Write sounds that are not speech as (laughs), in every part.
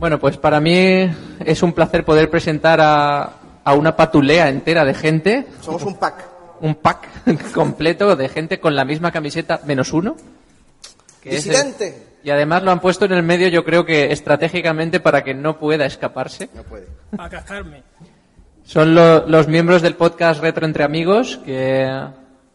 Bueno, pues para mí es un placer poder presentar a, a una patulea entera de gente, Somos un pack. un pack (laughs) completo de gente con la misma camiseta menos uno. que es el- Disidente. y además lo han puesto en el medio, yo creo que estratégicamente para que no pueda escaparse. No puede. Para cascarme. Son lo- los miembros del podcast Retro Entre Amigos, que,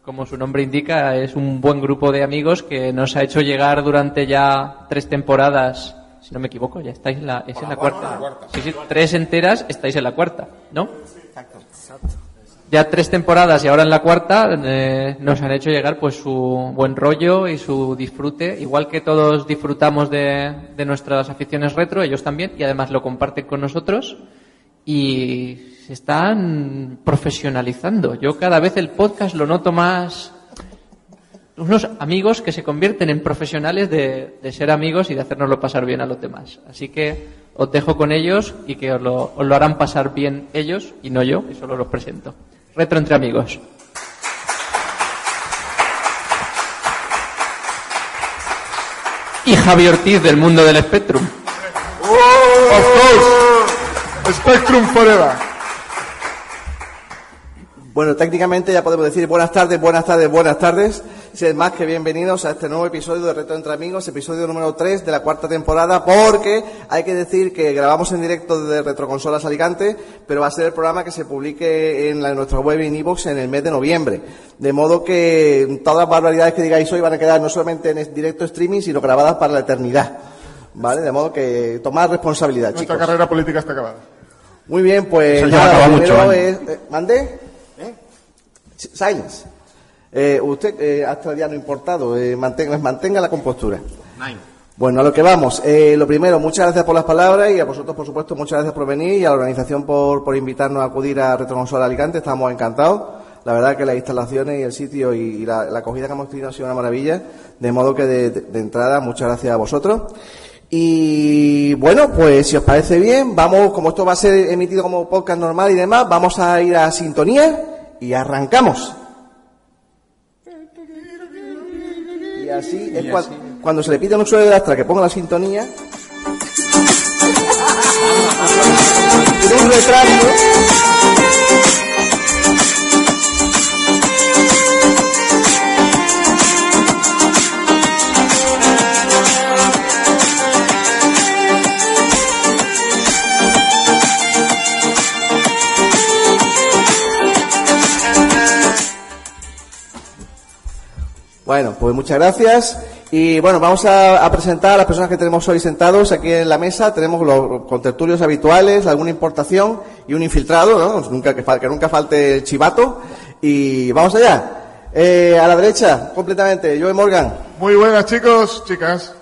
como su nombre indica, es un buen grupo de amigos que nos ha hecho llegar durante ya tres temporadas, si no me equivoco, ya estáis en la, es en la cuarta. Sí, sí, tres enteras estáis en la cuarta, ¿no? Ya tres temporadas y ahora en la cuarta eh, nos han hecho llegar pues su buen rollo y su disfrute, igual que todos disfrutamos de, de nuestras aficiones retro, ellos también, y además lo comparten con nosotros y se están profesionalizando. Yo cada vez el podcast lo noto más unos amigos que se convierten en profesionales de, de ser amigos y de hacernoslo pasar bien a los demás. Así que os dejo con ellos y que os lo, os lo harán pasar bien ellos y no yo, y solo los presento. Retro entre amigos. Y Javi Ortiz del mundo del Spectrum. Of course. Spectrum Forever. Bueno, técnicamente ya podemos decir buenas tardes, buenas tardes, buenas tardes. Ser más que bienvenidos a este nuevo episodio de Reto entre Amigos, episodio número 3 de la cuarta temporada, porque hay que decir que grabamos en directo desde Retroconsolas Alicante, pero va a ser el programa que se publique en, la- en nuestra web en iVoox en el mes de noviembre. De modo que todas las barbaridades que digáis hoy van a quedar no solamente en directo streaming, sino grabadas para la eternidad. ¿Vale? De modo que tomad responsabilidad, Nuestra chicos. carrera política está acabada. Muy bien, pues Eso ya nada, acaba mucho es... eh, ¿Mandé? Si- Silence. Eh, usted, eh, hasta ya no importado, eh, mantenga, mantenga la compostura. Bueno, a lo que vamos. Eh, lo primero, muchas gracias por las palabras y a vosotros, por supuesto, muchas gracias por venir y a la organización por, por invitarnos a acudir a Retroconsola Alicante. Estamos encantados. La verdad que las instalaciones y el sitio y, y la, la acogida que hemos tenido ha sido una maravilla. De modo que de, de- de entrada, muchas gracias a vosotros. Y bueno, pues si os parece bien, vamos, como esto va a ser emitido como podcast normal y demás, vamos a ir a sintonía y arrancamos. Y así es cua- cuando se le pide a un usuario de Astra que ponga la sintonía. (laughs) Un retraso. Bueno, pues muchas gracias. Y bueno, vamos a, a presentar a las personas que tenemos hoy sentados aquí en la mesa. Tenemos los contertulios habituales, alguna importación y un infiltrado, ¿no? Nunca, que, nunca falte el chivato. Y vamos allá. Eh, a la derecha, completamente, Joe Morgan. Muy buenas, chicos, chicas.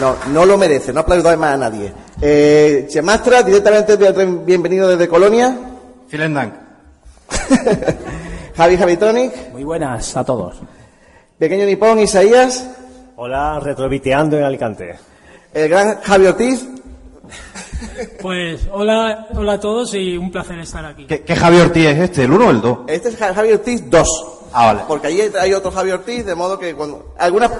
No, no lo merece, no aplaudáis más a nadie. Eh, Chemastra, directamente bienvenido desde Colonia. Vielen Dank. (laughs) Javi Javitonic, Muy buenas a todos. Pequeño Nipón, Isaías, Hola, retroviteando en Alicante. el gran Javi Ortiz, Pues hola, hola a todos y un placer estar aquí. ¿Qué, qué Javi Ortiz es este? ¿El uno o el dos? Este es Ja- Javi Ortiz 2. Ah, vale. Porque allí hay otro Javi Ortiz, de modo que cuando algunas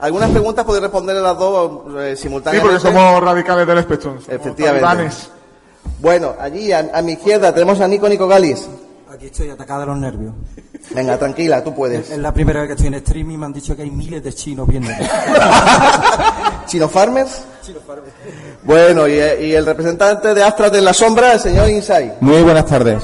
algunas preguntas podéis responderle las dos eh, Sí, simultáneamente. porque somos radicales del somos Efectivamente. talibanes. Bueno, allí a, a mi izquierda tenemos a Nico Nico Galis. Aquí estoy atacada de los nervios. Venga, tranquila, tú puedes. Es la primera vez que estoy en streaming y me han dicho que hay miles de chinos viéndome. (laughs) Chino Farmers. Bueno, y, y el representante de Astras de la Sombra, el señor Insai. Muy buenas tardes.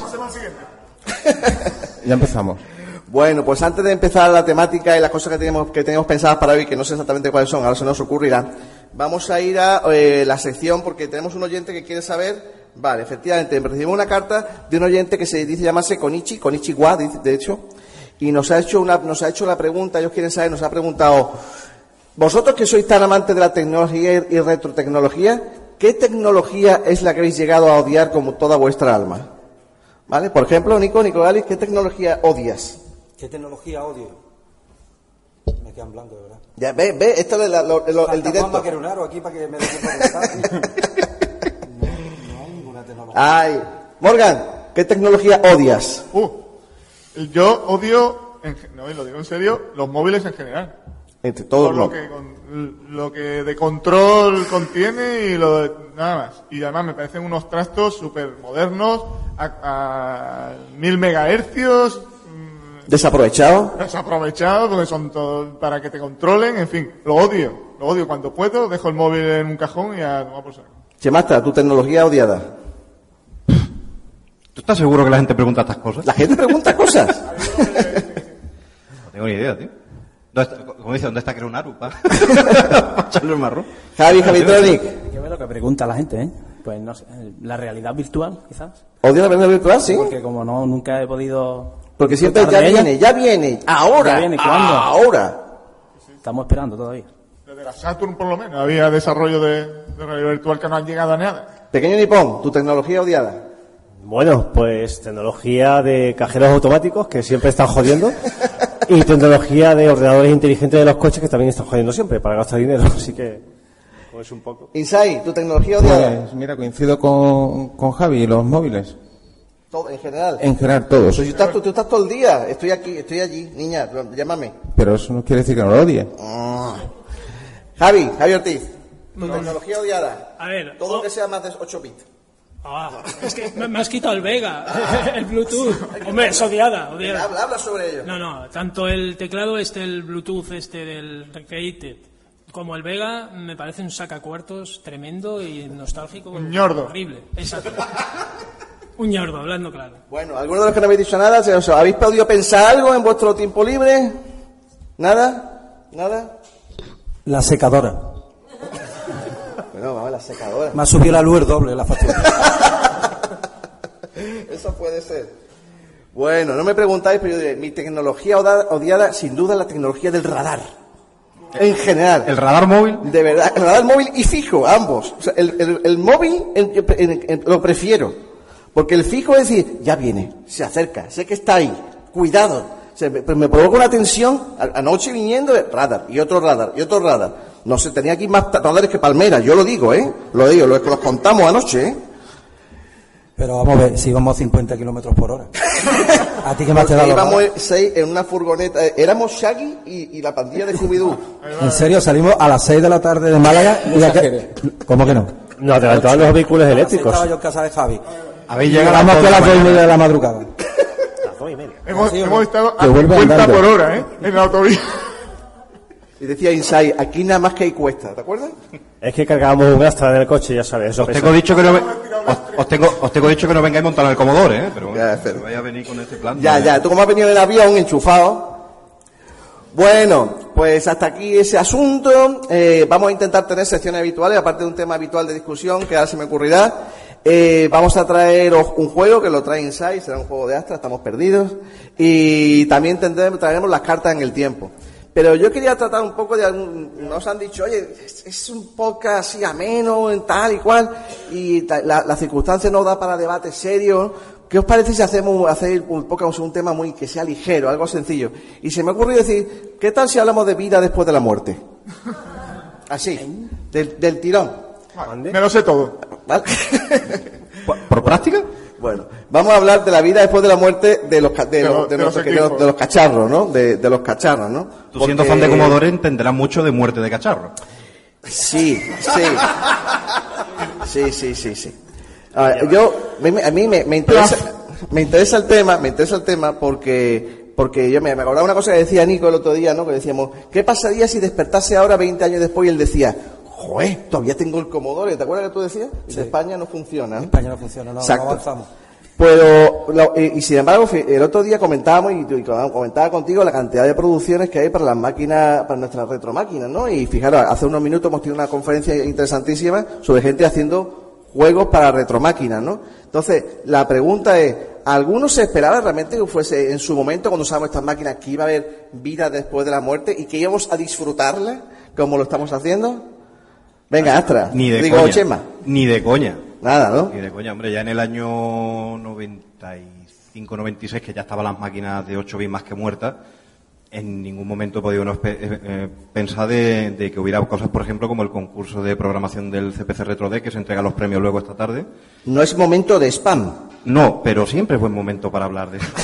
ya empezamos. Bueno, pues antes de empezar la temática y las cosas que tenemos, que tenemos pensadas para hoy, que no sé exactamente cuáles son, ahora se nos ocurrirá, vamos a ir a eh, la sección porque tenemos un oyente que quiere saber, vale, efectivamente, recibimos una carta de un oyente que se dice llamarse Konichi, Konichi Wa, de hecho, y nos ha hecho una, nos ha hecho la pregunta, ellos quieren saber, nos ha preguntado, vosotros que sois tan amantes de la tecnología y retrotecnología, ¿qué tecnología es la que habéis llegado a odiar como toda vuestra alma? ¿Vale? Por ejemplo, Nico, Nico Galis, ¿qué tecnología odias? ¿Qué tecnología odio? Me quedan blancos, de verdad. Ya, ve, ve, esto es la- lo- lo- el directo. Juanma Querunaro aquí para que me dé tiempo. (laughs) no, no hay ninguna tecnología. Ay, Morgan, ¿qué tecnología odias? Uh, yo odio, en no, lo digo en serio, los móviles en general. Entre todos Por lo que con- lo que de control contiene y lo de, nada más. Y además me parecen unos trastos súper modernos, a, a mil megahercios, mm, Desaprovechado. desaprovechados, porque son todos para que te controlen, en fin, lo odio, lo odio cuando puedo, dejo el móvil en un cajón y a tomar por saco. Chemasta, tu tecnología odiada. ¿Tú estás seguro que la gente pregunta estas cosas? La gente pregunta cosas. No tengo ni idea, tío. ¿Dónde está- como dice, ¿dónde está Creunaru? Para pa echarle (laughs) (laughs) el marrón. Javi, Javitronic. Hay que ver lo que pregunta la gente, ¿eh? Pues no sé, la realidad virtual, quizás. ¿Odia la realidad virtual? Sí. Porque como no, nunca he podido... Porque siempre ya viene, ya viene. Ahora. ¿Ya viene? ¿Cuándo? Ahora. Estamos esperando todavía. Desde la Saturn, por lo menos, había desarrollo de, de realidad virtual que no han llegado a nada. Pequeño Nipón, tu tecnología odiada. Bueno, pues tecnología de cajeros automáticos que siempre están jodiendo y tecnología de ordenadores inteligentes de los coches que también están jodiendo siempre para gastar dinero. (laughs) Así que, pues un poco. Insai, tu tecnología odiada. Pues mira, coincido con, con Javi, los móviles. Todo, en general. En general todos. Pues tú estás, tú estás todo el día. Estoy aquí, estoy allí. Niña, llámame. Pero eso no quiere decir que no lo odie. Ah. Javi, Javi Ortiz. Tu tecnología odiada. A ver, Todo o- que sea más de 8 bits. Ah, es que me, me has quitado el Vega, (laughs) el Bluetooth. Hombre, es odiada, odiada. Habla, habla sobre ello. No, no, tanto el teclado este, el Bluetooth este del Recreated, como el Vega, me parece un sacacuartos tremendo y nostálgico. Un ñordo. Horrible, exacto. Un ñordo, hablando claro. Bueno, ¿alguno de los que no habéis dicho nada? ¿se os- ¿Habéis podido pensar algo en vuestro tiempo libre? ¿Nada? ¿Nada? La secadora. Bueno, vamos a la secadora. Me ha subido la luz el doble la factura. (laughs) Eso puede ser. Bueno, no me preguntáis, pero yo diré, mi tecnología odiada, sin duda, es la tecnología del radar. En general. ¿El radar móvil? De verdad, el radar móvil y fijo, ambos. O sea, el, el- el móvil en- en- en- lo prefiero. Porque el fijo es decir, ya viene, se acerca, sé que está ahí, cuidado. O sea, me, me provoca una tensión, anoche viniendo, radar, y otro radar, y otro radar. No sé, tenía aquí más ta- radares que palmeras, yo lo digo, ¿eh? Lo digo, lo, los contamos anoche, ¿eh? Pero vamos a ver, si vamos a 50 kilómetros por hora. (laughs) ¿A ti qué más te da Porque íbamos radares? seis en una furgoneta, eh, éramos Shaggy y, y la pandilla de Scooby-Doo. En serio, salimos a las 6 de la tarde de Málaga y ya que... ¿Cómo que no? Nos adelantaban los vehículos eléctricos. Estaba yo en casa de Javi. Habéis llegado a las las 2 y media de la madrugada. Las dos y media. Hemos, hemos estado a vuelve 50 andando. por hora, ¿eh? En la autovía. Y decía Inside, aquí nada más que hay cuesta, ¿te acuerdas? Es que cargábamos un Astra en el coche, ya sabes. Eso Os tengo dicho que no, ve- os, os tengo, os tengo dicho que no vengáis montando el Commodore, ¿eh? Pero bueno, Ya, pero- vaya a venir con este plan. Ya, ¿no? ya, tú como has venido en el avión enchufado. Bueno, pues hasta aquí ese asunto. Eh, vamos a intentar tener secciones habituales, aparte de un tema habitual de discusión que ahora se me ocurrirá. Eh, vamos a traeros un juego que lo trae Inside, será un juego de Astra, estamos perdidos. Y también tendremos, traeremos las cartas en el tiempo. Pero yo quería tratar un poco de algún, nos han dicho, oye, es, es un podcast así ameno, en tal y cual, y la, la circunstancia no da para debate serio. ¿Qué os parece si hacemos hacer un podcast un tema muy que sea ligero, algo sencillo? Y se me ocurrió decir, ¿qué tal si hablamos de vida después de la muerte? Así, del, del tirón. Me lo sé todo. ¿vale? ¿Por, por práctica? Bueno, vamos a hablar de la vida después de la muerte de los, ca- de De los, los- de de los nuestros equipos. queridos- de los cacharros, ¿no? De, de los cacharros, ¿no? Tú siendo fan de Commodore entenderás mucho de muerte de cacharro. Sí, sí. Sí, sí, sí, sí. A ver, yo, me- a mí me, me interesa, me interesa el tema, me interesa el tema porque, porque yo me, me acordaba una cosa que decía Nico el otro día, ¿no? Que decíamos, ¿qué pasaría si despertase ahora 20 años después y él decía, joder, todavía tengo el Commodore, ¿te acuerdas que tú decías? En España no funciona. En España no funciona, no, no Exacto. avanzamos. Pero, lo- y, y sin embargo, el otro día comentábamos y, y comentaba contigo la cantidad de producciones que hay para las máquinas, para nuestras retromáquinas, ¿no? Y fijaros, hace unos minutos hemos tenido una conferencia interesantísima sobre gente haciendo juegos para retromáquinas, ¿no? Entonces, la pregunta es, ¿alguno se esperaba realmente que fuese en su momento, cuando usamos estas máquinas, que iba a haber vida después de la muerte y que íbamos a disfrutarla como lo estamos haciendo? Venga, Astra. Ni de Digo, coña. Chema. Ni de coña. Nada, ¿no? Ni de coña, hombre, ya en el año 95-96, que ya estaban las máquinas de 8 bits más que muertas, en ningún momento he podido eh, eh, pensar de, de que hubiera cosas, por ejemplo, como el concurso de programación del CPC RetroD, que se entrega los premios luego esta tarde. No es momento de spam. No, pero siempre es buen momento para hablar de eso. (laughs)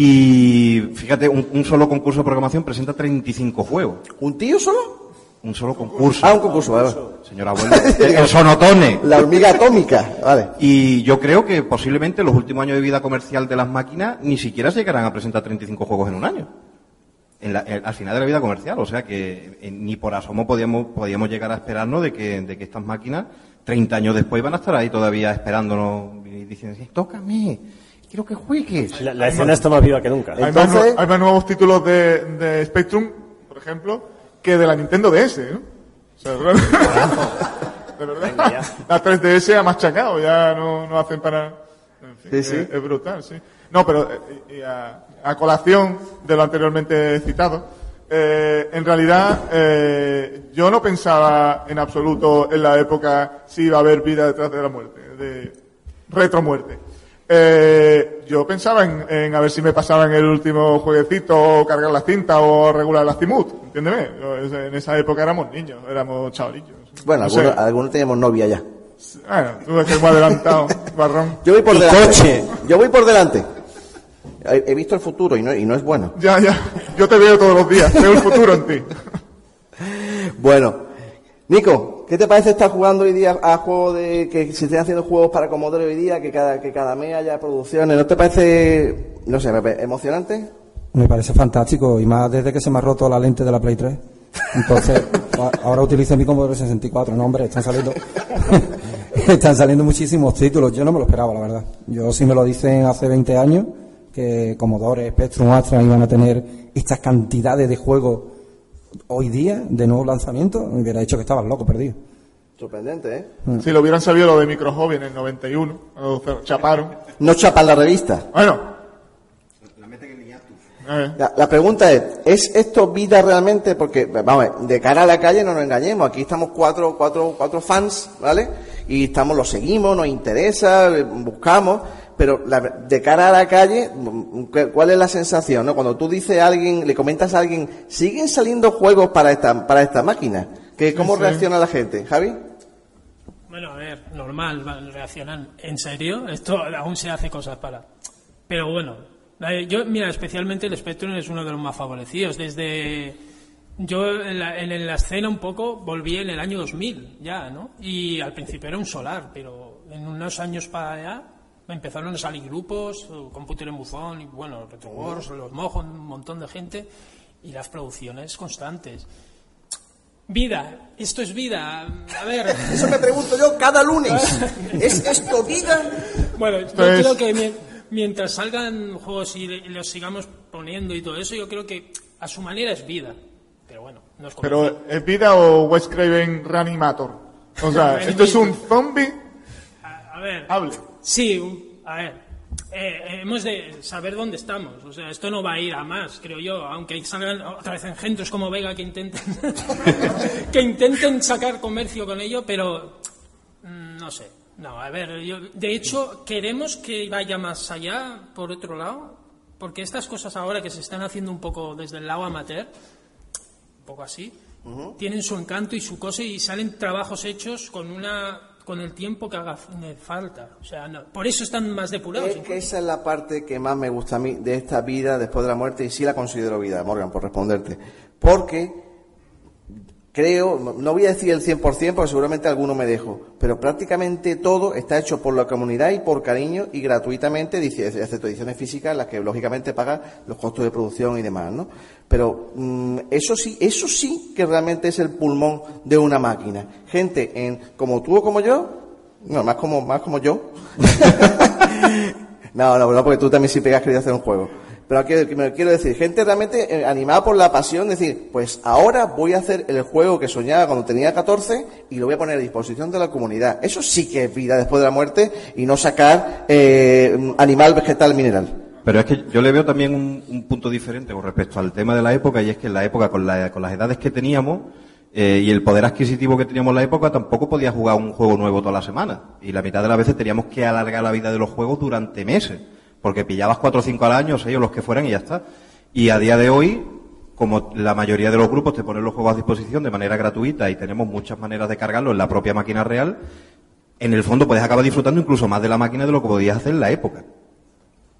Y fíjate, un, un solo concurso de programación presenta 35 juegos. ¿Un tío solo? Un solo concurso. Ah, un concurso, vale. Señor abuelo. el (laughs) sonotone. La hormiga atómica, vale. Y yo creo que posiblemente los últimos años de vida comercial de las máquinas ni siquiera se llegarán a presentar 35 juegos en un año. En la- en- al final de la vida comercial. O sea que ni por asomo podíamos, podíamos llegar a esperarnos de que, de que estas máquinas, 30 años después, van a estar ahí todavía esperándonos y diciendo, "Sí, tócame, quiero que juegues. La, la escena está más viva que nunca. Hay, más, nue- hay más nuevos títulos de, de Spectrum, por ejemplo, que de la Nintendo DS, ¿no? O sea, (laughs) de verdad. De verdad. La 3DS ha machacado, ya no, no hacen para... en fin, Sí, sí. Es, es brutal, sí. No, pero eh, y a, a colación de lo anteriormente citado, eh, en realidad eh, yo no pensaba en absoluto en la época si iba a haber vida detrás de la muerte, de retromuerte. Eh, yo pensaba en, en a ver si me pasaba en el último jueguecito o cargar la cinta o regular la Cimut, entiéndeme. Yo, En esa época éramos niños, éramos chavalillos. Bueno, No algunos, algunos tenemos novia ya. Bueno, tú ves que hemos adelantado, (laughs) barrón. Yo voy por delante. coche. Yo voy por delante. He, he visto el futuro y no, y no es bueno. Ya, ya. Yo te veo todos los días, veo el futuro en ti. (laughs) Bueno, Nico, ¿qué te parece estar jugando hoy día a juegos de que se estén haciendo juegos para Commodore hoy día, que cada que cada mes haya producciones? ¿No te parece, no sé, emocionante? Me parece fantástico y más desde que se me ha roto la lente de la Play 3. Entonces, (laughs) ahora utilizo mi Commodore 64. No, hombre, están saliendo, (laughs) están saliendo muchísimos títulos. Yo no me lo esperaba, la verdad. Yo, si me lo dicen hace 20 años, que Commodore, Spectrum, Astra iban a tener estas cantidades de juegos hoy día, de nuevos lanzamientos, me hubiera dicho que estaban loco, perdido. Sorprendente, ¿eh? Si lo hubieran sabido lo de Micro Hobby en el 91, cuando cer- chaparon. No chapan la revista. Bueno. Eh, La, la pregunta es, ¿es esto vida realmente? Porque, vamos, a ver, de cara a la calle no nos engañemos, aquí estamos cuatro, cuatro, cuatro fans, ¿vale? Y estamos, lo seguimos, nos interesa, buscamos, pero la- de cara a la calle, mm, ¿qué- ¿cuál es la sensación, no? Cuando tú dices a alguien, le comentas a alguien, ¿siguen saliendo juegos para esta, para esta máquina? ¿Qué, ¿Cómo sí. reacciona la gente? ¿Javi? Bueno, a ver, normal, reaccionan. ¿En serio? Esto aún se hace cosas para. Pero bueno, eh, yo, mira, especialmente el Spectrum es uno de los más favorecidos. Desde. Yo en la, en la escena un poco volví en el año 2000 ya, ¿no? Y al principio era un solar, pero en unos años para allá empezaron a salir grupos, eh, Computer en Buzón, y bueno, Retro Wars, los mojos, un montón de gente, y las producciones constantes. Vida, esto es vida. A ver. (laughs) Eso me pregunto yo cada lunes. (laughs) ¿Es esto vida? Bueno, yo Pues- creo que mien- mientras salgan juegos y, los sigamos poniendo y todo eso, yo creo que a su manera es vida. Pero bueno, no es como- pero ¿es vida o Wes Craven Reanimator? O sea, (laughs) esto es un zombie, A, a ver, hable. Sí, un- a ver. eh, hemos de saber dónde estamos. O sea, esto no va a ir a más, creo yo. Aunque salgan otra vez engendros como Vega que intenten (laughs) que intenten sacar comercio con ello, pero mm, no sé. No, a ver, yo, de hecho, queremos que vaya más allá, por otro lado, porque estas cosas ahora que se están haciendo un poco desde el lado amateur, un poco así, tienen su encanto y su cosa y salen trabajos hechos con una con el tiempo que haga falta. O sea, no- por eso están más depurados. Es que esa es la parte que más me gusta a mí de esta vida después de la muerte y sí la considero vida, Morgan, por responderte. Porque creo, no- voy a decir el 100% porque seguramente alguno me dejo, pero prácticamente todo está hecho por la comunidad y por cariño y gratuitamente, excepto ediciones físicas, las que lógicamente pagan los costos de producción y demás, ¿no? Pero mm, eso sí, eso sí que realmente es el pulmón de una máquina. Gente en, como tú o como yo, no, más como, más como yo. (laughs) No, no, no, porque tú también siempre has querido hacer un juego. Pero quiero, me quiero decir, gente realmente eh, animada por la pasión, decir, pues ahora voy a hacer el juego que soñaba cuando tenía 14 y lo voy a poner a disposición de la comunidad. Eso sí que es vida después de la muerte y no sacar eh, animal, vegetal, mineral. Pero es que yo le veo también un, un punto diferente con respecto al tema de la época, y es que en la época, con, la- con las edades que teníamos eh, y el poder adquisitivo que teníamos en la época, tampoco podía jugar un juego nuevo toda la semana. Y la mitad de las veces teníamos que alargar la vida de los juegos durante meses, porque pillabas cuatro o cinco al año, seis o los que fueran y ya está. Y a día de hoy, como la mayoría de los grupos te ponen los juegos a disposición de manera gratuita y tenemos muchas maneras de cargarlo en la propia máquina real, en el fondo puedes acabar disfrutando incluso más de la máquina de lo que podías hacer en la época.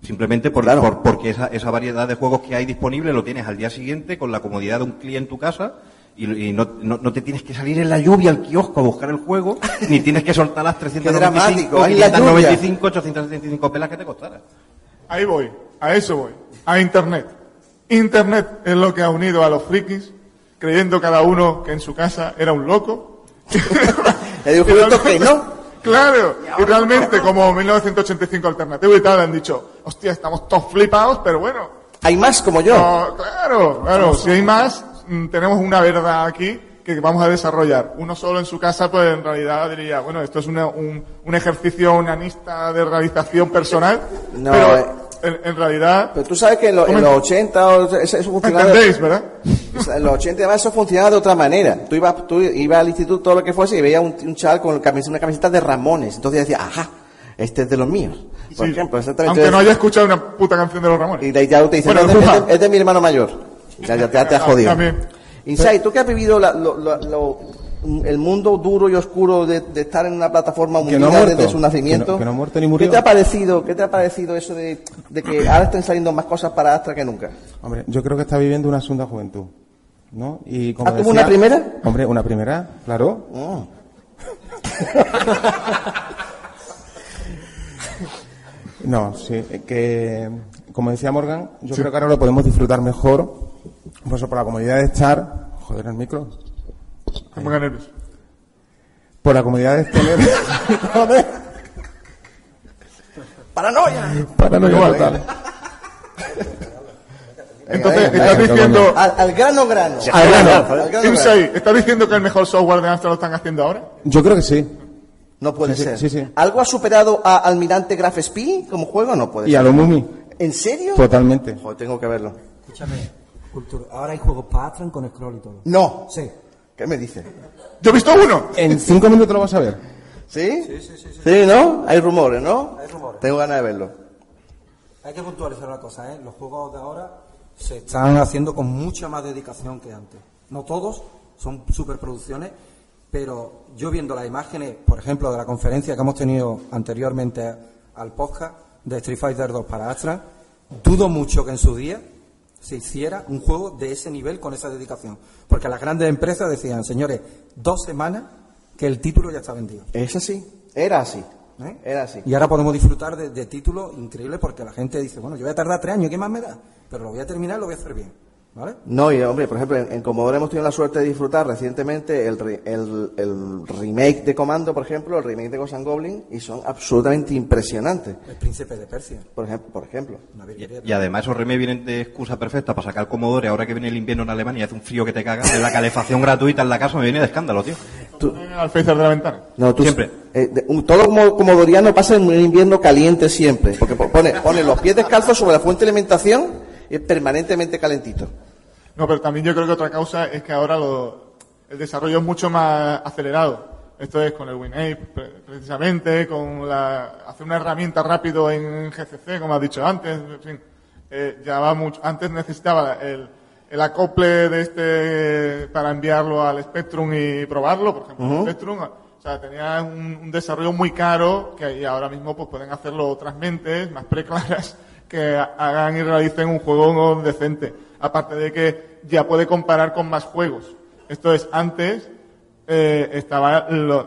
Simplemente por, Claro. por- porque esa, esa variedad de juegos que hay disponible lo tienes al día siguiente con la comodidad de un cliente en tu casa Y, y no, no, no te tienes que salir en la lluvia al kiosco a buscar el juego, ni tienes que soltar las (laughs) dramático, 395, ahí la 595, 875 pelas que te costara. Ahí voy, a eso voy, a Internet. Internet es lo que ha unido a los frikis, creyendo cada uno que en su casa era un loco. Le digo, que no. (laughs) Claro, y realmente como 1985 alternativo y tal han dicho, hostia, estamos todos flipados, pero bueno. Hay más como yo. No, claro, claro, si hay más, mm, tenemos una verdad aquí que vamos a desarrollar. Uno solo en su casa, pues en realidad diría, bueno, esto es una- un, un ejercicio onanista de realización personal, No, pero eh. en, en realidad... Pero tú sabes que en, lo- en los 80 o- eso, eso funcionaba. ¿Entendéis, verdad? En los 80 además eso funcionaba de otra manera. Tú ibas, tú ibas al instituto, todo lo que fuese, y veías un, un chaval con una camiseta de Ramones. Entonces decía, ajá, este es de los míos. Por Sí. ejemplo, exactamente. Aunque no haya escuchado una puta canción de los Ramones. Y de ahí ya te dicen, Bueno, "No, es, de, es de- es de mi hermano mayor. Ya, ya, ya te has Ah, jodido. también. Inside, tú que has vivido la- lo- lo- lo- el mundo duro y oscuro de, de estar en una plataforma no mundial desde su nacimiento. Que no- que no ha muerto ni murió. ¿Qué te ha parecido, qué te ha parecido eso de, de que ahora estén saliendo más cosas para Astra que nunca? Hombre, yo creo que está viviendo una segunda juventud. ¿No? Y como ¿Ah, decía- una primera? Hombre, una primera, claro. Oh. (laughs) No, sí, eh, que como decía Morgan, yo creo que ahora lo podemos disfrutar mejor, pues por la comodidad de estar, joder el micro, Me ponga nervioso. por la comodidad de tener, (laughs) joder, ¡Paranoia! paranoia Igual. total. Entonces, venga, estás venga, diciendo... Al, al grano grano. Al grano. Al grano Inside, grano. ¿estás diciendo que el mejor software de Astra lo están haciendo ahora? Yo creo que sí. No puede Sí, ser. sí, sí. ¿Algo ha superado a Almirante Graph Spee como juego? No puede Y ser. a lo Mumi, ¿En serio? totalmente. Joder, tengo que verlo. Escúchame, cultura. Ahora hay juegos para Astran con scroll y todo. No. Sí. ¿Qué me dice? Yo he visto uno. En cinco minutos lo vas a ver. ¿Sí? Sí, sí, sí. Sí, ¿no? Hay rumores, ¿no? Hay rumores. Tengo ganas de verlo. Hay que puntualizar una cosa, ¿eh? Los juegos de ahora se están haciendo con mucha más dedicación que antes. No todos, son superproducciones, pero yo viendo las imágenes, por ejemplo, de la conferencia que hemos tenido anteriormente al podcast de Street Fighter 2 para Astra, dudo mucho que en su día se hiciera un juego de ese nivel con esa dedicación. Porque las grandes empresas decían, señores, dos semanas que el título ya está vendido. Es así. Era así. ¿eh? Era así. Y ahora podemos disfrutar de, de títulos increíbles porque la gente dice, bueno, yo voy a tardar tres años, ¿qué más me da? Pero lo voy a terminar, lo voy a hacer bien. ¿Vale? No, y hombre, por ejemplo, en, en Commodore hemos tenido la suerte de disfrutar recientemente el, re- el, el remake de Comando, por ejemplo, el remake de Ghost and Goblin, y son absolutamente impresionantes. El príncipe de Persia. Por ejemplo, por ejemplo. Y, y además esos remakes vienen de excusa perfecta para sacar el Commodore ahora que viene el invierno en Alemania y hace un frío que te caga. La calefacción gratuita en la casa me viene de escándalo, tío. Tú- Al Facer de la ventana. No, tú, Siempre. eh, de- un- todo como comodoriano pasa en un invierno caliente siempre, porque po- pone, pone los pies descalzos sobre la fuente de alimentación y es permanentemente calentito. No, pero también yo creo que otra causa es que ahora lo- el desarrollo es mucho más acelerado. Esto es con el WinApe, pre- precisamente, con la, hacer una herramienta rápido en GCC, como has dicho antes, en fin. Eh, ya va mucho, antes necesitaba el, el acople de este para enviarlo al Spectrum y probarlo, por ejemplo, el Spectrum. O sea, tenía un, un desarrollo muy caro que y ahora mismo pues pueden hacerlo otras mentes más preclaras (laughs) que ha- hagan y realicen un juego decente. Aparte de que ya puede comparar con más juegos. Esto es, antes eh, estaba lo-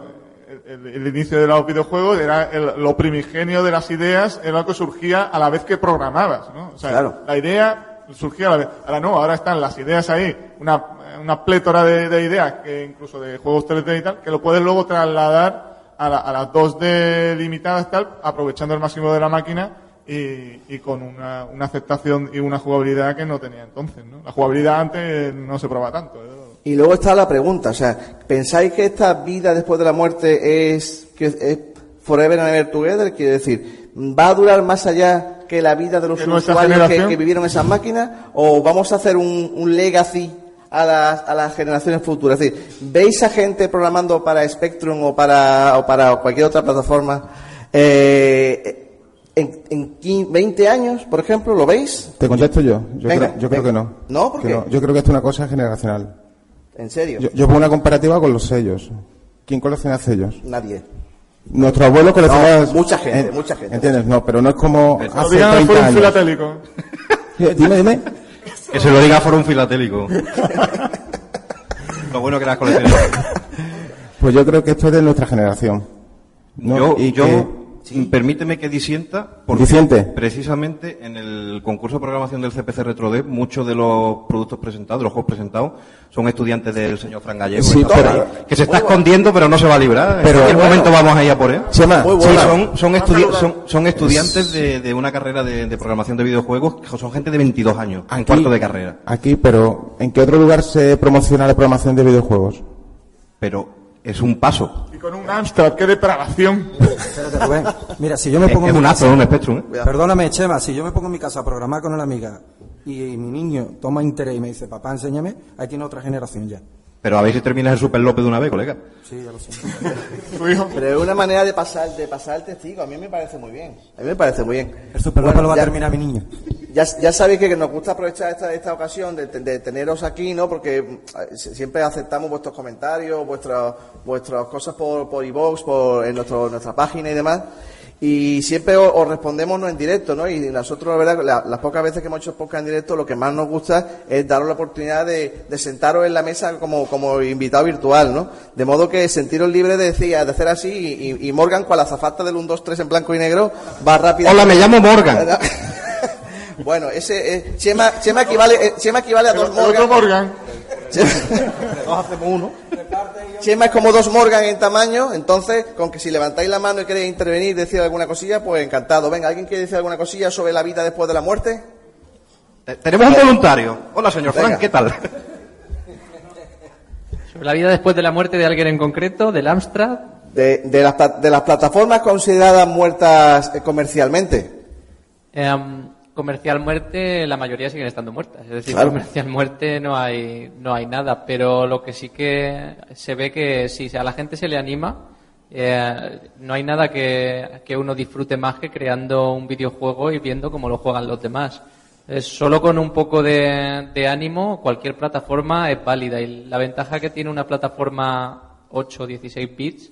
el, el inicio de los videojuegos, era el- lo primigenio de las ideas, era lo que surgía a la vez que programabas, ¿no? O sea, Claro. la idea surgía a la vez. Ahora no, ahora están las ideas ahí, una, una plétora de, de ideas, que incluso de juegos 3D y tal, que lo puedes luego trasladar a, la- a las 2D limitadas tal, aprovechando el máximo de la máquina y, y con una, una aceptación y una jugabilidad que no tenía entonces, ¿no? La jugabilidad antes no se probaba tanto. ¿eh? Y luego está la pregunta, o sea, ¿pensáis que esta vida después de la muerte es, que es forever and ever together? Quiere decir, ¿va a durar más allá que la vida de los ¿Que nuestra usuarios que, que vivieron esas máquinas? ¿O vamos a hacer un, un legacy a las, a las generaciones futuras? Es decir, ¿veis a gente programando para Spectrum o para, o para cualquier otra plataforma eh, en, en 15, 20 años, por ejemplo? ¿Lo veis? Te contesto yo. Yo, Venga, creo, yo creo que no. ¿No? ¿Por Que qué? Yo creo que esto es una cosa generacional. ¿En serio? Yo, yo pongo una comparativa con los sellos. ¿Quién colecciona sellos? Nadie. Nuestro abuelo coleccionaba... No, mucha gente, mucha gente. ¿Entiendes? No, pero no es como Lo hace digan 30 por un años. filatélico. Dime, dime. Que se lo diga a Forum Filatélico. (laughs) Lo bueno que las colecciones. Pues yo creo que esto es de nuestra generación. ¿no? Yo, Y yo que- permíteme que disienta, porque precisamente en el concurso de programación del CPC RetroD, muchos de los productos presentados, de los juegos presentados, son estudiantes del señor Fran Gallego, Sí, que está por pero- ahí, que se está escondiendo pero no se va a librar. Pero- en cualquier Bueno. momento vamos a ir a por él. Sí, son, son, estudi- son, son estudiantes de, de una carrera de, de programación de videojuegos, que son gente de 22 años, en Aquí- cuarto de carrera. Aquí, pero ¿en qué otro lugar se promociona la programación de videojuegos? Pero es un paso. Y con un Amstrad, qué depravación. Espérate, Rubén. Mira, si yo me pongo es en un casa- un Spectrum. ¿eh? Perdóname, Chema, si yo me pongo en mi casa a programar con una amiga y, mi niño toma interés y me dice, papá, enséñame, ahí tiene otra generación ya. Pero a ver si terminas el Super López de una vez, colega. Sí, ya lo sé. (laughs) Pero es una manera de pasar, de pasar el testigo. A mí me parece muy bien. A mí me parece muy bien. El Super Bueno, López lo va ya- a terminar mi niño. Ya, ya sabéis que nos gusta aprovechar esta, esta ocasión de, de teneros aquí, ¿no? Porque mm, siempre aceptamos vuestros comentarios, vuestras vuestras cosas por, por iVoox, por, en nuestro, nuestra página y demás. Y siempre os, os respondemos no en directo, ¿no? Y nosotros, la verdad, la- las pocas veces que hemos hecho podcast en directo, lo que más nos gusta es daros la oportunidad de, de sentaros en la mesa como, como invitado virtual, ¿no? De modo que sentiros libres de decir, de hacer así y, y- Morgan, con la zafata del 1, 2, 3 en blanco y negro, va rápido. Hola, me llamo Morgan. (laughs) Bueno, ese eh, Chema, Chema equivale, eh, Chema equivale a dos otro Morgan. (laughs) Dos hacemos uno. Chema es como dos Morgan en tamaño, entonces, con que si levantáis la mano y queréis intervenir, decir alguna cosilla, pues encantado. Venga, ¿alguien quiere decir alguna cosilla sobre la vida después de la muerte? Tenemos un voluntario. Hola, señor. Frank, ¿qué tal? Sobre la vida después de la muerte de alguien en concreto, del Amstrad. De, de, las, pla- de las plataformas consideradas muertas eh, comercialmente. Em, comercial muerte, la mayoría siguen estando muertas. Es decir, Claro. comercial muerte no hay, no hay nada. Pero lo que sí que se ve que si a la gente se le anima, eh, no hay nada que, que uno disfrute más que creando un videojuego y viendo cómo lo juegan los demás. Es solo con un poco de, de ánimo, cualquier plataforma es válida. Y la ventaja que tiene una plataforma 8 o 16 bits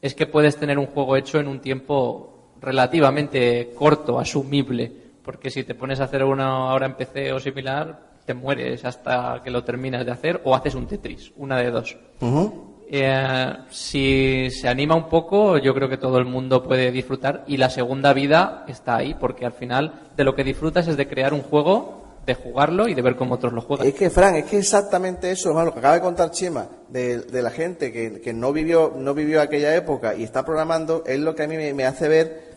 es que puedes tener un juego hecho en un tiempo relativamente corto, asumible, porque si te pones a hacer uno ahora en PC o similar, te mueres hasta que lo terminas de hacer o haces un Tetris, una de dos. Eh, si se anima un poco, yo creo que todo el mundo puede disfrutar y la segunda vida está ahí, porque al final de lo que disfrutas es de crear un juego, de jugarlo y de ver cómo otros lo juegan. Es que, Fran, es que exactamente eso, hermano, lo que acaba de contar Chema, de, de la gente que, que no vivió no vivió aquella época y está programando, es lo que a mí me, me hace ver,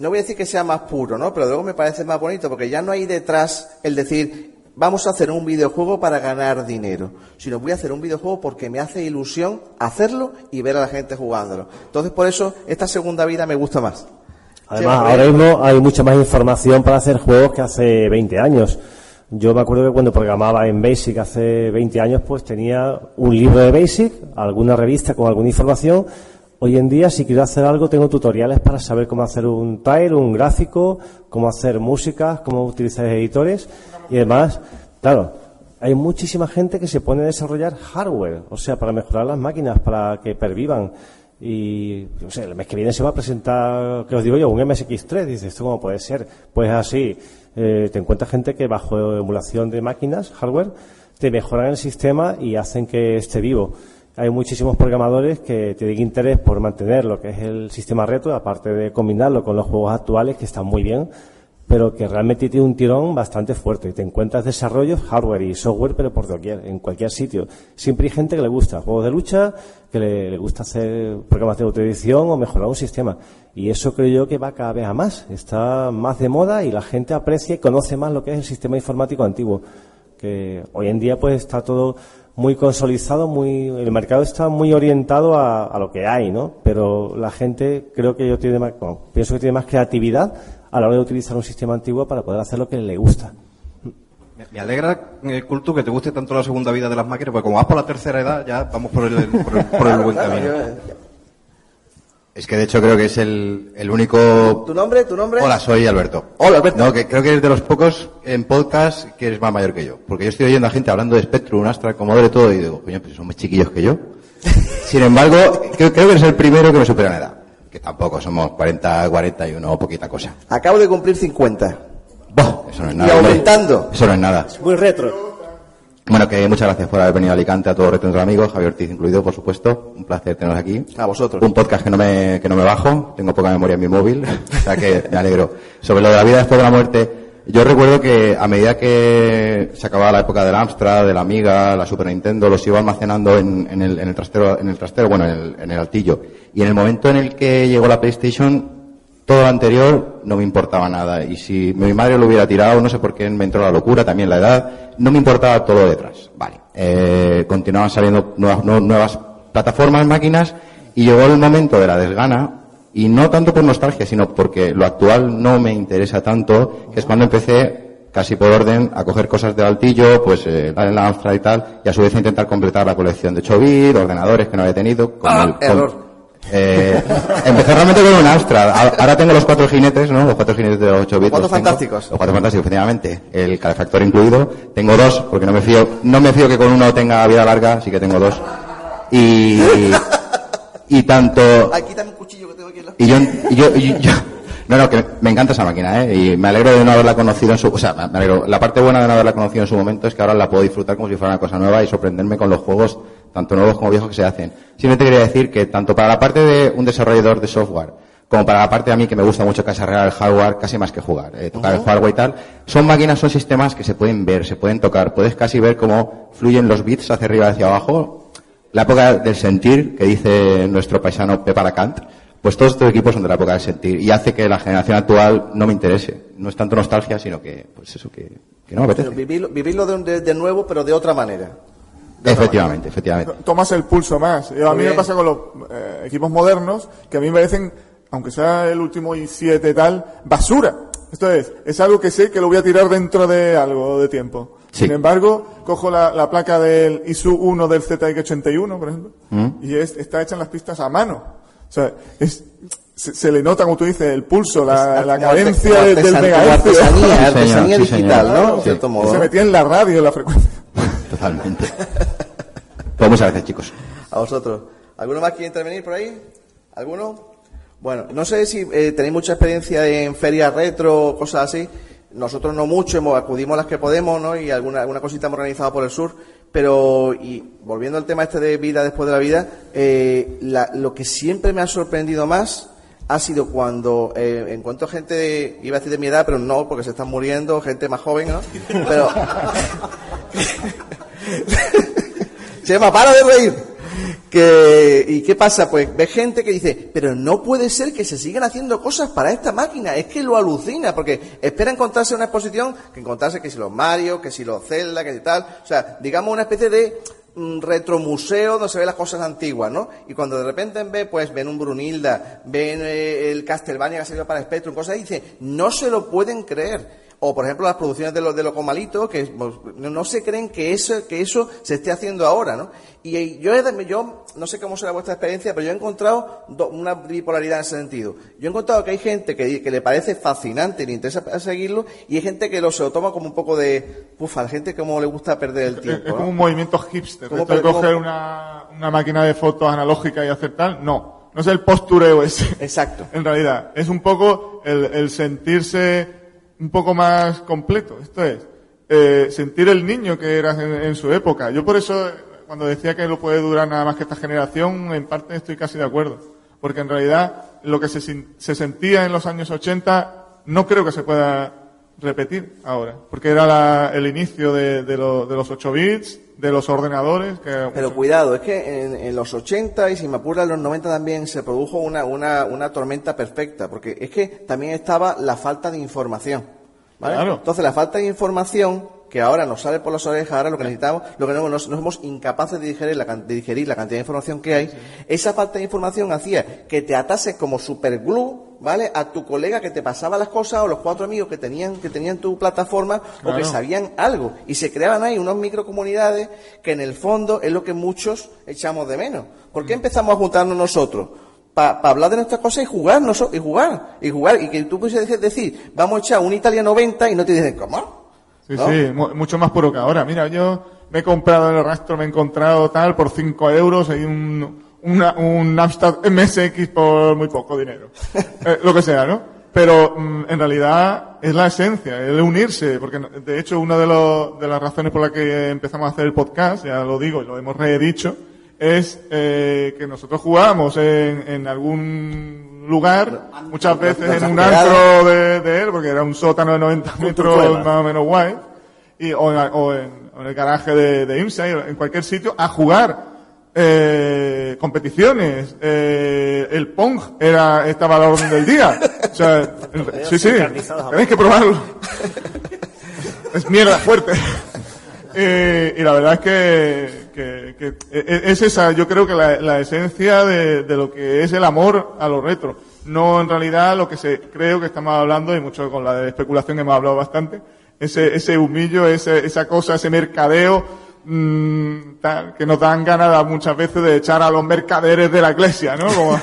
no voy a decir que sea más puro, ¿no? Pero luego me parece más bonito, porque ya no hay detrás el decir, vamos a hacer un videojuego para ganar dinero, sino voy a hacer un videojuego porque me hace ilusión hacerlo y ver a la gente jugándolo. Entonces, por eso, esta segunda vida me gusta más. Además, ahora mismo hay mucha más información para hacer juegos que hace 20 años. Yo me acuerdo que cuando programaba en Basic hace 20 años, pues tenía un libro de Basic, alguna revista con alguna información. Hoy en día, si quiero hacer algo, tengo tutoriales para saber cómo hacer un tile, un gráfico, cómo hacer música, cómo utilizar editores y además, claro, hay muchísima gente que se pone a desarrollar hardware, o sea, para mejorar las máquinas, para que pervivan. Y, no sé, el mes que viene se va a presentar, ¿qué os digo yo? Un MSX3. Dices, ¿esto cómo puede ser? Pues así, eh, te encuentras gente que bajo emulación de máquinas, hardware, te mejoran el sistema y hacen que esté vivo. Hay muchísimos programadores que tienen interés por mantener lo que es el sistema retro, aparte de combinarlo con los juegos actuales que están muy bien, pero que realmente tiene un tirón bastante fuerte. Y te encuentras desarrollos, hardware y software, pero por doquier, en cualquier sitio. Siempre hay gente que le gusta juegos de lucha, que le, le gusta hacer programas de autoedición o mejorar un sistema. Y eso creo yo que va cada vez a más. Está más de moda y la gente aprecia y conoce más lo que es el sistema informático antiguo. Que hoy en día pues está todo muy consolidado, muy, el mercado está muy orientado a, a lo que hay, ¿no? Pero la gente creo que yo tiene más, bueno, pienso que tiene más creatividad a la hora de utilizar un sistema antiguo para poder hacer lo que le gusta. Me- alegra, eh, Cultu, que te guste tanto la segunda vida de las máquinas, porque como vas por la tercera edad, ya vamos por el, por el, por el buen (laughs) camino. Es que de hecho creo que es el, el único... ¿Tu nombre? ¿Tu nombre? Hola, soy Alberto. Hola, Alberto. No, que creo que eres de los pocos en podcast que eres más mayor que yo. Porque yo estoy oyendo a gente hablando de Spectrum, Astra, Commodore y todo, y digo, coño, pues son más chiquillos que yo. (laughs) Sin embargo, creo, creo que eres el primero que me supera en edad. Que tampoco somos 40, 41 o poquita cosa. Acabo de cumplir 50. Buah, eso no es Y nada. hombre. aumentando. Eso no es nada. Muy retro. Bueno, que muchas gracias por haber venido a Alicante, a todos nuestros amigos, Javier Ortiz incluido, por supuesto. Un placer teneros aquí. A vosotros. Un podcast que no me, que no me bajo, tengo poca memoria en mi móvil, (laughs) o sea que me alegro. Sobre lo de la vida después de la muerte, yo recuerdo que a medida que se acababa la época del Amstrad, de la Amiga, la Super Nintendo, los iba almacenando en, en el, en el trastero, en el trastero, bueno, en el, en el altillo. Y en el momento en el que llegó la PlayStation, todo lo anterior no me importaba nada. Y si mi madre lo hubiera tirado, no sé por qué me entró la locura, también la edad, no me importaba todo lo detrás. Vale. Eh, continuaban saliendo nuevas, nu- nuevas plataformas, máquinas, y llegó el momento de la desgana, y no tanto por nostalgia, sino porque lo actual no me interesa tanto, que es cuando empecé casi por orden a coger cosas del altillo, pues eh, la la Amstrad y tal, y a su vez a intentar completar la colección de 8 bit, ordenadores que no había tenido, con Ah, el- con-. Eh, empecé realmente con un Amstrad. A- Ahora tengo los cuatro jinetes, ¿no? Los cuatro jinetes de los 8 bits. Cuatro los tengo. fantásticos. Los cuatro fantásticos, efectivamente. El calefactor incluido. Tengo dos, porque no me fío, no me fío que con uno tenga vida larga, así que tengo dos. Y, y tanto, Ay, quítame un cuchillo que tengo aquí en la... y yo, y yo, y yo- no, no, que me encanta esa máquina, ¿eh? Y me alegro de no haberla conocido en su, o sea, me alegro, la parte buena de no haberla conocido en su momento es que ahora la puedo disfrutar como si fuera una cosa nueva y sorprenderme con los juegos, tanto nuevos como viejos que se hacen. Simplemente quería decir que tanto para la parte de un desarrollador de software, como para la parte a mí que me gusta mucho casi arreglar el hardware, casi más que jugar, eh, tocar el hardware y tal, son máquinas, son sistemas que se pueden ver, se pueden tocar, puedes casi ver cómo fluyen los bits hacia arriba y hacia abajo, la época del sentir, que dice nuestro paisano Pepa Lacant, pues todos estos equipos son de la época del sentir y hace que la generación actual no me interese. No es tanto nostalgia, sino que, pues eso, que, que no me apetece. Vivirlo, vivirlo de, de- de nuevo, pero de otra manera. Efectivamente, efectivamente. tomas el pulso más. Yo, a mí me pasa con los eh, equipos modernos que a mí me parecen, aunque sea el último i7 y tal, basura. Esto es, es algo que sé que lo voy a tirar dentro de algo de tiempo. Sí. Sin embargo, cojo la, la placa del ISU 1 del ZX81, por ejemplo, Mm. y es- está hecha en las pistas a mano. O sea, es, se, se le nota, como tú dices, el pulso, la, la cadencia Como del, megahercio. artesanía, Sí, artesanía sí, señor. digital, ¿no? Claro. En cierto Sí. modo. Se metía en la radio, en la frecuencia. Totalmente. (laughs) Pues muchas gracias, chicos. A vosotros. ¿Alguno más quiere intervenir por ahí? ¿Alguno? Bueno, no sé si eh, tenéis mucha experiencia en ferias retro, cosas así. Nosotros no mucho, hemos, acudimos las que podemos, ¿no? Y alguna, alguna cosita hemos organizado por el sur. Pero, y volviendo al tema este de vida después de la vida, eh, la- lo que siempre me ha sorprendido más ha sido cuando eh, encuentro gente, de, iba a decir de mi edad, pero no, porque se están muriendo, gente más joven, ¿no? Pero... (laughs) Chema, para de reír. Que, ¿Y qué pasa? Pues ve gente que dice, pero no puede ser que se sigan haciendo cosas para esta máquina, es que lo alucina, porque espera encontrarse una exposición, que encontrarse que si los Mario, que si los Zelda, que si tal, o sea, digamos una especie de mm, retromuseo donde se ven las cosas antiguas, ¿no? Y cuando de repente ve, pues ven un Brunilda, ven eh, el Castlevania que ha salido para Spectrum, cosas, y dice, no se lo pueden creer. O, por ejemplo, las producciones de los de Locomalito, que pues, no se creen que eso, que eso se esté haciendo ahora, ¿no? Y yo, yo no sé cómo será vuestra experiencia, pero yo he encontrado do- una bipolaridad en ese sentido. Yo he encontrado que hay gente que, que le parece fascinante y le interesa seguirlo, y hay gente que lo, se lo toma como un poco de, pufa, a la gente como le gusta perder el tiempo, es como ¿no? un movimiento hipster. ¿Cómo Esto de pa- cómo- coger una, una máquina de fotos analógica y hacer tal, no. No es el postureo ese. Exacto. (laughs) En realidad, es un poco el, el sentirse un poco más completo. Esto es, eh, sentir el niño que eras en, su época. Yo por eso, cuando decía que no puede durar nada más que esta generación, en parte estoy casi de acuerdo. Porque en realidad, lo que se, se sentía en los años 80, no creo que se pueda repetir ahora. Porque era la- el inicio de, de los 8 bits, de los ordenadores, que Pero cuidado, es que en, en los 80 y si me apura en los 90 también se produjo una, una, una tormenta perfecta, porque es que también estaba la falta de información. ¿Vale? Claro. Entonces la falta de información que ahora nos sale por las orejas, ahora lo que necesitamos, lo que no, nos, nos somos incapaces de digerir, la, de digerir la cantidad de información que hay, esa falta de información hacía que te atases como superglue, ¿vale? A tu colega que te pasaba las cosas o los cuatro amigos que tenían, que tenían tu plataforma o que Claro. sabían algo. Y se creaban ahí unos microcomunidades que en el fondo es lo que muchos echamos de menos. ¿Por qué empezamos a juntarnos nosotros? Para hablar de nuestras cosas y jugar, noso- y jugar, y jugar, y que tú pudieses decir, vamos a echar un Italia 90 y no te dicen, ¿cómo? Sí, ¿no? sí, mu- mucho más puro que ahora. Mira, yo me he comprado en el rastro, me he encontrado tal por 5 euros y un, una- un Amstrad MSX por muy poco dinero. (laughs) Eh, lo que sea, ¿no? pero mm, en realidad es la esencia, el unirse, porque de hecho una de, de las razones por las que empezamos a hacer el podcast, ya lo digo y lo hemos redicho, es eh, que nosotros jugábamos en, en algún lugar, muchas veces en un antro de, de él, porque era un sótano de 90 metros más o menos guay, y, o, en, o en- el garaje de, de IMSA, en cualquier sitio, a jugar eh, competiciones. Eh, el Pong era, estaba a la orden del día. O sea, el- (laughs) sí, sí, tenéis que probarlo. (laughs) es mierda fuerte. Eh, y la verdad es que, que- que e- es esa, yo creo que la, la esencia de, de lo que es el amor a lo retro. No en realidad lo que se, creo que estamos hablando, y mucho con la de especulación hemos hablado bastante, ese, ese humillo, ese, esa cosa, ese mercadeo, mm, tal, que nos dan ganas muchas veces de echar a los mercaderes de la iglesia, ¿no? Como,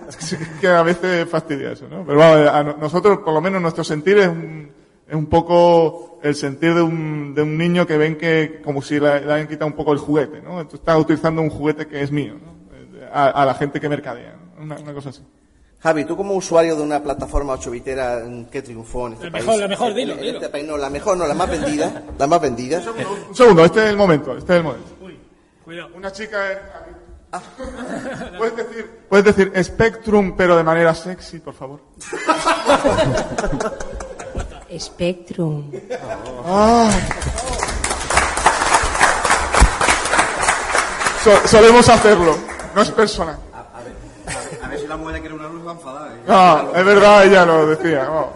(laughs) que a veces fastidia eso, ¿no? Pero vamos, a no- nosotros, por lo menos nuestro sentir es un, es un poco el sentir de un, de un niño que ven que como si le, le han quitado un poco el juguete, ¿no? Tú estás utilizando un juguete que es mío, ¿no? A, a la gente que mercadea, ¿no? una, una cosa así. Javi, tú como usuario de una plataforma ocho bitera mm, que triunfó en este La país. mejor, la mejor, en- dilo, en dilo. este país, no, la mejor, no, la más vendida, (laughs) la más vendida. Un segundo, este es el momento, este es el momento. Cuidado. Una chica es- (laughs) ¿Puedes decir, puedes decir Spectrum, pero de manera sexy, por favor? (laughs) Spectrum. Ah. So- solemos hacerlo, no es personal. A ver si la mujer quiere una luz va a enfadar. ¿eh? No, es verdad, ella lo decía. vamos.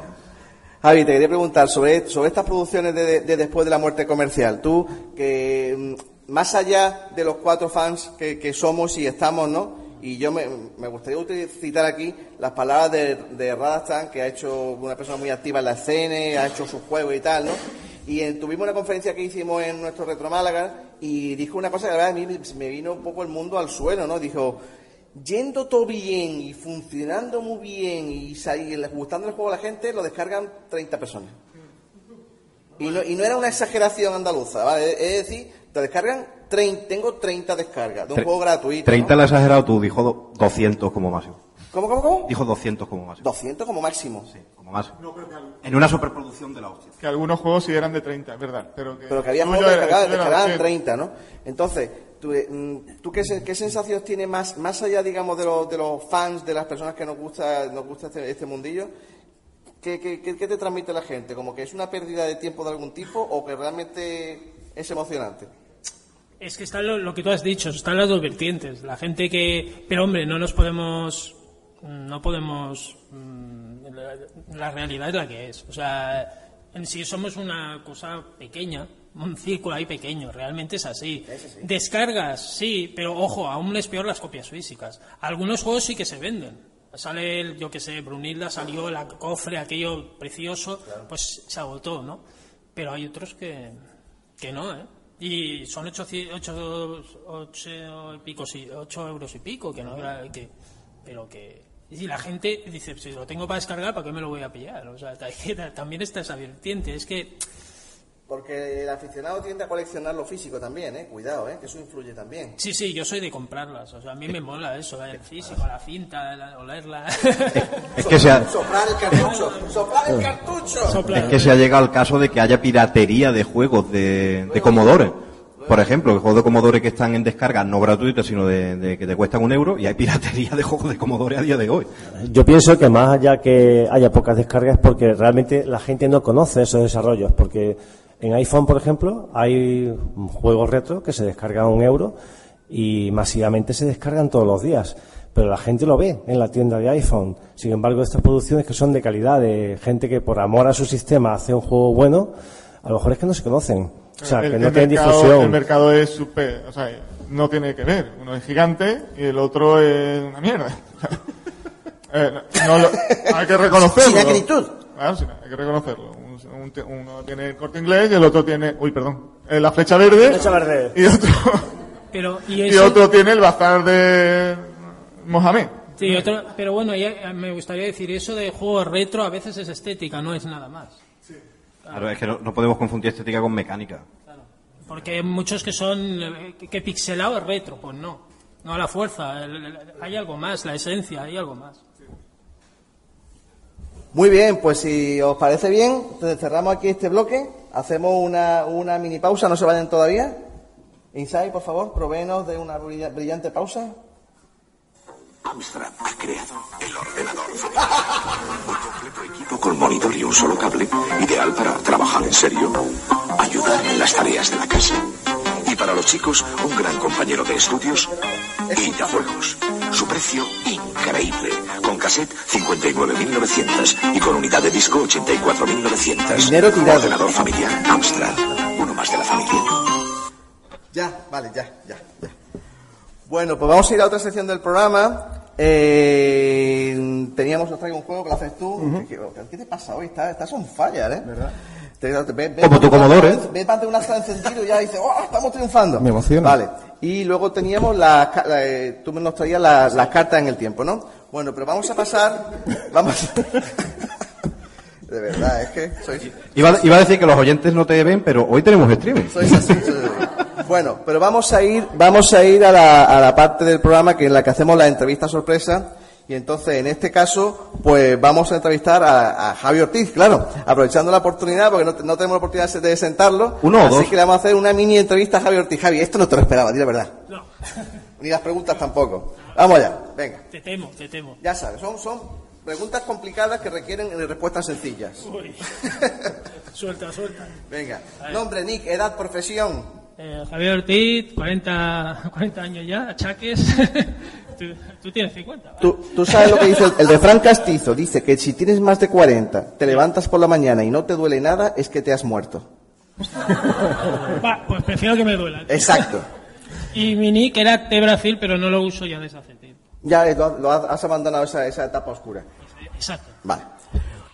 Javi, te quería preguntar sobre, sobre estas producciones de, de- de después de la muerte comercial. Tú, que mm, más allá de los cuatro fans que, que somos y estamos, ¿no? Y yo me, me gustaría citar aquí las palabras de, de Radastan, que ha hecho una persona muy activa en la escena, ha hecho sus juegos y tal, ¿no? Y tuvimos una conferencia que hicimos en nuestro Retro Málaga y dijo una cosa que la verdad a mí me- vino un poco el mundo al suelo, ¿no? Dijo, yendo todo bien y funcionando muy bien y, gustando el juego a la gente, lo descargan 30 personas. Y no, y no era una exageración andaluza, ¿vale? Es decir, te descargan, trein- tengo 30 descargas de un Tre- juego gratuito. 30 ¿no? le has exagerado tú, dijo do- 200 como máximo. ¿Cómo, cómo, cómo? Dijo 200 como máximo. 200 como máximo. Sí, como máximo. En una superproducción de la hostia. Que algunos juegos sí eran de 30, es verdad. Pero que, Pero que había juegos que descargaban, tuyo era descargaban 100. 30, ¿no? Entonces, ¿tú, eh, mm, ¿tú qué, qué sensaciones tienes más, más allá, digamos, de los, de los fans, de las personas que nos gusta, nos gusta este, este mundillo? ¿Qué, qué, qué- qué te transmite la gente? ¿Como que es una pérdida de tiempo de algún tipo o que realmente es emocionante? Es que está lo, lo que tú has dicho, están las dos vertientes. La gente que... Pero hombre, no nos podemos... No podemos... mm, La, la realidad es la que es. O sea, en sí somos una cosa pequeña, un círculo ahí pequeño, realmente es así. Descargas, sí, pero ojo, aún es peor las copias físicas. Algunos juegos sí que se venden. Sale, el, yo que sé, Brunilda salió el cofre, aquello precioso, pues se agotó, ¿no? Pero hay otros que, que no, ¿eh? Y son 8, y pico, sí, ocho euros y pico, que no habrá que, pero que y la gente dice, si lo tengo para descargar, ¿para qué me lo voy a pillar? O sea, (laughs) también está esa vertiente, es que Porque el aficionado tiende a coleccionar lo físico también, ¿eh? Cuidado, ¿eh? Que eso influye también. Sí, sí, yo soy de comprarlas. O sea, a mí me mola eso, el físico, la cinta, la- olerla. Es que se ha, Soplar el cartucho, soplar el cartucho. Soplar. es que se ha llegado al caso de que haya piratería de juegos de, de Commodore. Por ejemplo, juegos de Commodore que están en descarga no gratuitas, sino de, de que te cuestan un euro, y hay piratería de juegos de Commodore a día de hoy. Yo pienso que más allá que haya pocas descargas es porque realmente la gente no conoce esos desarrollos. Porque en iPhone, por ejemplo, hay juegos retro que se descargan a un euro y masivamente se descargan todos los días. Pero la gente lo ve en la tienda de iPhone. Sin embargo, estas producciones que son de calidad, de gente que por amor a su sistema hace un juego bueno, a lo mejor es que no se conocen. O sea, el, que no tienen mercado, difusión. el mercado es super, o sea, no tiene que ver. Uno es gigante y el otro es una mierda. (laughs) Eh, no lo- hay que reconocerlo. Sin acritud. Claro, sí, hay que reconocerlo. Un- un- uno tiene el corte inglés y el otro tiene, uy, perdón, eh, la flecha verde. Flecha verde. Y otro, Pero, y otro tiene el bazar de Mohamed. Sí, otro- pero bueno, ya- me gustaría decir, eso de juego retro a veces es estética, no es nada más. Claro, es que no, no podemos confundir estética con mecánica. Porque hay muchos que son, eh, que, pixelado es retro, pues no. No a la fuerza, el- el- hay algo más, la esencia, hay algo más. Muy bien, pues si os parece bien, cerramos aquí este bloque, hacemos una, una mini pausa, no se vayan todavía. Inside, por favor, proveenos de una brilla- brillante pausa. Amstrad ha creado el ordenador. Un completo equipo con monitor y un solo cable, ideal para trabajar en serio, ayudar en las tareas de la casa. Y para los chicos, un gran compañero de estudios y de juegos. Su precio increíble. Con cassette 59.900 y con unidad de disco 84.900. Dinero tirado. Ordenador familiar Amstrad. Uno más de la familia. Ya, vale, ya, ya, ya. Bueno, pues vamos a ir a otra sección del programa. Eh, teníamos, os traigo un juego que lo haces tú. ¿Qué, qué te pasa hoy? Estás, estás on fire, ¿eh? ¿Verdad? Como tu Commodore. Ves ante un astra encendido y ya dices, ¡oh, estamos triunfando! Me emociona. Vale. Y luego teníamos las, ca- la, eh, tú nos traías las, cartas en el tiempo, ¿no? Bueno, pero vamos a pasar, (laughs) vamos, (laughs) de verdad, es que Iba, iba a decir que los oyentes no te ven, pero hoy tenemos streaming. sois así. así. Bueno, pero vamos a ir, vamos a ir a la, a la parte del programa que en la que hacemos la entrevista sorpresa. Y entonces, en este caso, pues vamos a entrevistar a, a Javi Ortiz, claro, aprovechando la oportunidad, porque no, te- no tenemos la oportunidad de sentarlo. Uno o así dos. que le vamos a hacer una mini entrevista a Javi Ortiz. Javi, esto no te lo esperaba, di la verdad. (laughs) Ni las preguntas tampoco. Vamos allá, venga. Te temo, te temo. Ya sabes, son, son preguntas complicadas que requieren respuestas sencillas. Uy. (laughs) suelta, suelta. Venga. Nombre, Nick, edad, profesión. Eh, Javier Ortiz, 40, 40 años ya, achaques. (laughs) tú, tú tienes 50. Tú, tú sabes lo que dice el, el de Fran Castizo. Dice que si tienes más de 40, te levantas por la mañana y no te duele nada, es que te has muerto. (laughs) Va, pues prefiero que me duela. Exacto. Y mi nick era T Brasil, pero no lo uso ya desde hace tiempo. Ya eh, lo, lo has has abandonado esa, esa etapa oscura. Exacto. Vale.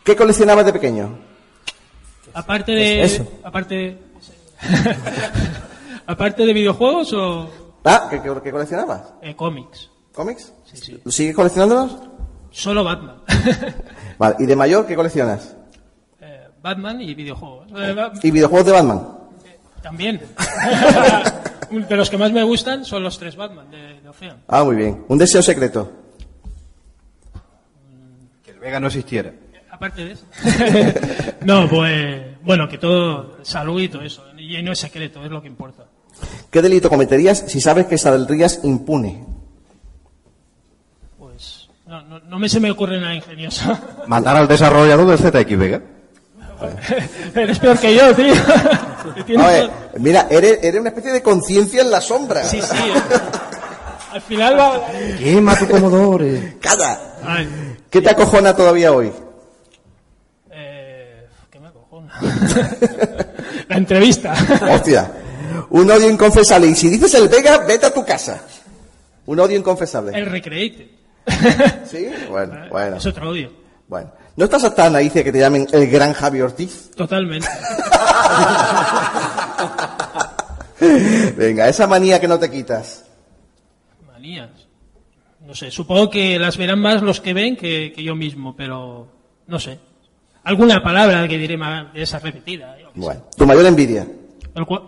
¿Qué coleccionabas de pequeño? Aparte de. Eso. Aparte de. (laughs) aparte de videojuegos o Ah, ¿qué, qué- qué coleccionabas? eh, cómics. ¿Cómics? Sí, sí. ¿Sigues coleccionándolos? Solo Batman. (laughs) Vale. ¿Y de mayor qué coleccionas? Eh, Batman y videojuegos. Eh, ba- ¿Y videojuegos de Batman? también. (laughs) de los que más me gustan son los tres Batman de, de Ocean. Ah, muy bien. ¿Un deseo secreto? Que el Vega no existiera. Aparte de eso. (laughs) no, pues. Bueno, que todo. Salud y todo eso. Y no es secreto, es lo que importa. ¿Qué delito cometerías si sabes que saldrías impune? Pues. No, no, no me se me ocurre nada ingenioso. (laughs) Matar al desarrollador del ZX Vega. (laughs) Eres peor que yo, tío. (laughs) A ver, mira, eres, eres una especie de conciencia en la sombra. Sí, sí. eh. Al final va. Quema tu Commodore. ¡Calla! Ay, ¿Qué te acojona todavía hoy? eh, ¿Qué me acojona? La entrevista. Hostia. Un odio inconfesable. Y si dices el Vega, vete a tu casa. Un odio inconfesable. El Recreated. ¿Sí? Bueno, bueno. Es otro odio. Bueno. ¿No estás hasta narices que te llamen el gran Javi Ortiz? Totalmente. (laughs) Venga, esa manía que no te quitas. Manías. No sé, supongo que las verán más los que ven que, que yo mismo, pero no sé. Alguna palabra que diré más de esa repetida. yo. Bueno. Tu mayor envidia.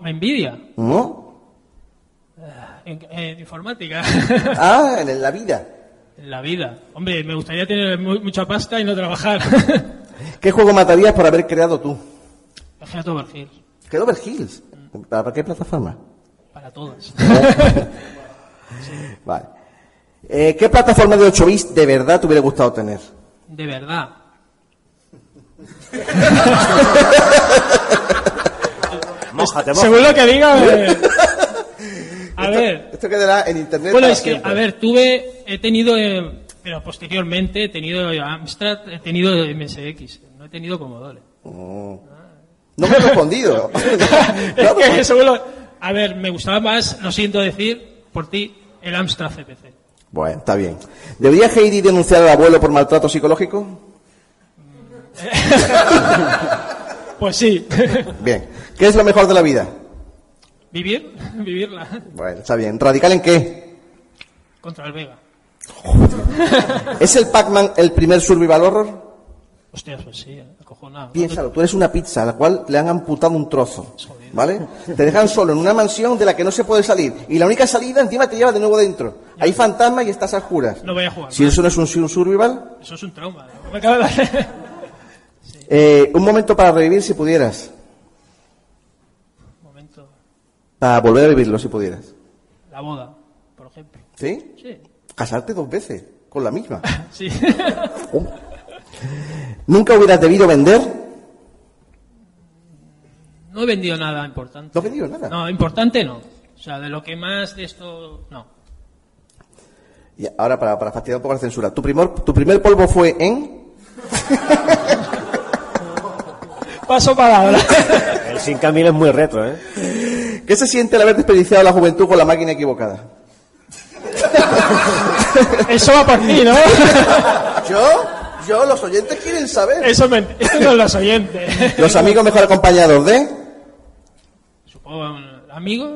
¿Me envidia? ¿No? En, en informática. (laughs) Ah, en la vida. en la vida. Hombre, me gustaría tener mu- mucha pasta y no trabajar. (laughs) ¿Qué juego matarías por haber creado tú? Imagínate Overhill. Clover Hills. ¿Para qué plataforma? Para todas. (laughs) Vale. Eh, ¿Qué plataforma de 8 bits de verdad te hubiera gustado tener? De verdad. (laughs) Mójate, mójate. Según lo que diga. eh, (laughs) A ver. Esto quedará en internet. Bueno, para es que, siempre. a ver, tuve, he tenido, eh, pero posteriormente he tenido Amstrad, he tenido MSX, no he tenido Commodore. No me he respondido. (laughs) es que según lo- a ver, me gustaba más, lo siento decir, por ti, el Amstrad CPC. Bueno, está bien. ¿Debería Heidi denunciar al abuelo por maltrato psicológico? (laughs) Pues sí. Bien. ¿Qué es lo mejor de la vida? Vivir, vivirla Bueno, está bien. ¿Radical en qué? contra el Vega. ¿Es el Pac-Man el primer survival horror? Hostias, pues sí, acojonado. Piénsalo, tú eres una pizza a la cual le han amputado un trozo, ¿vale? Te dejan solo en una mansión de la que no se puede salir y la única salida encima te lleva de nuevo dentro. Hay fantasmas y estás a juras. No voy a jugar. Si eso no es un, un survival, Eso es un trauma. ¿no? Me de dar- (laughs) Eh, un momento para revivir si pudieras. Momento. Para volver a vivirlo si pudieras. La boda, por ejemplo. ¿Sí? Sí. Casarte dos veces, con la misma. (laughs) Sí. Oh. ¿Nunca hubieras debido vender? No he vendido nada importante. ¿No has vendido nada? No, importante no. O sea, de lo que más de esto, no. Y ahora, para, para fastidiar un poco la censura. ¿Tu primer, tu primer polvo fue en...? (laughs) Paso palabra. (laughs) El sin camino es muy retro, ¿eh? ¿Qué se siente al haber desperdiciado la juventud con la máquina equivocada? Eso va por ti, ¿no? (laughs) ¿Yo? Yo, los oyentes quieren saber. Eso me, esto no es los oyentes. Los amigos mejor acompañados de... Supongo un amigo,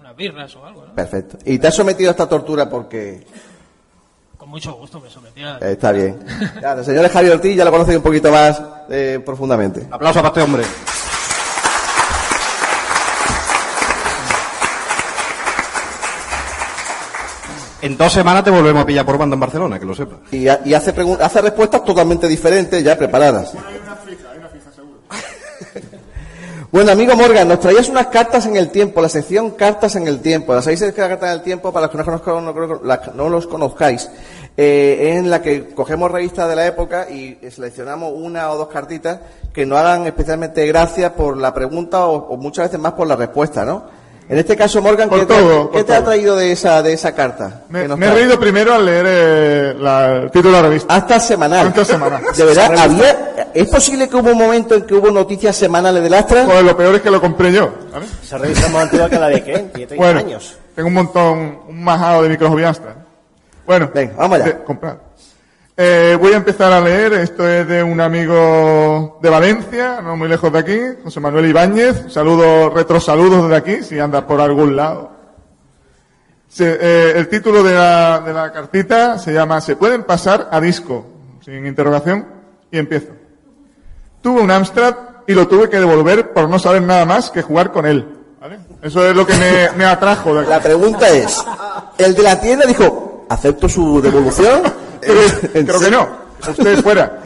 unas birras o algo, ¿no? Perfecto. ¿Y te has sometido a esta tortura porque...? Con mucho gusto me sometía. Eh, está bien. Ya, el señor Javier Ortiz ya lo conoce un poquito más eh, profundamente. Aplauso para este hombre. En dos semanas te volvemos a pillar por banda en Barcelona, que lo sepas. Y, y hace, hace respuestas totalmente diferentes, ya preparadas. Bueno, amigo Morgan, nos traías unas cartas en el tiempo, la sección Cartas en el tiempo. Las sabéis que la carta en el tiempo, para los que no, conozco- no no los conozcáis, eh, en la que cogemos revistas de la época y seleccionamos una o dos cartitas que nos hagan especialmente gracia por la pregunta o muchas veces más por la respuesta, ¿no? En este caso, Morgan, ¿qué, todo, te, qué por te ha traído de esa, de esa carta? Me, he reído primero al leer eh, la- el título de la revista. Hasta semanal. Hasta semanal. (laughs) De verdad, había, ¿es posible que hubo un momento en que hubo noticias semanales del Astra? Joder, lo peor es que lo compré yo. ¿vale? Esa revista más antigua que la de qué? Tiene 30 Bueno, años. tengo un montón, un majado de microjoviastas. Bueno, Venga, vamos allá. de- comprar. Eh, voy a empezar a leer, esto es de un amigo de Valencia, no muy lejos de aquí, José Manuel Ibáñez, saludos, retrosaludos desde aquí, si andas por algún lado. Eh, el título de la, de la cartita se llama ¿Se pueden pasar a disco? Sin interrogación, y empiezo. Tuve un Amstrad y lo tuve que devolver por no saber nada más que jugar con él. Eso es lo que me, me atrajo de aquí. La pregunta es, ¿el de la tienda dijo, acepto su devolución? ¿En (laughs) Creo que no. Usted fuera.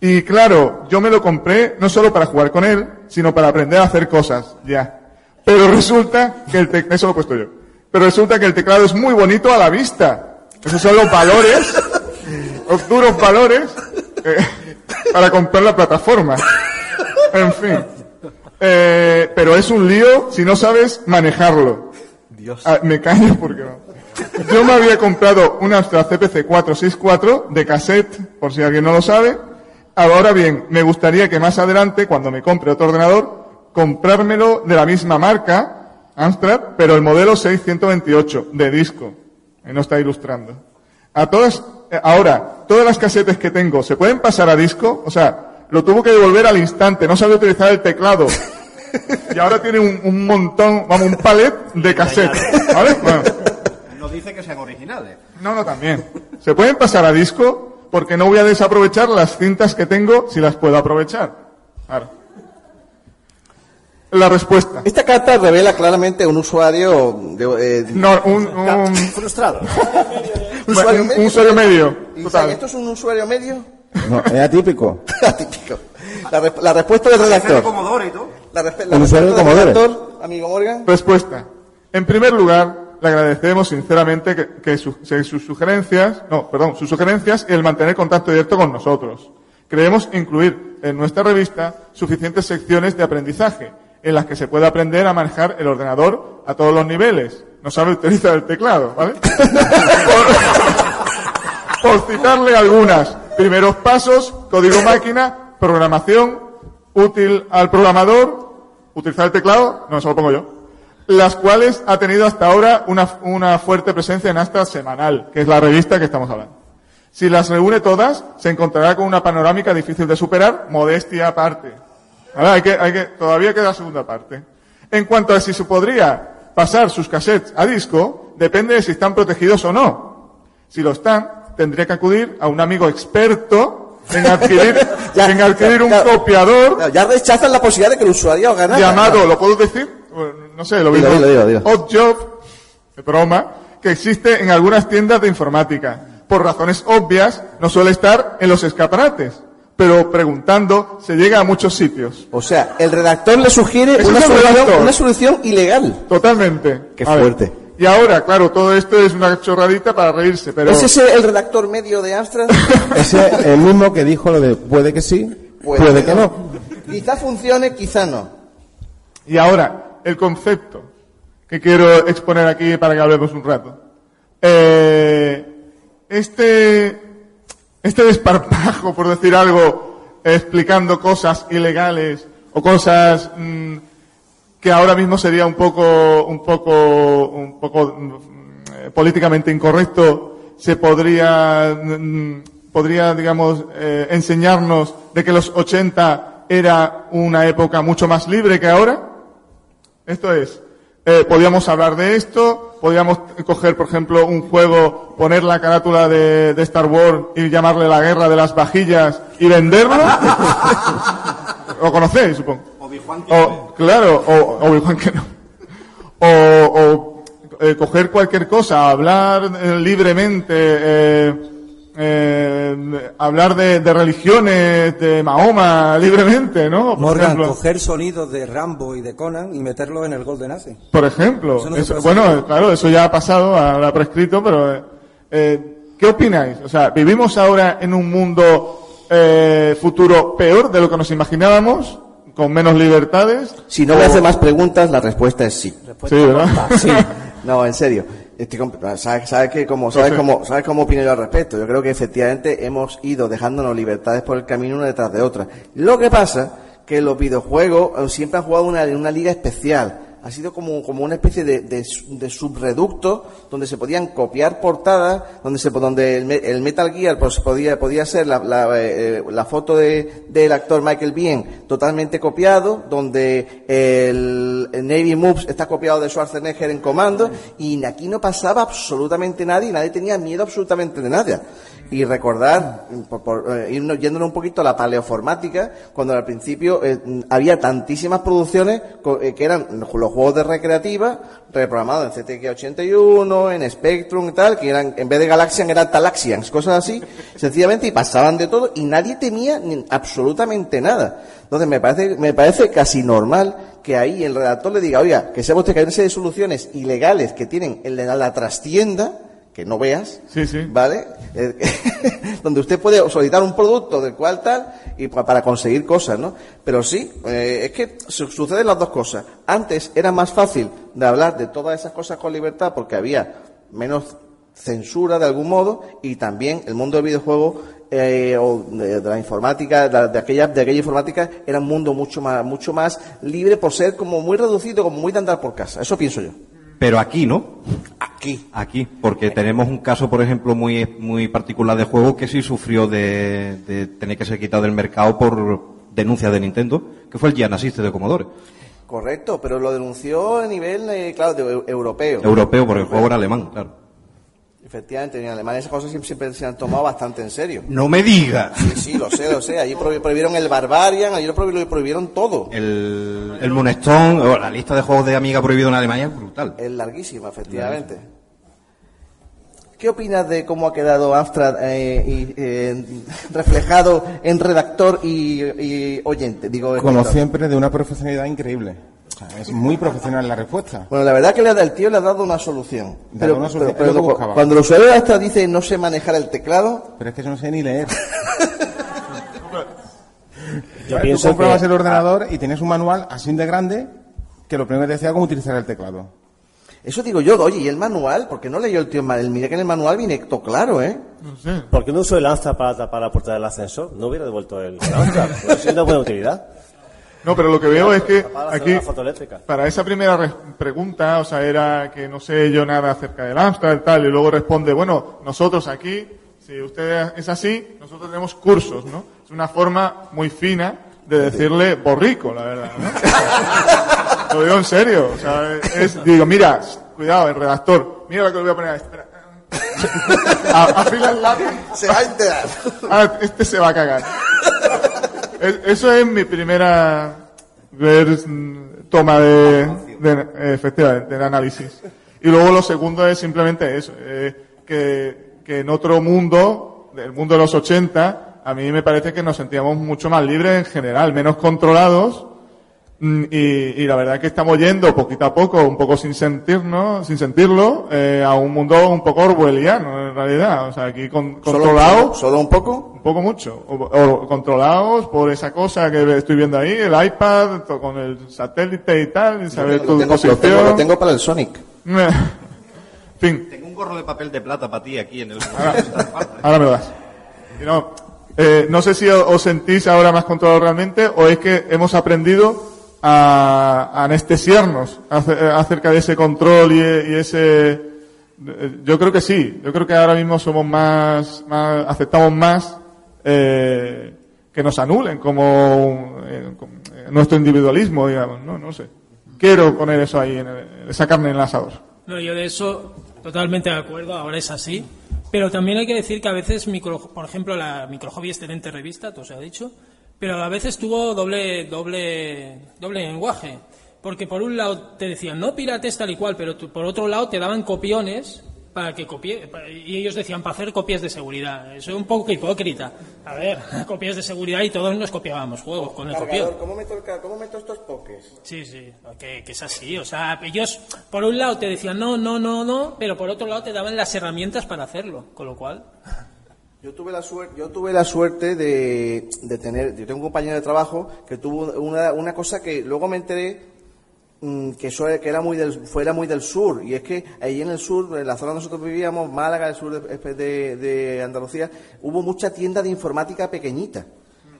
Y claro, yo me lo compré no solo para jugar con él, sino para aprender a hacer cosas, ya. Pero resulta que el teclado, eso lo he puesto yo. Pero resulta que el teclado es muy bonito a la vista. Esos son los valores, los duros valores, eh, para comprar la plataforma. En fin. Eh, pero es un lío si no sabes manejarlo. Ah, me callo porque no. Yo me había comprado un Amstrad CPC 464 de cassette, por si alguien no lo sabe. Ahora bien, me gustaría que más adelante, cuando me compre otro ordenador, comprármelo de la misma marca, Amstrad, pero el modelo 6128, de disco. No está ilustrando. A todas, eh, ahora, todas las casetes que tengo, ¿se pueden pasar a disco? O sea, lo tuvo que devolver al instante, no sabe utilizar el teclado. (laughs) Y ahora tiene un, un montón, vamos, un palet de cassette. ¿Vale? Bueno. Sean originales. No, no, también. ¿Se pueden pasar a disco? Porque no voy a desaprovechar las cintas que tengo si las puedo aprovechar. Claro. La respuesta. Esta carta revela claramente un usuario de, eh, No, un, (laughs) un, Frustrado. (laughs) un usuario un- medio. un usuario medio. ¿Y Total. ¿Esto es un usuario medio? No, es atípico. (laughs) Atípico. La, re- la respuesta del redactor. Commodore y todo. La, respe- la Un usuario respuesta del de Commodore. redactor, amigo Morgan. Respuesta. En primer lugar, le agradecemos sinceramente que, que su- que sus sugerencias, no, perdón, sus sugerencias y el mantener contacto directo con nosotros. Creemos incluir en nuestra revista suficientes secciones de aprendizaje en las que se puede aprender a manejar el ordenador a todos los niveles. No sabe utilizar el teclado, ¿vale? por, (laughs) por citarle algunas. Primeros pasos, código máquina, programación, útil al programador, utilizar el teclado, no, eso lo pongo yo las cuales ha tenido hasta ahora una, una fuerte presencia en Astra semanal, que es la revista que estamos hablando. Si las reúne todas, se encontrará con una panorámica difícil de superar, modestia aparte. Ahora, hay que, hay que, todavía queda la segunda parte. En cuanto a si se podría pasar sus cassettes a disco, depende de si están protegidos o no. Si lo están, tendría que acudir a un amigo experto en (laughs) adquirir, Ya, en adquirir un claro. copiador Ya rechazan la posibilidad de que el usuario gane. llamado, ¿lo puedo decir? No sé, lo mismo. dilo, dilo, dilo. Odd Job, de broma, que existe en algunas tiendas de informática. Por razones obvias, no suele estar en los escaparates. pero preguntando se llega a muchos sitios. O sea, el redactor le sugiere una solución, una solución ilegal. Totalmente. Qué A ver. fuerte. Y ahora, claro, todo esto es una chorradita para reírse, pero... ¿Es ese el redactor medio de Amstrad? (laughs) Ese es el mismo que dijo lo de puede que sí, puede, que no. Quizá funcione, quizá no. Y ahora, el concepto que quiero exponer aquí para que hablemos un rato. Eh, este, este desparpajo, por decir algo, explicando cosas ilegales o cosas mm, que ahora mismo sería un poco, un poco, un poco mm, políticamente incorrecto, se podría, mm, podría, digamos, eh, enseñarnos de que los 80 era una época mucho más libre que ahora. Esto es, eh, podíamos hablar de esto, podíamos coger, por ejemplo, un juego, poner la carátula de, de Star Wars y llamarle la guerra de las vajillas y venderlo. (laughs) ¿Lo conocéis, supongo? O, claro, o Obi-Wan que no. O, o, eh, coger cualquier cosa, hablar eh, libremente, eh, eh, hablar de, de religiones, de Mahoma (laughs) libremente, ¿no? Por Morgan, ejemplo. coger sonidos de Rambo y de Conan y meterlo en el Golden Ace. Por ejemplo, Eso no se eso- puede bueno, hacer. claro, eso ya ha pasado, ahora prescrito, pero eh, eh, ¿qué opináis? O sea, ¿vivimos ahora en un mundo eh, futuro peor de lo que nos imaginábamos, con menos libertades? Si no O- me hace más preguntas, la respuesta es sí. Sí, ¿verdad? Sí. (laughs) No, en serio. Estoy comp- ¿Sabes, sabes que como, sabes cómo, sabes cómo opino yo al respecto? Yo creo que efectivamente hemos ido dejándonos libertades por el camino una detrás de otra. Lo que pasa que los videojuegos eh, siempre han jugado una, en una liga especial. Ha sido como, como una especie de, de, su- de subreducto donde se podían copiar portadas, donde se donde el, me- el Metal Gear pues podía podía ser eh, la foto de, del actor Michael Biehn totalmente copiado, donde el, Navy Moves está copiado de Schwarzenegger en comando y aquí no pasaba absolutamente nadie y nadie tenía miedo absolutamente de nada. Y recordar, por, por, eh, irnos yéndonos un poquito a la paleoformática, cuando al principio eh, había tantísimas producciones eh, que eran los juegos de recreativa, reprogramados en CTK81, en Spectrum y tal, que eran, en vez de Galaxian eran Talaxians, cosas así, (laughs) sencillamente, y pasaban de todo, y nadie temía ni- absolutamente nada. Entonces me parece, me parece casi normal que ahí el redactor le diga, oiga, que sepa usted que hay una serie de soluciones ilegales que tienen en la, la trastienda, que no veas, Sí, sí. ¿vale? Eh, (laughs) donde usted puede solicitar un producto del cual tal y pa- para conseguir cosas, ¿no? Pero sí, eh, es que su- suceden las dos cosas. Antes era más fácil de hablar de todas esas cosas con libertad porque había menos censura de algún modo y también el mundo del videojuego eh, o de, de la informática, de, de aquella de aquella informática era un mundo mucho más mucho más libre por ser como muy reducido, como muy de andar por casa. Eso pienso yo. Pero aquí, ¿no? Aquí. Aquí, porque tenemos un caso, por ejemplo, muy, muy particular de juego que sí sufrió de, de tener que ser quitado del mercado por denuncia de Nintendo, que fue el Gian Assist de Commodore. Correcto, pero lo denunció a nivel, eh, claro, de, eu- europeo. Europeo, porque el juego era alemán, claro. Efectivamente, en Alemania esas cosas siempre, siempre se han tomado bastante en serio. No me diga. Sí, sí, lo sé, lo sé. Allí prohi- prohibieron el Barbarian, allí lo prohibieron, lo prohibieron todo. El, el Moonstone, o la lista de juegos de Amiga prohibido en Alemania es brutal. Es larguísima, efectivamente. ¿Qué opinas de cómo ha quedado Amstrad eh, y, eh, reflejado en redactor y, y oyente? Digo, Como escritor? siempre, de una profesionalidad increíble. Es muy profesional la respuesta. Bueno, la verdad que le ha- el tío le ha dado una solución. Pero, una solución, pero- es lo pero buscaba. cuando el usuario de Amstrad dice no sé manejar el teclado, Pero es que yo no sé ni leer. (laughs) Yo Tú pienso comprabas que- el ordenador y tenías un manual así de grande que lo primero que te decía cómo utilizar el teclado. Eso digo yo, oye, ¿y el manual? Porque no leyó el tío el manual. Mira que en el manual viene todo claro, ¿eh? ¿Por qué no usó el Amstrad para tapar la puerta del ascensor? No hubiera devuelto el. Pero sí una buena utilidad. No, pero lo que veo es que Para aquí, para esa primera re- pregunta, o sea, era que no sé yo nada acerca del Amstrad y tal, y luego responde, bueno, nosotros aquí, si usted es así, nosotros tenemos cursos, ¿no? Es una forma muy fina de decirle borrico, la verdad, ¿no? (laughs) lo digo en serio, o sea, es, digo, mira, cuidado, el redactor, mira lo que le voy a poner, espera. (laughs) A- Afila el lápiz. Se va a enterar. Ah, este se va a cagar. Es- Eso es mi primera toma de, de- efectivamente, del análisis. Y luego lo segundo es simplemente eso, eh, que, que en otro mundo, el mundo de los 80, a mí me parece que nos sentíamos mucho más libres en general, menos controlados. Mm, Y, y la verdad es que estamos yendo poquito a poco, un poco sin sentirnos, sin sentirlo, eh, a un mundo un poco orwelliano en realidad. O sea, aquí con, ¿Solo un controlados. poco? ¿Solo un poco? Un poco mucho. O, o controlados por esa cosa que estoy viendo ahí, el iPad, to- con el satélite y tal, y saber Lo tu tengo, lo posición. tengo- lo tengo para el Sonic. (laughs) Fin. Tengo un gorro de papel de plata para ti aquí en el... Ahora me lo das. Y no, eh, no sé si os sentís ahora más controlados realmente o es que hemos aprendido a, anestesiarnos eh, acerca de ese control y, ese... Yo creo que sí. Yo creo que ahora mismo somos más, aceptamos más eh, que nos anulen como eh, nuestro individualismo, digamos. No, no sé. Quiero poner eso ahí, en el- esa carne en el asador. No, yo de eso totalmente de acuerdo, ahora es así. Pero también hay que decir que a veces, micro, por ejemplo, la Microhobby excelente revista, todo se ha dicho, pero a veces tuvo doble, doble, doble lenguaje. Porque por un lado te decían, no pirates tal y cual, pero por otro lado te daban copiones para que copie, y ellos decían para hacer copias de seguridad. Eso es un poco hipócrita. A ver, (laughs) copias de seguridad y todos nos copiábamos juegos con el copión. ¿cómo meto, el cómo meto estos pokés? Sí, sí, que, que es así. O sea, ellos, por un lado te decían no, no, no, no, pero por otro lado te daban las herramientas para hacerlo. Con lo cual, Yo tuve la suerte, yo tuve la suerte de, de tener, yo tengo un compañero de trabajo que tuvo una, una cosa que luego me enteré mm, que eso que era muy del, fuera muy del sur y es que ahí en el sur, en la zona donde nosotros vivíamos, Málaga, el sur de, Andalucía, hubo mucha tienda de informática pequeñita.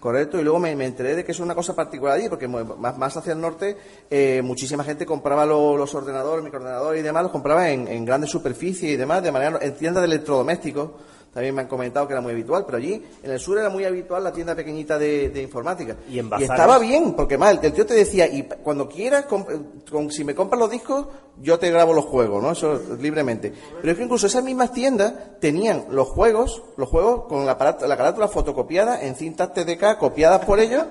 Correcto, y luego me, enteré de que es una cosa particular allí, porque más, más hacia el norte, eh, muchísima gente compraba lo- los ordenadores, microordenadores y demás, los compraba en, en grandes superficies y demás, de manera, en tiendas de electrodomésticos, también me han comentado que era muy habitual, pero allí en el sur era muy habitual la tienda pequeñita de, de informática. Y en y estaba bien, porque más, el, tío te decía, y cuando quieras, comp- con- si me compras los discos, yo te grabo los juegos, ¿no? Eso libremente. Pero es que incluso esas mismas tiendas tenían los juegos, los juegos con la, carátula fotocopiada en cintas TDK copiadas por ellos.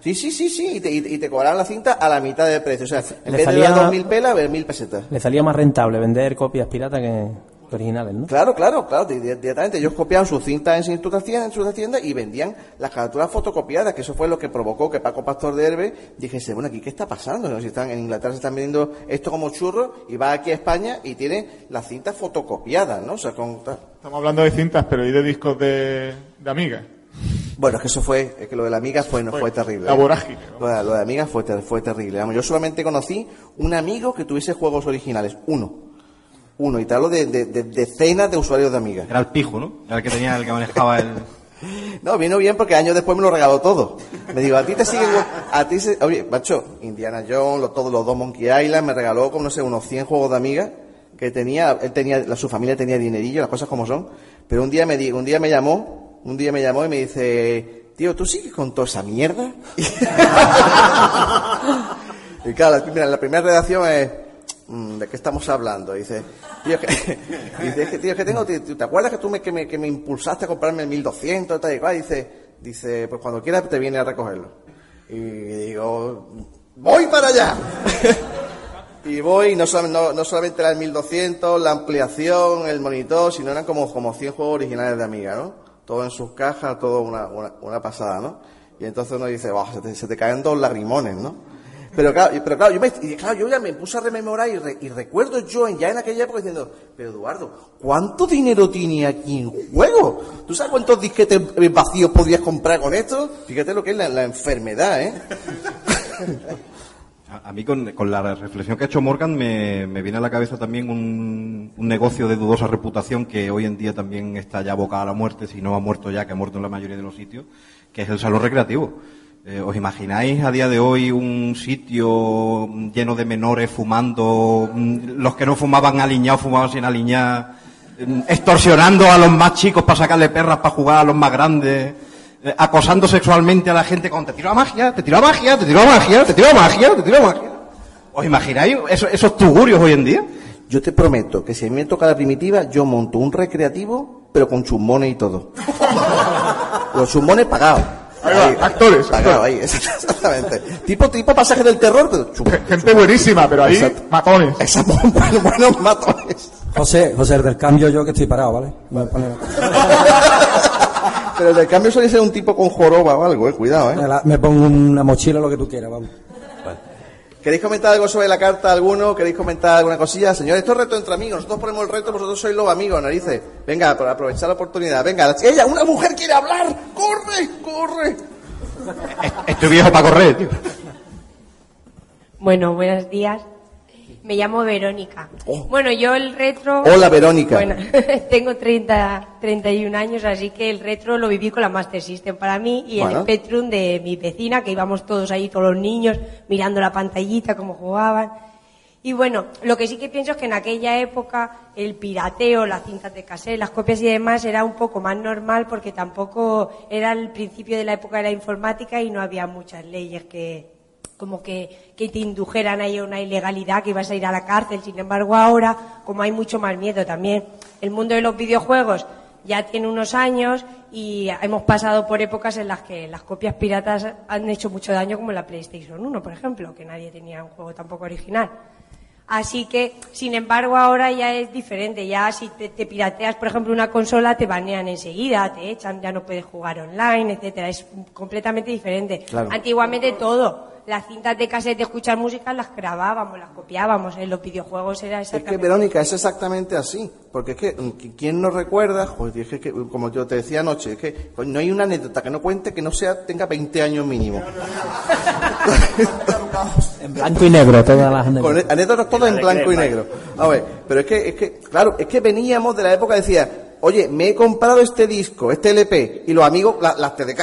Sí, sí, sí, sí, y te, y te- cobraban la cinta a la mitad de precio. O sea, en Le vez de salía- dar 2.000 pelas, ver 1.000 pesetas. Le salía más rentable vender copias piratas que, que originales, ¿no? Claro, claro, claro, di- di- directamente ellos copiaban sus cintas en sus tiendas, en sus tiendas y vendían las caratulas fotocopiadas, que eso fue lo que provocó que Paco Pastor de Herbe dijese, bueno, aquí qué está pasando, ¿No? si están en Inglaterra se están vendiendo esto como churros y va aquí a España y tiene las cintas fotocopiadas, ¿no? O sea, con ta- Estamos hablando de cintas, pero ¿y de discos de, de Amiga? bueno, es que eso fue, es que lo de la amiga fue, no fue, terrible. la ¿eh? vorágine, Lo de, lo de amiga fue, ter- fue terrible. Vamos, yo solamente conocí un amigo que tuviese juegos originales, uno. Uno, y te hablo de, de- de decenas de usuarios de amiga. Era el pijo, ¿no? Era el que tenía, el que manejaba el... (laughs) No, vino bien porque años después me lo regaló todo. Me digo, a ti te siguen, a ti se, oye, macho, Indiana Jones, los, todos los dos Monkey Island, me regaló como no sé, unos 100 juegos de amiga que tenía, él tenía, la, su familia tenía dinerillo, las cosas como son. Pero un día me di, un día me llamó, un día me llamó y me dice, tío, ¿tú sigues con toda esa mierda? (laughs) y claro, la, mira, la primera redacción es, ¿de qué estamos hablando? Dice, tío, que, (laughs) dice, es que, tío, que tengo, ¿te, te acuerdas que tú me, que me, que me impulsaste a comprarme el 1200 tal y cual? Dice, dice, pues cuando quieras te viene a recogerlo. Y digo, voy para allá. (laughs) y voy, no, no, no solamente era el 1200, la ampliación, el monitor, sino eran como, como 100 juegos originales de Amiga, ¿no? Todo en sus cajas, todo una, una, una pasada, ¿no? Y entonces uno dice, "Buah, se, te, se te caen dos lagrimones, ¿no? Pero claro, pero claro, yo, me, y claro, yo ya me puse a rememorar y, re- y recuerdo yo ya en aquella época diciendo, pero Eduardo, ¿cuánto dinero tiene aquí en juego? ¿Tú sabes cuántos disquetes vacíos podrías comprar con esto? Fíjate lo que es la, enfermedad, ¿eh? (laughs) A, mí con, con la reflexión que ha hecho Morgan me, me viene a la cabeza también un, un negocio de dudosa reputación que hoy en día también está ya abocado a la muerte, si no ha muerto ya, que ha muerto en la mayoría de los sitios, que es el salón recreativo. Eh, ¿Os imagináis a día de hoy un sitio lleno de menores fumando, mm, los que no fumaban aliñados fumaban sin aliñar, mm, extorsionando a los más chicos para sacarle perras para jugar a los más grandes? eh, acosando sexualmente a la gente con te tiro a magia, te tiro a magia, te tiro a magia, te tiro a magia, te tiro a magia. ¿Os imagináis eso- esos tugurios hoy en día? Yo te prometo que si a mí me toca la primitiva, yo monto un recreativo, pero con chumbones y todo. (laughs) Los chumbones pagados. Ahí va, actores, ahí, actores. (laughs) exactamente. Tipo, tipo pasaje del terror, pero chumbones. Gente buenísima, pero ahí Exacto. matones. Exacto, (laughs) buenos, buenos matones. José, José, el del cambio yo que estoy parado, ¿vale? Voy a poner- (laughs) Pero el del cambio suele ser un tipo con joroba o algo, eh. Cuidado, eh. Me, la- me pongo una mochila, lo que tú quieras, vamos. ¿Queréis comentar algo sobre la carta alguno? ¿Queréis comentar alguna cosilla? Señores, esto es reto entre amigos. Nosotros ponemos el reto, vosotros sois los amigos, narices. Venga, por aprovechar la oportunidad. Venga, la- ella, una mujer quiere hablar. ¡Corre, corre! Estoy viejo para correr, tío. Bueno, buenos días. Me llamo Verónica. Bueno, yo el retro... Hola, Verónica. Bueno, (laughs) tengo 30, 31 años, así que el retro lo viví con la Master System para mí y Bueno. el Spectrum de mi vecina, que íbamos todos ahí, todos los niños, mirando la pantallita, cómo jugaban. Y bueno, lo que sí que pienso es que en aquella época el pirateo, las cintas de cassette, las copias y demás era un poco más normal porque tampoco era el principio de la época de la informática y no había muchas leyes que como que, que te indujeran ahí a una ilegalidad, que ibas a ir a la cárcel. Sin embargo, ahora, como hay mucho más miedo también, el mundo de los videojuegos ya tiene unos años y hemos pasado por épocas en las que las copias piratas han hecho mucho daño, como la PlayStation 1, por ejemplo, que nadie tenía un juego tampoco original. Así que, sin embargo, ahora ya es diferente. Ya si te, te pirateas, por ejemplo, una consola, te banean enseguida, te echan, ya no puedes jugar online, etcétera. Es completamente diferente. Claro. Antiguamente todo. Las cintas de cassette de escuchar música las grabábamos, las copiábamos. En los videojuegos era Es que, exactamente. Verónica, es exactamente así. Porque es que, mm, ¿quién no recuerda? Joder, es que, que, como yo te decía anoche, es que pues, no hay una anécdota que no cuente que no sea tenga 20 años mínimo. (laughs) En blanco y negro, todas las anécdotas. anécdotas todo en blanco y negro. A ver, pero es que, es que, claro, es que veníamos de la época que decía, oye, me he comprado este disco, este LP, y los amigos, la- las TDK.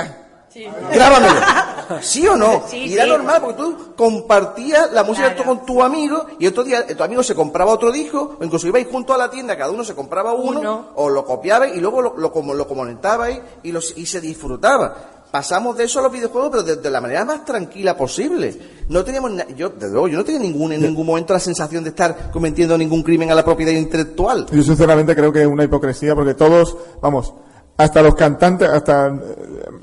Grábamelo. (laughs) ¿Sí o no? (laughs) Sí, y era sí. normal, porque tú compartías la música con tu amigo, y otro día tu amigo se compraba otro disco, o incluso ibais junto a la tienda, cada uno se compraba uno, Uno. o lo copiabais, y luego lo, lo, como- lo comentabais, y, los, y se disfrutaba. Pasamos de eso a los videojuegos, pero de, de la manera más tranquila posible. No teníamos, yo, desde luego, yo no tenía ningún, en ningún momento la sensación de estar cometiendo ningún crimen a la propiedad intelectual. Yo sinceramente creo que es una hipocresía porque todos, vamos, hasta los cantantes, hasta eh,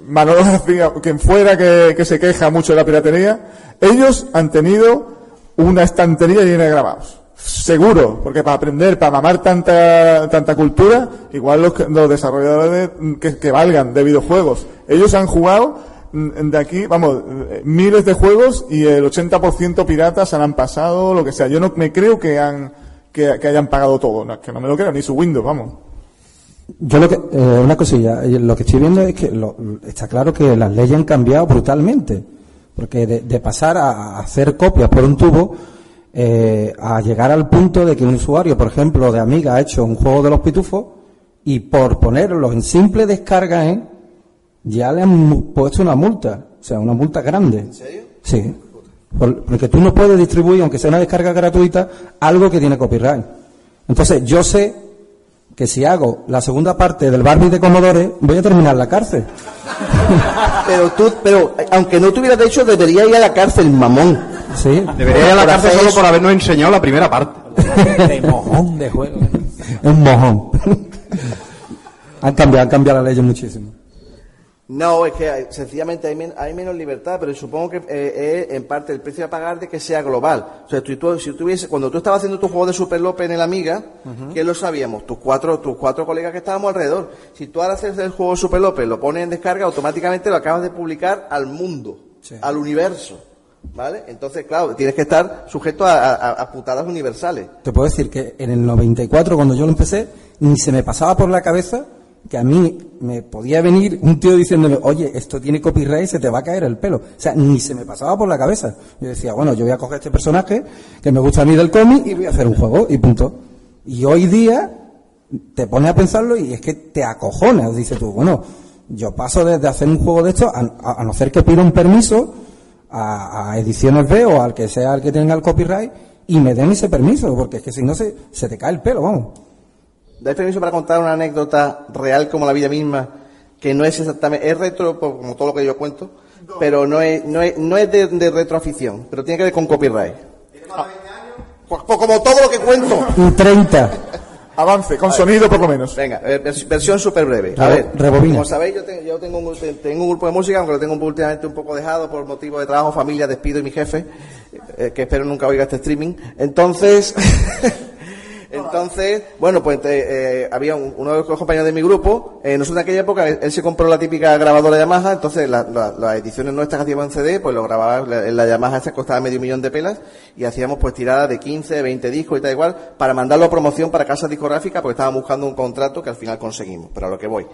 Manolo García, quien fuera que, se queja mucho de la piratería, ellos han tenido una estantería llena de grabados. Seguro, porque para aprender, para mamar tanta, tanta cultura, igual los, los desarrolladores que, que valgan de videojuegos, ellos han jugado mm, de aquí, vamos, eh, miles de juegos y el 80% piratas han pasado, lo que sea. Yo no me creo que han, que, hayan pagado todo, no, que no me lo creo, ni su Windows, vamos. Yo lo que, eh, una cosilla, eh, lo que estoy viendo es que lo- está claro que las leyes han cambiado brutalmente, porque de, de pasar a, a hacer copias por un tubo eh, a llegar al punto de que un usuario, por ejemplo, de Amiga ha hecho un juego de los pitufos y por ponerlo en simple descarga, ¿eh? ya le han puesto una multa, o sea, una multa grande. ¿En serio? Sí. Por- porque tú no puedes distribuir, aunque sea una descarga gratuita, algo que tiene copyright. Entonces, yo sé que si hago la segunda parte del Barbie de Commodore, voy a terminar la cárcel. (laughs) Pero tú, pero aunque no tuvieras de hecho, debería ir a la cárcel, mamón. Sí. Debería ir a la cárcel solo por habernos enseñado la primera parte. (laughs) De mojón de juego. (laughs) Un mojón. han cambiado, han cambiado las leyes muchísimo. No, es que hay- sencillamente hay, men- hay menos libertad, pero supongo que eh, es en parte el precio a pagar de que sea global. O sea, tú, tú- si tuviese, cuando tú estabas haciendo tu juego de Super López en el Amiga, ¿qué lo sabíamos? Tus cuatro, tus cuatro colegas que estábamos alrededor. Si tú ahora haces el juego de Super López, lo pones en descarga, automáticamente lo acabas de publicar al mundo, al universo. ¿Vale? Entonces, claro, tienes que estar sujeto a, a- a putadas universales. Te puedo decir que en el 94, cuando yo lo empecé, ni se me pasaba por la cabeza que a mí me podía venir un tío diciéndome, oye, esto tiene copyright y se te va a caer el pelo. O sea, ni se me pasaba por la cabeza. Yo decía, bueno, yo voy a coger este personaje que me gusta a mí del cómic y voy a hacer un juego y punto. Y hoy día te pones a pensarlo y es que te acojonas. Dices tú, bueno, yo paso desde hacer un juego de esto a, no ser que pida un permiso a, a Ediciones B o al que sea el que tenga el copyright y me den ese permiso, porque es que si no se, se te cae el pelo, vamos. ¿Dais permiso para contar una anécdota real como la vida misma? Que no es exactamente, es retro como todo lo que yo cuento, pero no es, no es, no es de, de retroafición, pero tiene que ver con copyright. Pues, pues como todo lo que cuento. Un 30. Avance, con sonido por lo menos. Venga, eh, vers- versión súper breve. A Rebo- ver, rebobina. como sabéis, yo, tengo, yo tengo, un, te- tengo un grupo de música, aunque lo tengo últimamente un poco dejado por motivo de trabajo, familia, despido y mi jefe, eh, que espero nunca oiga este streaming. Entonces, (laughs) Entonces, bueno, pues eh, eh, había un- uno de los compañeros de mi grupo, eh, nosotros en aquella época, él, se compró la típica grabadora Yamaha, entonces la- la- las ediciones nuestras que hacíamos en CD, pues lo grababa la- la Yamaha, esa costaba medio millón de pelas, y hacíamos pues tiradas de 15, 20 discos y tal igual, para mandarlo a promoción para casas discográficas, porque estábamos buscando un contrato que al final conseguimos, pero a lo que voy.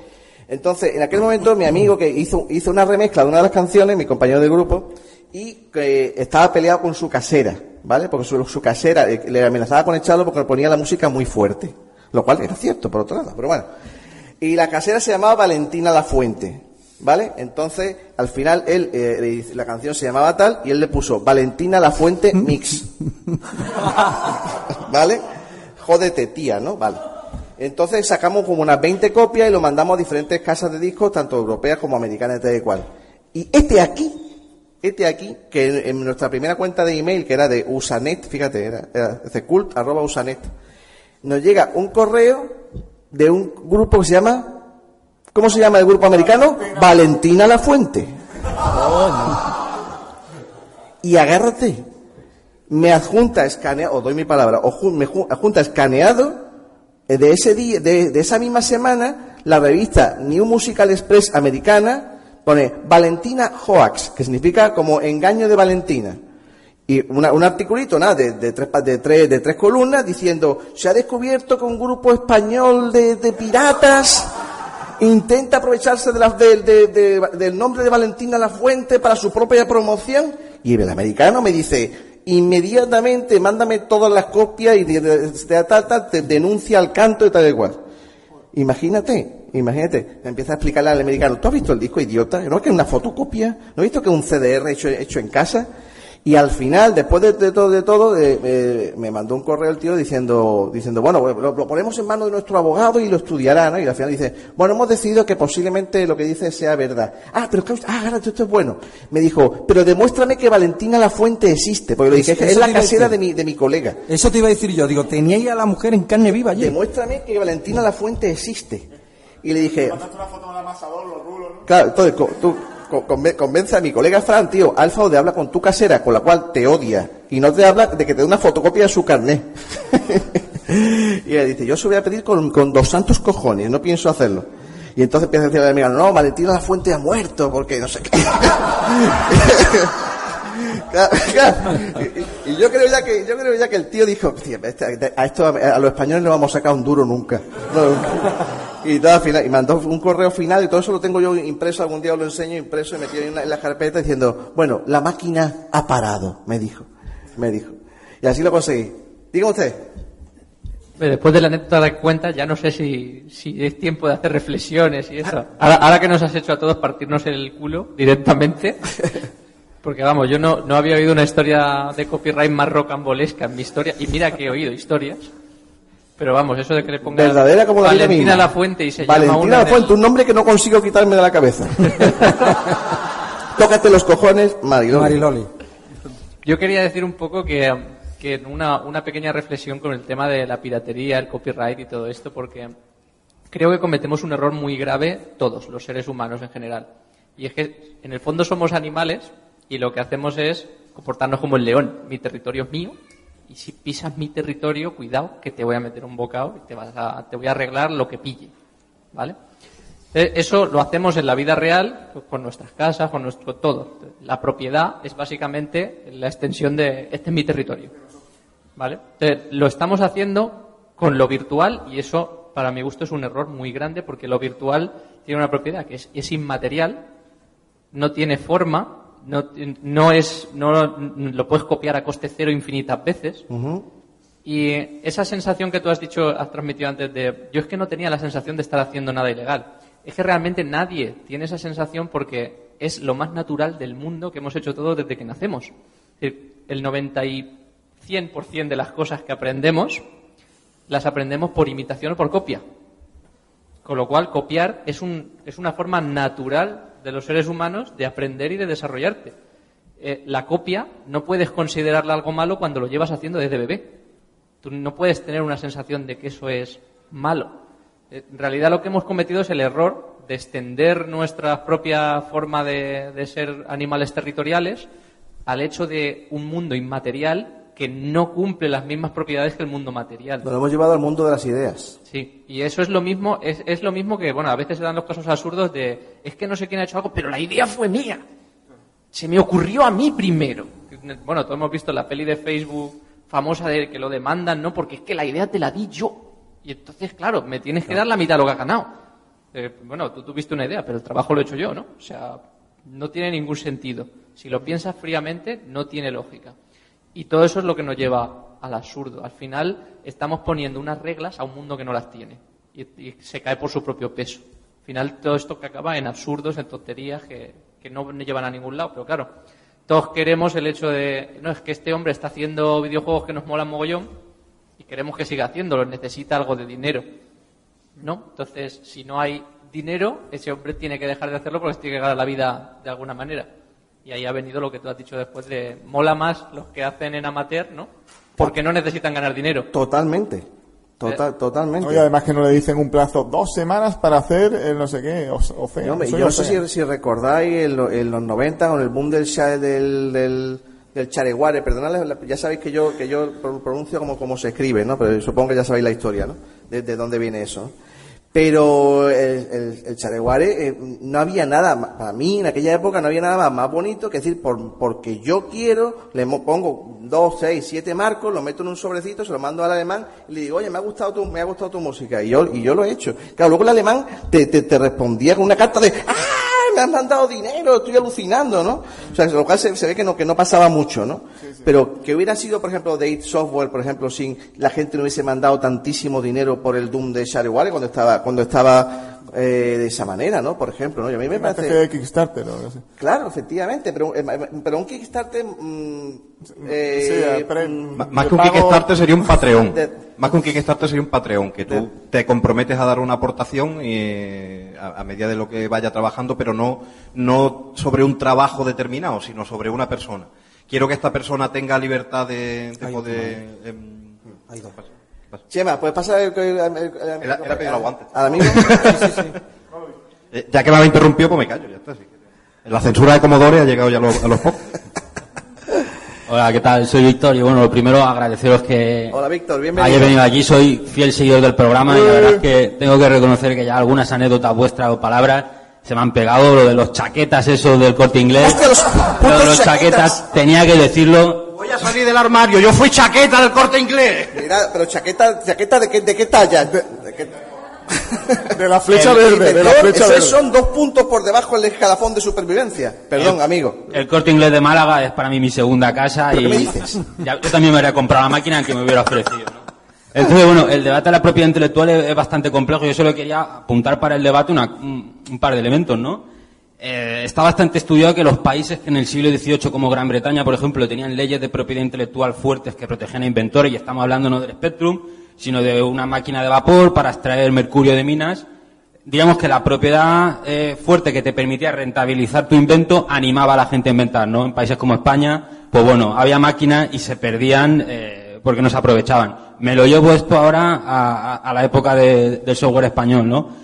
Entonces, en aquel momento, mi amigo que hizo, hizo una remezcla de una de las canciones, mi compañero de grupo, y que estaba peleado con su casera, ¿vale? Porque su, su casera eh, le amenazaba con echarlo porque le ponía la música muy fuerte, lo cual era cierto, por otro lado, pero bueno. Y la casera se llamaba Valentina La Fuente, ¿vale? Entonces, al final, él, eh, la canción se llamaba tal, y él le puso Valentina La Fuente Mix. (laughs) ¿Vale? Jódete, tía, ¿no? Vale. Entonces sacamos como unas 20 copias y lo mandamos a diferentes casas de discos, tanto europeas como americanas, tal y cual. Y este aquí, este aquí, que en, nuestra primera cuenta de email, que era de Usanet, fíjate, era, era arroba usanet, nos llega un correo de un grupo que se llama, ¿cómo se llama el grupo americano? Valentina La Fuente. Y agárrate, me adjunta escaneado, os doy mi palabra, me ju- adjunta escaneado de ese día, de, de esa misma semana, la revista New Musical Express americana pone Valentina Hoax, que significa como engaño de Valentina. Y un articulito, nada, de, tres, de, tres, de tres columnas diciendo, se ha descubierto que un grupo español de, piratas intenta aprovecharse del nombre de Valentina La Fuente para su propia promoción. Y el americano me dice, inmediatamente mándame todas las copias y te denuncia al canto y tal y cual. Imagínate, imagínate, empieza a explicarle al americano, ¿tú has visto el disco idiota? ¿No que es una fotocopia? ¿No has visto que es un CDR hecho, hecho en casa? Y al final, después de, de todo, de todo, eh, eh, me mandó un correo el tío diciendo, diciendo, bueno, lo, lo ponemos en manos de nuestro abogado y lo estudiará, ¿no? Y al final dice, bueno, hemos decidido que posiblemente lo que dice sea verdad. Ah, pero que, ah, ahora esto es bueno. Me dijo, pero demuéstrame que Valentina La Fuente existe, porque le dije, es, que es Eso la casera de mi, de mi colega. Eso te iba a decir yo. Digo, teníais a la mujer en carne viva allí. Demuéstrame que Valentina La Fuente existe. Y le dije, Claro, entonces co- tú co- conven- convence a mi colega Fran, tío, Alfa de habla con tu casera, con la cual te odia, y no te habla de que te dé una fotocopia de su carnet. (laughs) y él dice, yo se voy a pedir con, dos santos cojones, no pienso hacerlo. Y entonces empieza a decirle a mi amiga, no, Valentina La Fuente ha muerto, porque no sé qué. (laughs) Y, yo creo ya que yo creo ya que el tío dijo "Tío, este- a esto a los españoles no vamos a sacar un duro nunca". Y todo al final y mandó un correo final y todo eso lo tengo yo impreso algún día lo enseño impreso y metido en la, carpeta diciendo bueno la máquina ha parado me dijo me dijo. Y así lo conseguí. Diga usted. Después de la anécdota de cuenta, ya no sé si, si es tiempo de hacer reflexiones y eso. Ahora, ahora que nos has hecho a todos partirnos el culo directamente, (laughs) porque vamos, yo no, no había oído una historia de copyright más rocambolesca en mi historia, y mira que he oído historias, pero vamos, eso de que le ponga verdadera como la Valentina misma. La Fuente y se llama Valentina una La de- Fuente un nombre que no consigo quitarme de la cabeza (laughs) tócate los cojones Mariloli Mariloli. Yo quería decir un poco que, que una, una pequeña reflexión con el tema de la piratería, el copyright y todo esto, porque creo que cometemos un error muy grave todos, los seres humanos en general. Y es que en el fondo somos animales y lo que hacemos es comportarnos como el león. Mi territorio es mío y si pisas mi territorio, cuidado que te voy a meter un bocado y te, vas a, te voy a arreglar lo que pille. ¿Vale? Eh, Eso lo hacemos en la vida real, con nuestras casas, con nuestro todo. La propiedad es básicamente la extensión de este es mi territorio. ¿Vale? Entonces, lo estamos haciendo con lo virtual y eso, para mi gusto, es un error muy grande porque lo virtual tiene una propiedad que es, es inmaterial, no tiene forma, no, no es, no lo puedes copiar a coste cero infinitas veces. Y esa sensación que tú has dicho, has transmitido antes de, yo es que no tenía la sensación de estar haciendo nada ilegal. Es que realmente nadie tiene esa sensación porque es lo más natural del mundo que hemos hecho todos desde que nacemos. El 90 y 100% de las cosas que aprendemos las aprendemos por imitación o por copia. Con lo cual, copiar es, un, es una forma natural de los seres humanos de aprender y de desarrollarte. Eh, la copia no puedes considerarla algo malo cuando lo llevas haciendo desde bebé. Tú no puedes tener una sensación de que eso es malo. Eh, En realidad lo que hemos cometido es el error de extender nuestra propia forma de, de ser animales territoriales al hecho de un mundo inmaterial que no cumple las mismas propiedades que el mundo material. Nos lo hemos llevado al mundo de las ideas. Sí, y eso es lo mismo, es, es lo mismo que, bueno, a veces se dan los casos absurdos de, es que no sé quién ha hecho algo, pero la idea fue mía. Se me ocurrió a mí primero. Bueno, todos hemos visto la peli de Facebook famosa de que lo demandan, ¿no? Porque es que la idea te la di yo. Y entonces, claro, me tienes que dar la mitad de lo que has ganado. Eh, bueno, tú tuviste una idea, pero el trabajo lo he hecho yo, ¿no? O sea, no tiene ningún sentido. Si lo piensas fríamente, no tiene lógica. Y todo eso es lo que nos lleva al absurdo. Al final estamos poniendo unas reglas a un mundo que no las tiene y, se cae por su propio peso. Al final todo esto que acaba en absurdos, en tonterías que, que no llevan a ningún lado. Pero claro, todos queremos el hecho de, no, es que este hombre está haciendo videojuegos que nos molan mogollón y queremos que siga haciéndolo, necesita algo de dinero. ¿No? Entonces, si no hay dinero, ese hombre tiene que dejar de hacerlo porque se tiene que ganar la vida de alguna manera. Y ahí ha venido lo que tú has dicho después de mola más los que hacen en amateur, ¿no? Porque no necesitan ganar dinero. Totalmente. Total, totalmente. Oye, además que no le dicen un plazo, dos semanas para hacer el no sé qué, o, o fea, Y, hombre, soy yo no sé si, si recordáis en, lo- en los 90 con el boom del del, del, del chareguare, perdonad, ya sabéis que yo que yo pro- pronuncio como, como se escribe, ¿no? Pero supongo que ya sabéis la historia, ¿no? De, de dónde viene eso. ¿no? Pero el, el, el chareguare eh, no había nada, para mí en aquella época no había nada más, bonito que decir, por, porque yo quiero, le pongo dos, seis, siete marcos, lo meto en un sobrecito, se lo mando al alemán y le digo, oye, me ha gustado tu, me ha gustado tu música. Y yo, y yo lo he hecho. Claro, luego el alemán te, te, te respondía con una carta de, ¡ah! Me han mandado dinero, estoy alucinando, ¿no? O sea, lo cual se, se ve que no, que no pasaba mucho, ¿no? Pero que hubiera sido, por ejemplo, de id Software, por ejemplo, sin la gente no hubiese mandado tantísimo dinero por el Doom de Shareware cuando estaba, cuando estaba eh, de esa manera, ¿no? Por ejemplo, ¿no? Y a mí me Una parece... de Kickstarter o algo así. Claro, efectivamente, pero, eh, pero un Kickstarter... mm, eh, Sí, eh, pre- mm, Más que un pago- Kickstarter sería un (laughs) Patreon. de- Más que un Kickstarter sería un Patreon, que tú te comprometes a dar una aportación eh, a, a medida de lo que vaya trabajando, pero no, no sobre un trabajo determinado, sino sobre una persona. Quiero que esta persona tenga libertad de, de poder... Chema, pues pasa el, el- el- el- él ha pedido el aguante. al amigo. (laughs) eh, ya que me habéis interrumpido, pues me callo, ya está. sí. La censura de Commodore ha llegado ya a los, a los pocos. (laughs) Hola, ¿qué tal? Soy Víctor y bueno, lo primero agradeceros que Hola, Víctor, bienvenido. hayáis venido aquí. Soy fiel seguidor del programa y la verdad es que tengo que reconocer que ya algunas anécdotas vuestras o palabras se me han pegado. Lo de los chaquetas, esos del corte inglés. Hostia, los Lo de los chaquetas. chaquetas, tenía que decirlo. Voy a salir del armario, yo fui chaqueta del corte inglés. Mira, pero chaqueta, chaqueta de qué, de qué talla? De qué- (laughs) De la flecha El verde, de la flecha verde. son dos puntos por debajo del escalafón de supervivencia. Perdón, amigo. El corte inglés de Málaga es para mí mi segunda casa ¿Pero y qué me dices? Ya, yo también me habría comprado la máquina que me hubiera ofrecido. ¿no? Entonces, bueno, el debate de la propiedad intelectual es, es bastante complejo. Yo solo quería apuntar para el debate una- un, un par de elementos, ¿no? Eh, está bastante estudiado que los países que en el siglo XVIII, como Gran Bretaña, por ejemplo, tenían leyes de propiedad intelectual fuertes que protegían a inventores, y estamos hablando no del Spectrum, sino de una máquina de vapor para extraer mercurio de minas, digamos que la propiedad eh, fuerte que te permitía rentabilizar tu invento animaba a la gente a inventar, ¿no? En países como España, pues bueno, había máquinas y se perdían eh, porque no se aprovechaban. Me lo llevo esto ahora a, la época de- del software español, ¿no?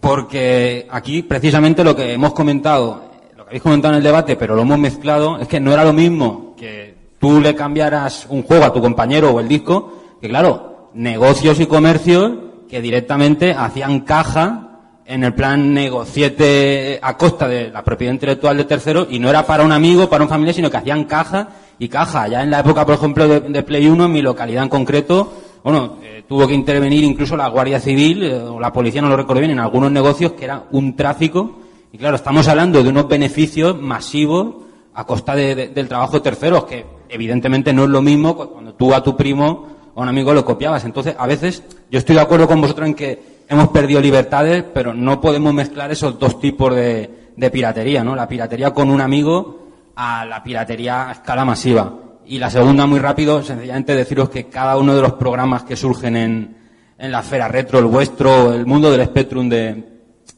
Porque aquí precisamente lo que hemos comentado, lo que habéis comentado en el debate, pero lo hemos mezclado, es que no era lo mismo que tú le cambiaras un juego a tu compañero o el disco, que claro, negocios y comercios que directamente hacían caja en el plan negociete a costa de la propiedad intelectual de terceros y no era para un amigo, para un familiar, sino que hacían caja y caja. Ya en la época, por ejemplo, de, de Play 1, en mi localidad en concreto, bueno, eh, tuvo que intervenir incluso la Guardia Civil eh, o la policía, no lo recuerdo bien, en algunos negocios que era un tráfico. Y claro, estamos hablando de unos beneficios masivos a costa de- de- del trabajo de terceros, que evidentemente no es lo mismo cu- cuando tú a tu primo o a un amigo lo copiabas. Entonces, a veces yo estoy de acuerdo con vosotros en que hemos perdido libertades, pero no podemos mezclar esos dos tipos de piratería, ¿no? La piratería con un amigo a la piratería a escala masiva. Y la segunda, muy rápido, sencillamente deciros que cada uno de los programas que surgen en, en la esfera retro, el vuestro, el mundo del Spectrum de,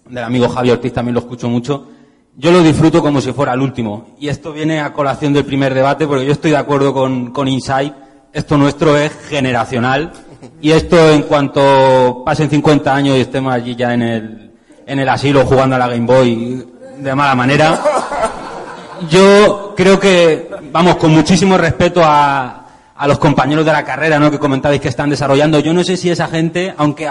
del amigo Javier Ortiz, también lo escucho mucho, yo lo disfruto como si fuera el último. Y esto viene a colación del primer debate, porque yo estoy de acuerdo con, con Insight, esto nuestro es generacional, y esto en cuanto pasen 50 años y estemos allí ya en el, en el asilo jugando a la Game Boy de mala manera, yo creo que, vamos, con muchísimo respeto a, a los compañeros de la carrera, ¿no? Que comentabais que están desarrollando. Yo no sé si esa gente, aunque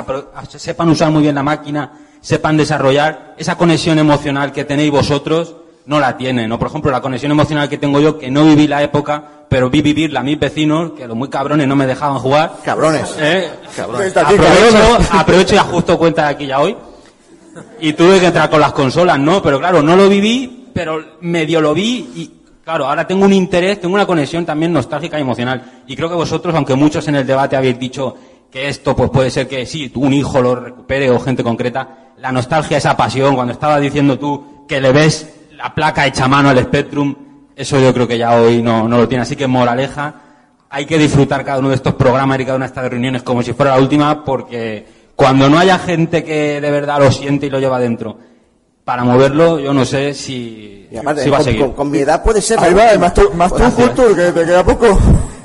sepan usar muy bien la máquina, sepan desarrollar, esa conexión emocional que tenéis vosotros, no la tienen, ¿no? Por ejemplo, la conexión emocional que tengo yo, que no viví la época, pero vi vivirla a mis vecinos, que los muy cabrones no me dejaban jugar. Cabrones. ¿Eh? Cabrones. Aprovecho, aprovecho y ajusto cuenta de aquí ya hoy. Y tuve que entrar con las consolas, ¿no? Pero claro, no lo viví, pero medio lo vi y, claro, ahora tengo un interés, tengo una conexión también nostálgica y emocional. Y creo que vosotros, aunque muchos en el debate habéis dicho que esto pues puede ser que sí, un hijo lo recupere o gente concreta, la nostalgia, esa pasión, cuando estabas diciendo tú que le ves la placa hecha a mano al Spectrum, eso yo creo que ya hoy no, no lo tiene. Así que moraleja, hay que disfrutar cada uno de estos programas y cada una de estas reuniones como si fuera la última, porque cuando no haya gente que de verdad lo siente y lo lleva dentro para moverlo, yo no sé si, Y aparte, si va a seguir. con- con mi edad puede ser. Ahí va, más tú, más tú que te queda poco.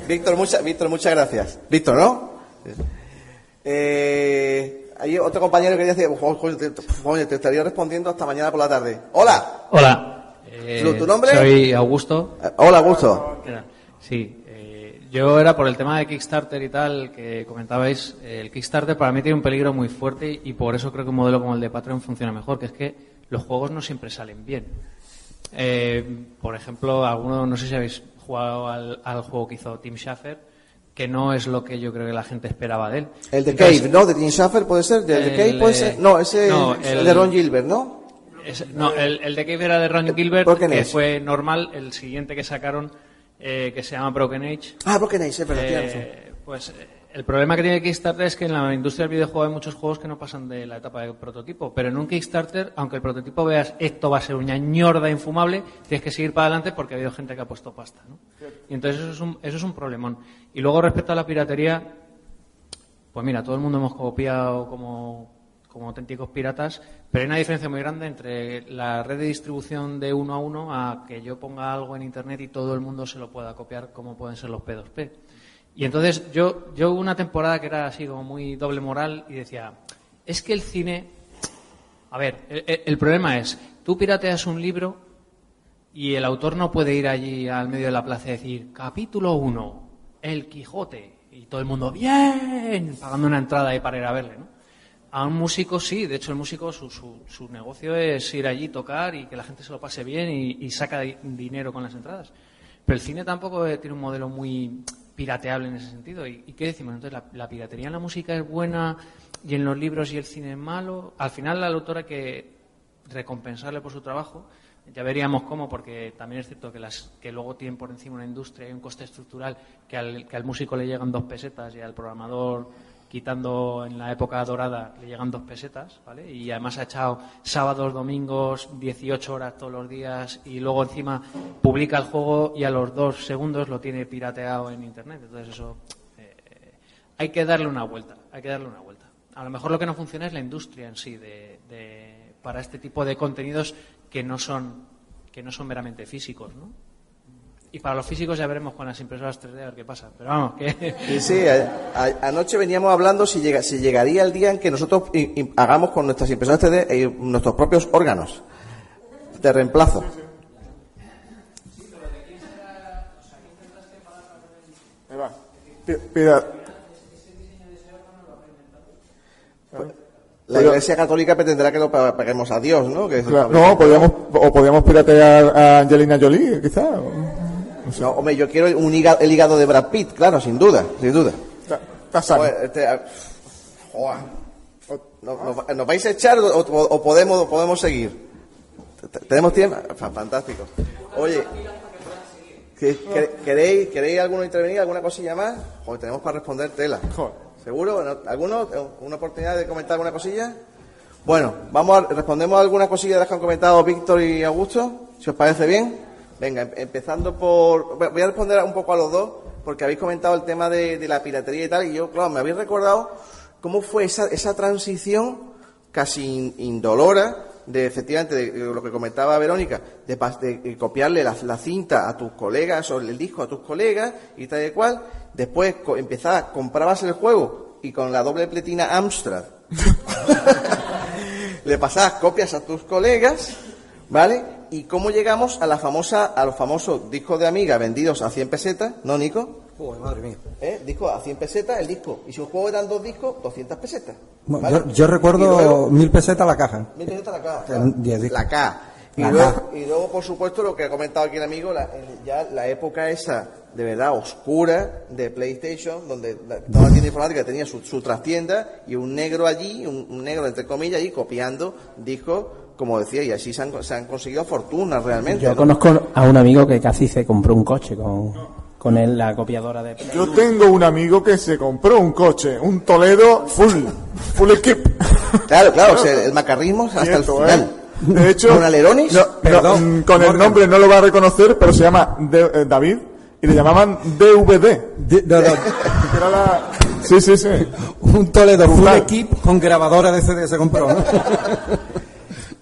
Víctor, mucha- Víctor, muchas gracias. Víctor, ¿no? Eh, hay otro compañero que quería decir, "Jo- jo- te, jo- te estaría respondiendo hasta mañana por la tarde. Hola. Hola. Eh, ¿Tu- nombre? Soy Augusto. Eh, Hola, Augusto. Sí. eh, yo era por el tema de Kickstarter y tal que comentabais. el Kickstarter para mí tiene un peligro muy fuerte y por eso creo que un modelo como el de Patreon funciona mejor, que es que los juegos no siempre salen bien. Eh, por ejemplo, alguno, no sé si habéis jugado al, al juego que hizo Tim Schafer, que no es lo que yo creo que la gente esperaba de él. El de Entonces, Cave, ¿no? De Tim Schafer puede ser. ¿De, de el, Cave puede eh, ser? No, ese no, el- el de Ron Gilbert, ¿no? Ese- no, el, el de Cave era de Ron Gilbert, Broken que Age. fue normal. El siguiente que sacaron, eh, que se llama Broken Age. Ah, Broken Age, eh, tienes razón. Pues eh, el problema que tiene Kickstarter es que en la industria del videojuego hay muchos juegos que no pasan de la etapa de prototipo. Pero en un Kickstarter, aunque el prototipo veas esto va a ser una ñorda infumable, tienes que seguir para adelante porque ha habido gente que ha puesto pasta. ¿no? Y entonces eso es, un, eso es un problemón. Y luego respecto a la piratería, pues mira, todo el mundo hemos copiado como, como auténticos piratas, pero hay una diferencia muy grande entre la red de distribución de uno a uno a que yo ponga algo en internet y todo el mundo se lo pueda copiar como pueden ser los P2P. Y entonces yo, yo una temporada que era así como muy doble moral y decía, es que el cine, a ver, el, el- el problema es, tú pirateas un libro y el autor no puede ir allí al medio de la plaza y decir, capítulo 1, El Quijote, y todo el mundo, bien, pagando una entrada ahí para ir a verle, ¿no? A un músico sí, de hecho el músico su, su, su negocio es ir allí, tocar y que la gente se lo pase bien y, saca di- dinero con las entradas. Pero el cine tampoco eh, tiene un modelo muy pirateable en ese sentido. ¿Y, y qué decimos? Entonces, ¿la, la piratería en la música es buena y en los libros y el cine es malo? Al final, al autor hay que recompensarle por su trabajo. Ya veríamos cómo, porque también es cierto que, las, que luego tienen por encima una industria y un coste estructural que al, que al músico le llegan dos pesetas y al programador, quitando en la época dorada, le llegan dos pesetas, ¿vale? Y además ha echado sábados, domingos, 18 horas todos los días y luego encima publica el juego y a los dos segundos lo tiene pirateado en Internet. Entonces eso eh, hay que darle una vuelta, hay que darle una vuelta. A lo mejor lo que no funciona es la industria en sí de, de- para este tipo de contenidos que no son que no son meramente físicos, ¿no? Y para los físicos ya veremos con las impresoras 3D a ver qué pasa. Pero vamos, que (laughs) Sí, sí, a- a- anoche veníamos hablando si, llega, si llegaría el día en que nosotros i- i- hagamos con nuestras impresoras 3D eh, nuestros propios órganos de reemplazo. Ahí va. Pi- pida- La Iglesia Católica pretenderá que lo pa- paguemos a Dios, ¿no? Que Claro, no, podríamos, o podríamos piratear a Angelina Jolie, quizá. o- No, hombre, yo quiero un hígado- el hígado de Brad Pitt, claro, sin duda, sin duda. Está, está sano. Joder, este, ah, joder. ¿Nos, vais a echar o, podemos, o podemos seguir? ¿Tenemos tiempo? Fa- Fantástico. Oye, ¿que- que- ¿queréis, ¿queréis alguno intervenir, alguna cosilla más? Joder, tenemos para responder tela. ¿Seguro? ¿No? ¿Alguno? ¿Una oportunidad de comentar alguna cosilla? Bueno, vamos a, respondemos a alguna cosilla de las que han comentado Víctor y Augusto, si os parece bien. Venga, em- empezando por... Voy a responder un poco a los dos, porque habéis comentado el tema de, de la piratería y tal, y yo, claro, me habéis recordado cómo fue esa, esa transición casi in- indolora de, efectivamente, de, de lo que comentaba Verónica, de, copiarle la, la cinta a tus colegas o el disco a tus colegas y tal y cual. Después co- empezabas, comprabas el juego y con la doble pletina Amstrad (laughs) le pasabas copias a tus colegas, ¿vale? Y cómo llegamos a la famosa, a los famosos discos de Amiga vendidos a 100 pesetas, ¿no, Nico? Joder, madre mía. ¿Eh? Disco a 100 pesetas el disco. Y si un juego eran dos discos, 200 pesetas. Bueno, ¿vale? yo, yo recuerdo luego- mil pesetas la caja. Mil pesetas la caja. Discos. La K. Y La luego, y luego, por supuesto, lo que ha comentado aquí el amigo, la, el- ya la época esa de verdad oscura de PlayStation, donde la- toda la tienda informática tenía su, su trastienda y un negro allí, un, un negro entre comillas, allí copiando discos, como decía, y así se han, se han conseguido fortunas realmente. Yo ¿no? conozco a un amigo que casi se compró un coche con, con él, la copiadora de... Yo tengo un amigo que se compró un coche, un Toledo full, full equip. Claro, claro, o sea, (laughs) el macarrismo hasta el final. ¿eh? De hecho, ¿Con no, Perdón, mm, con el nombre no lo va a reconocer, pero se llama De- eh, David y le llamaban DVD. no, no. (laughs) Era la- Sí, sí, sí. Un Toledo full equip con grabadora de CD se compró. ¿no? (laughs)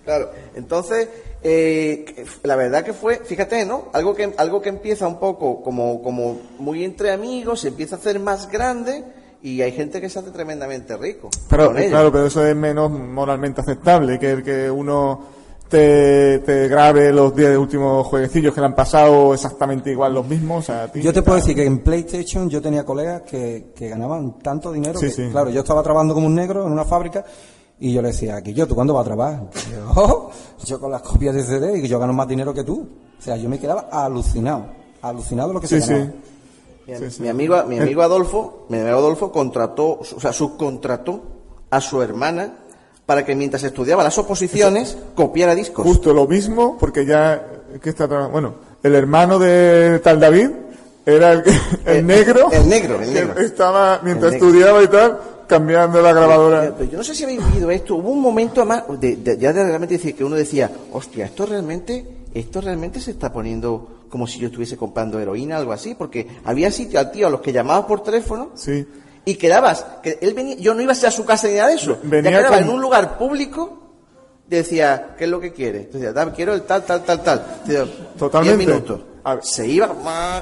Claro, entonces, eh, la verdad que fue, fíjate, ¿no? Algo que, algo que empieza un poco como, como muy entre amigos, se empieza a hacer más grande y hay gente que se hace tremendamente rico. Pero, claro, pero eso es menos moralmente aceptable que el que uno te, te grabe los 10 últimos jueguecillos que le han pasado exactamente igual los mismos. a ti. Yo te puedo decir que en PlayStation yo tenía colegas que, que ganaban tanto dinero Sí, que, sí. claro, yo estaba trabajando como un negro en una fábrica y yo le decía, aquí yo, ¿tú cuándo vas a trabajar? Yo, "Oh, yo con las copias de CD y yo gano más dinero que tú. O sea, yo me quedaba alucinado, alucinado de lo que Sí, se sí. ganaba. Mi, Sí, sí. mi amigo, mi amigo Adolfo, mi amigo Adolfo contrató, o sea, subcontrató a su hermana para que mientras estudiaba las oposiciones copiara discos. Justo lo mismo, porque ya, que está, bueno, el hermano de tal David era el, (laughs) el negro. el negro, el (laughs) negro. Estaba, mientras El negro. estudiaba y tal, cambiando la grabadora. Pero yo no sé si habéis vivido esto. Hubo un momento más de, de- ya de realmente decir que uno decía, hostia, esto realmente, esto realmente se está poniendo como si yo estuviese comprando heroína, algo así, porque había sitio al tío a los que llamabas por teléfono Sí. y quedabas, que él venía, yo no iba a ser a su casa ni nada de eso, Venía ya quedaba con- en un lugar público, decía, ¿qué es lo que quiere? Decía, "Dame, quiero el tal, tal, tal, tal. Decía, Totalmente. 10 minutos. Se iba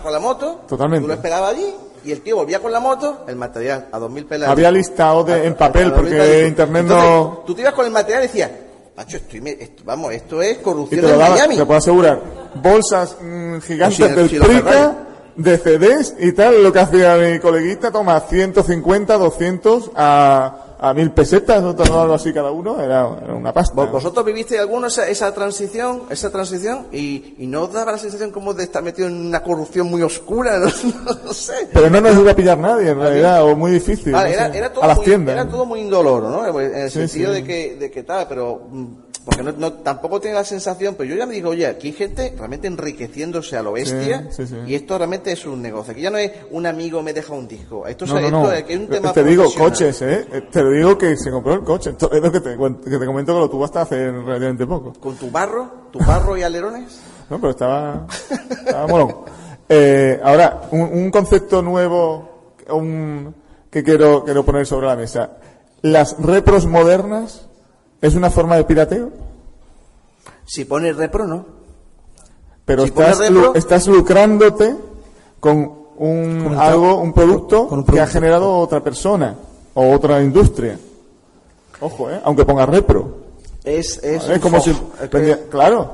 con la moto, Totalmente. tú lo esperabas allí, y el tío volvía con la moto, el material a 2.000 pelas. Había listado de- en papel, A- a 2.000 porque pelas. internet Entonces, no- Tú te ibas con el material y decías, macho, estoy, esto- vamos, esto es corrupción daba, Miami. te puedo asegurar, bolsas mm, gigantes Sí, del Prica, Ferrari. de CDs y tal, lo que hacía mi coleguita, toma 150, 200 a, a mil pesetas, o todo algo así cada uno, era, era una pasta. ¿Vos- ¿Vosotros vivisteis alguno esa, esa transición, esa transición y, y no os daba la sensación como de estar metido en una corrupción muy oscura? (laughs) No, no sé. Pero no nos iba a pillar nadie, en realidad, o muy difícil. Vale, no era, era todo a las muy, tiendas. era todo muy indoloro, ¿no? En el Sí, sentido sí. de que, de que tal, pero mm, porque no, no- tampoco tiene la sensación, pero yo ya me digo, oye, aquí hay gente realmente enriqueciéndose a lo bestia Sí, sí, sí. y esto realmente es un negocio. Aquí ya no es un amigo me deja un disco. Esto, No, es, no, esto es que es un tema Te digo coches, ¿eh? Eh, Te lo digo que se compró el coche. Es lo que te, que te comento que lo tuvo hasta hace relativamente poco. Con tu barro, tu barro y alerones. (laughs) No, pero estaba, estaba molón. Eh, ahora, un, un concepto nuevo un, que quiero, quiero poner sobre la mesa. ¿Las repros modernas es una forma de pirateo? Si pones repro, no. Pero Si estás, repro- estás lucrándote con un, Con algo, un producto con un que ha generado otra persona o otra industria. Ojo, ¿eh? Aunque ponga repro. Es, es, Es como si... Claro.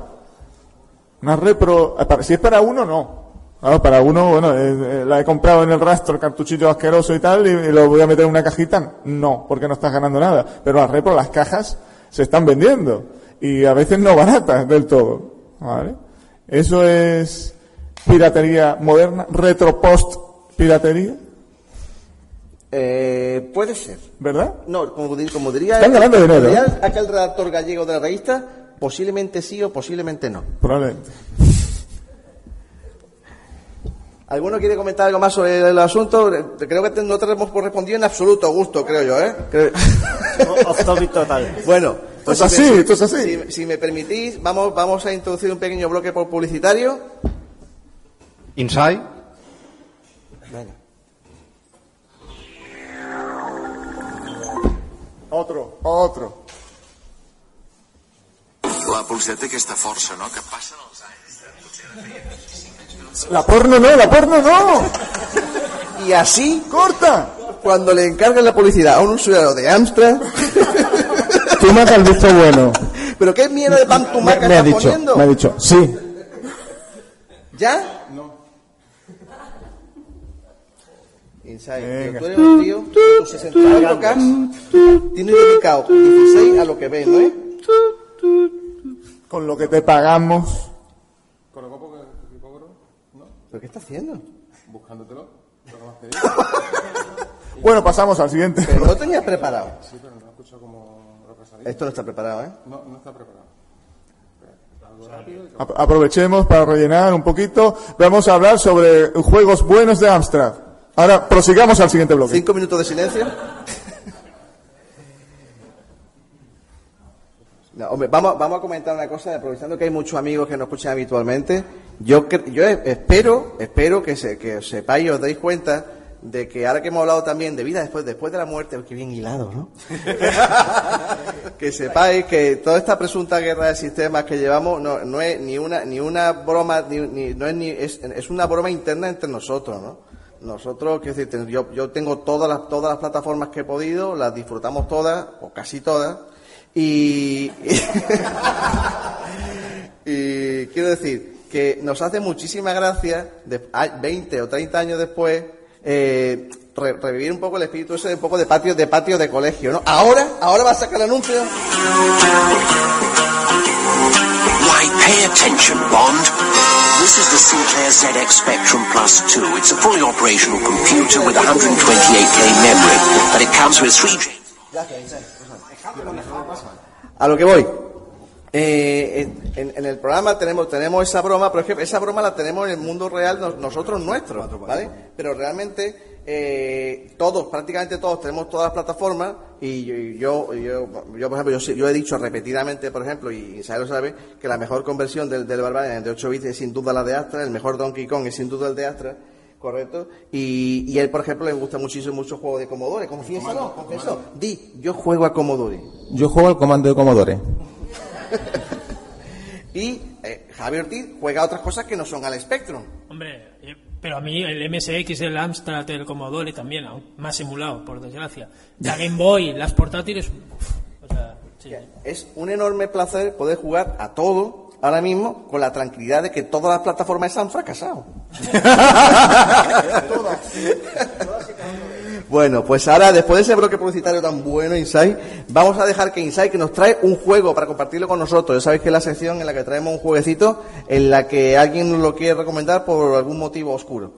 Una repro... eh, para- Si es para uno, no. Claro, para uno, bueno, eh, eh, la he comprado en el rastro, el cartuchito asqueroso y tal, y, y lo voy a meter en una cajita. No, porque no estás ganando nada. Pero las repro, las cajas, se están vendiendo. Y a veces no baratas del todo. ¿Vale? Eso es piratería moderna, retropost piratería, Eh, puede ser. ¿verdad? No, como, di- como diría, Están ganando dinero, diría ¿eh? aquel redactor gallego de la revista, posiblemente sí o posiblemente no. Probablemente. ¿Alguno quiere comentar algo más sobre el asunto? Creo que no te hemos respondido en absoluto, Augusto, creo yo, ¿eh? Creo- (laughs) Off topic total. (laughs) Bueno, Esto es pues si así, me- esto es así. Si, si me permitís, vamos, vamos a introducir un pequeño bloque por publicitario. Inside. Otro, otro. La pulseta aquesta força, no?, que passen els anys. La porno no, la porno no. (laughs) Y así, ¡Corta! cuando le encargan la publicidad a un usuario de Amstrad, (laughs) Tú me has visto bueno. ¿pero qué mierda de Me, pantumaca me ha estás dicho, poniendo? me ha dicho, sí. ¿Ya? Inside, Venga. tú eres un tío tus 64K, tienes dedicado 16 a lo que ves, ¿no es? Con lo que te pagamos. ¿Pero qué está haciendo? Buscándotelo. (laughs) Bueno, pasamos al siguiente. Pero no lo tenías preparado. Sí, pero no escucho como lo que ha salido. Esto no está preparado, ¿eh? No, no está preparado. Algo rápido y- Ap- Aprovechemos para rellenar un poquito. Vamos a hablar sobre juegos buenos de Amstrad. Ahora prosigamos al siguiente bloque. Cinco minutos de silencio. (laughs) No, hombre, vamos, vamos a comentar una cosa, aprovechando que hay muchos amigos que nos escuchan habitualmente. Yo, yo espero, espero que, se, que sepáis y os deis cuenta de que ahora que hemos hablado también de vida después, después de la muerte, que bien hilado, ¿no? (laughs) que sepáis que toda esta presunta guerra de sistemas que llevamos no, no es ni una, ni una broma, ni, ni- no es, ni, es, es una broma interna entre nosotros, ¿no? Nosotros, quiero decir, yo, yo tengo todas las, todas las plataformas que he podido, las disfrutamos todas, o casi todas, y, (laughs) y quiero decir que nos hace muchísima gracia, de, a- 20 o 30 años después, eh, re- revivir un poco el espíritu ese de un poco de patio, de patio de colegio, ¿no? Ahora, ahora va a sacar el anuncio. Why, pay attention, Bond. This is the Sinclair ZX Spectrum Plus 2. It's a fully operational computer with 128K memory, but it comes with 3G. A lo que voy. Eh, en, en el programa tenemos tenemos esa broma, pero es que esa broma la tenemos en el mundo real nos- nosotros nuestros, ¿vale? Pero realmente eh, todos, prácticamente todos, tenemos todas las plataformas y yo, yo, yo, yo, por ejemplo, yo, yo he dicho repetidamente, por ejemplo, y Isabel lo sabe, que la mejor conversión del, del Barbarian de 8 bits es sin duda la de Astra, el mejor Donkey Kong es sin duda el de Astra, correcto, y, y a él, por ejemplo, le gusta muchísimo muchos juegos de Commodore, confiésalo, confiésalo, di, yo juego a Commodore. Yo juego al comando de Commodore. (laughs) Y eh, Javier Ortiz juega a otras cosas que no son al Spectrum. Hombre, eh, pero a mí el MSX, el Amstrad, el Commodore también, aún más emulado, por desgracia. La Game Boy, las portátiles. uf, o sea, sí. Es un enorme placer poder jugar a todo ahora mismo con la tranquilidad de que todas las plataformas han fracasado. (laughs) (laughs) Bueno, pues ahora, después de ese bloque publicitario tan bueno, Insight, vamos a dejar que Insight que nos trae un juego para compartirlo con nosotros. Ya sabéis que es la sección en la que traemos un jueguecito en la que alguien nos lo quiere recomendar por algún motivo oscuro.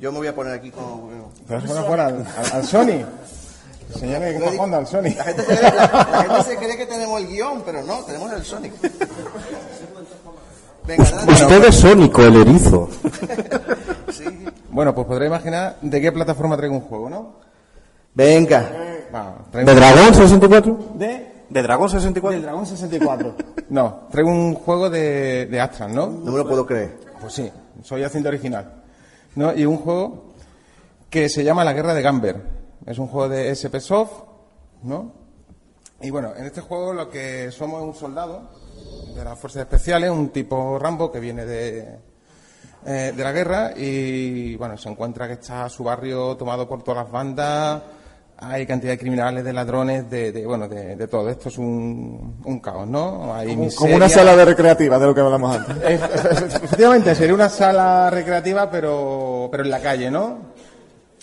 Yo me voy a poner aquí con... Te vas a poner al Sony. Señale que está jugando al Sony. La gente, se cree, la- la gente se cree que tenemos el guion, pero no, tenemos el Sonic. Venga, dale. Usted es Sónico, el erizo. Bueno, pues podré imaginar de qué plataforma traigo un juego, ¿no? Venga. ¿De Dragón 64? ¿De? ¿De Dragón 64? Del Dragón 64. No, traigo un juego de, de Astral, ¿no? No me lo puedo creer. Pues sí, soy haciendo original. ¿No? Y un juego que se llama La Guerra de Gamber. Es un juego de SP Soft, ¿no? Y bueno, en este juego lo que somos es un soldado de las fuerzas especiales, un tipo Rambo que viene de, eh, de la guerra y bueno, se encuentra que está su barrio tomado por todas las bandas, hay cantidad de criminales, de ladrones, de, de, bueno, de, de todo. Esto es un, un caos, ¿no? Hay Como, como una sala de recreativa, de lo que hablamos antes. Efectivamente, sería una sala recreativa, pero, pero en la calle, ¿no?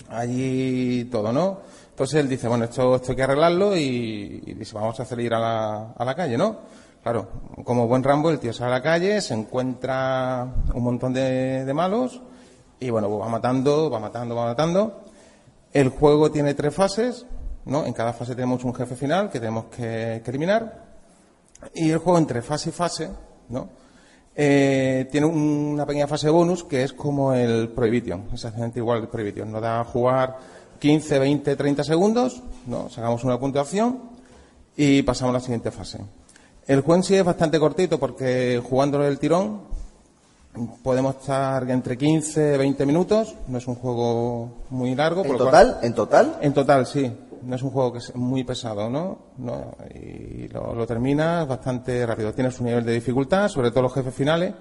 Allí todo, ¿no? Entonces él dice, bueno, esto, esto hay que arreglarlo y, dice, vamos a salir a la, a la calle, ¿no? Claro, como buen Rambo, el tío sale a la calle, se encuentra un montón de, de malos y bueno, pues va matando, va matando, va matando. El juego tiene tres fases, ¿no? En cada fase tenemos un jefe final que tenemos que, que eliminar. Y el juego entre fase y fase, ¿no? Eh, tiene un- una pequeña fase bonus que es como el Prohibition, exactamente igual que el Prohibition. Nos da a jugar 15, 20, 30 segundos, ¿no? Sacamos una puntuación y pasamos a la siguiente fase. El juego en sí es bastante cortito porque jugándolo del tirón podemos estar entre 15 y 20 minutos, no es un juego muy largo. ¿En por total? cual- ¿En total? en total, sí. No es un juego que es muy pesado, ¿no? No, y lo, lo terminas bastante rápido. Tienes un nivel de dificultad, sobre todo los jefes finales,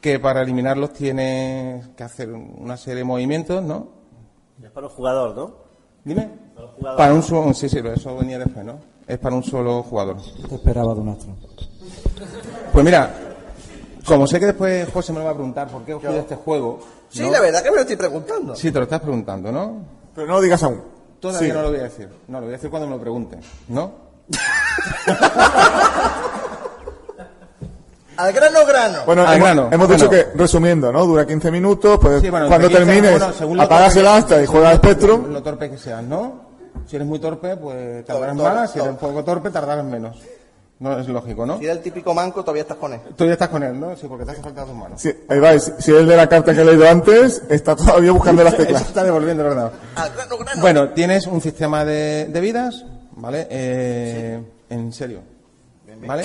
que para eliminarlos tienes que hacer una serie de movimientos, ¿no? Es para un jugador, ¿no? Dime. Para un jugador. Para un solo, sí, sí, eso venía después, ¿no? Es para un solo jugador. Te esperaba de un astro. Pues mira, Como sé que después José me lo va a preguntar por qué he cogido este juego. Sí, ¿no? la verdad que me lo estoy preguntando. Sí, te lo estás preguntando, ¿no? Pero no lo digas aún. Todavía Sí. no lo voy a decir. No, lo voy a decir cuando me lo pregunten, ¿no? (laughs) Al grano, grano. Bueno, Al hemos, grano. hemos dicho Bueno. que, resumiendo, ¿no? Dura 15 minutos, pues Sí, bueno, cuando entre 15, termines, bueno, apagas el asta y juegas al Spectrum. Lo torpe que seas, ¿no? Si eres muy torpe, pues tardarás más. Si eres un poco torpe, tardarás menos. No es lógico, ¿no? Si era el típico manco, todavía estás con él. Tú ya estás con él, ¿no? Sí, porque te hace falta dos manos. Sí, ahí va, si, si el de la carta que he leído antes está todavía buscando las (laughs) Eso teclas. está devolviendo el ordenador. Grano, grano. Bueno, tienes un sistema de, de vidas, ¿vale? Eh, En serio. ¿Vale?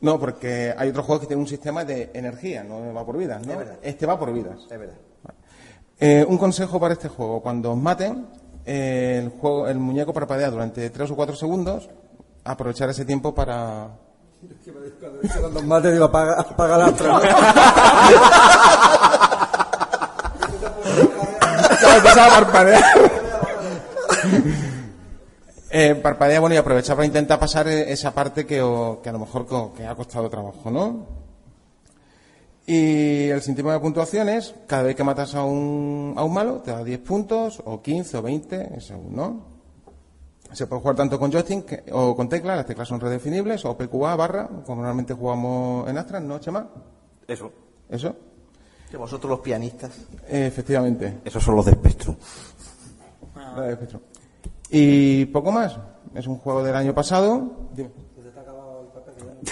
No, porque hay otros juegos que tienen un sistema de energía, no va por vidas, ¿no? Es verdad. Este va por vidas. Es verdad. Eh, un consejo para este juego, cuando os maten, eh, el, juego, el muñeco parpadea durante 3 o 4 segundos, aprovechar ese tiempo para... Cuando más te digo, apaga, apaga la otra. (laughs) Empezaba a parpadear. Eh, parpadea, bueno, y aprovechar para intentar pasar eh, esa parte que, o- que a lo mejor co- que ha costado trabajo, ¿no? Y el sistema de puntuaciones, cada vez que matas a un, a un malo, te da 10 puntos, o 15, o 20, según, ¿no? Se puede jugar tanto con joystick o con teclas, las teclas son redefinibles, o PQA barra, como normalmente jugamos en Astra, ¿no, Chema? Eso. ¿Eso? Que vosotros los pianistas. Eh, efectivamente. Esos son los de Spectrum. La de Spectrum. Y poco más. Es un juego del año pasado. Dime.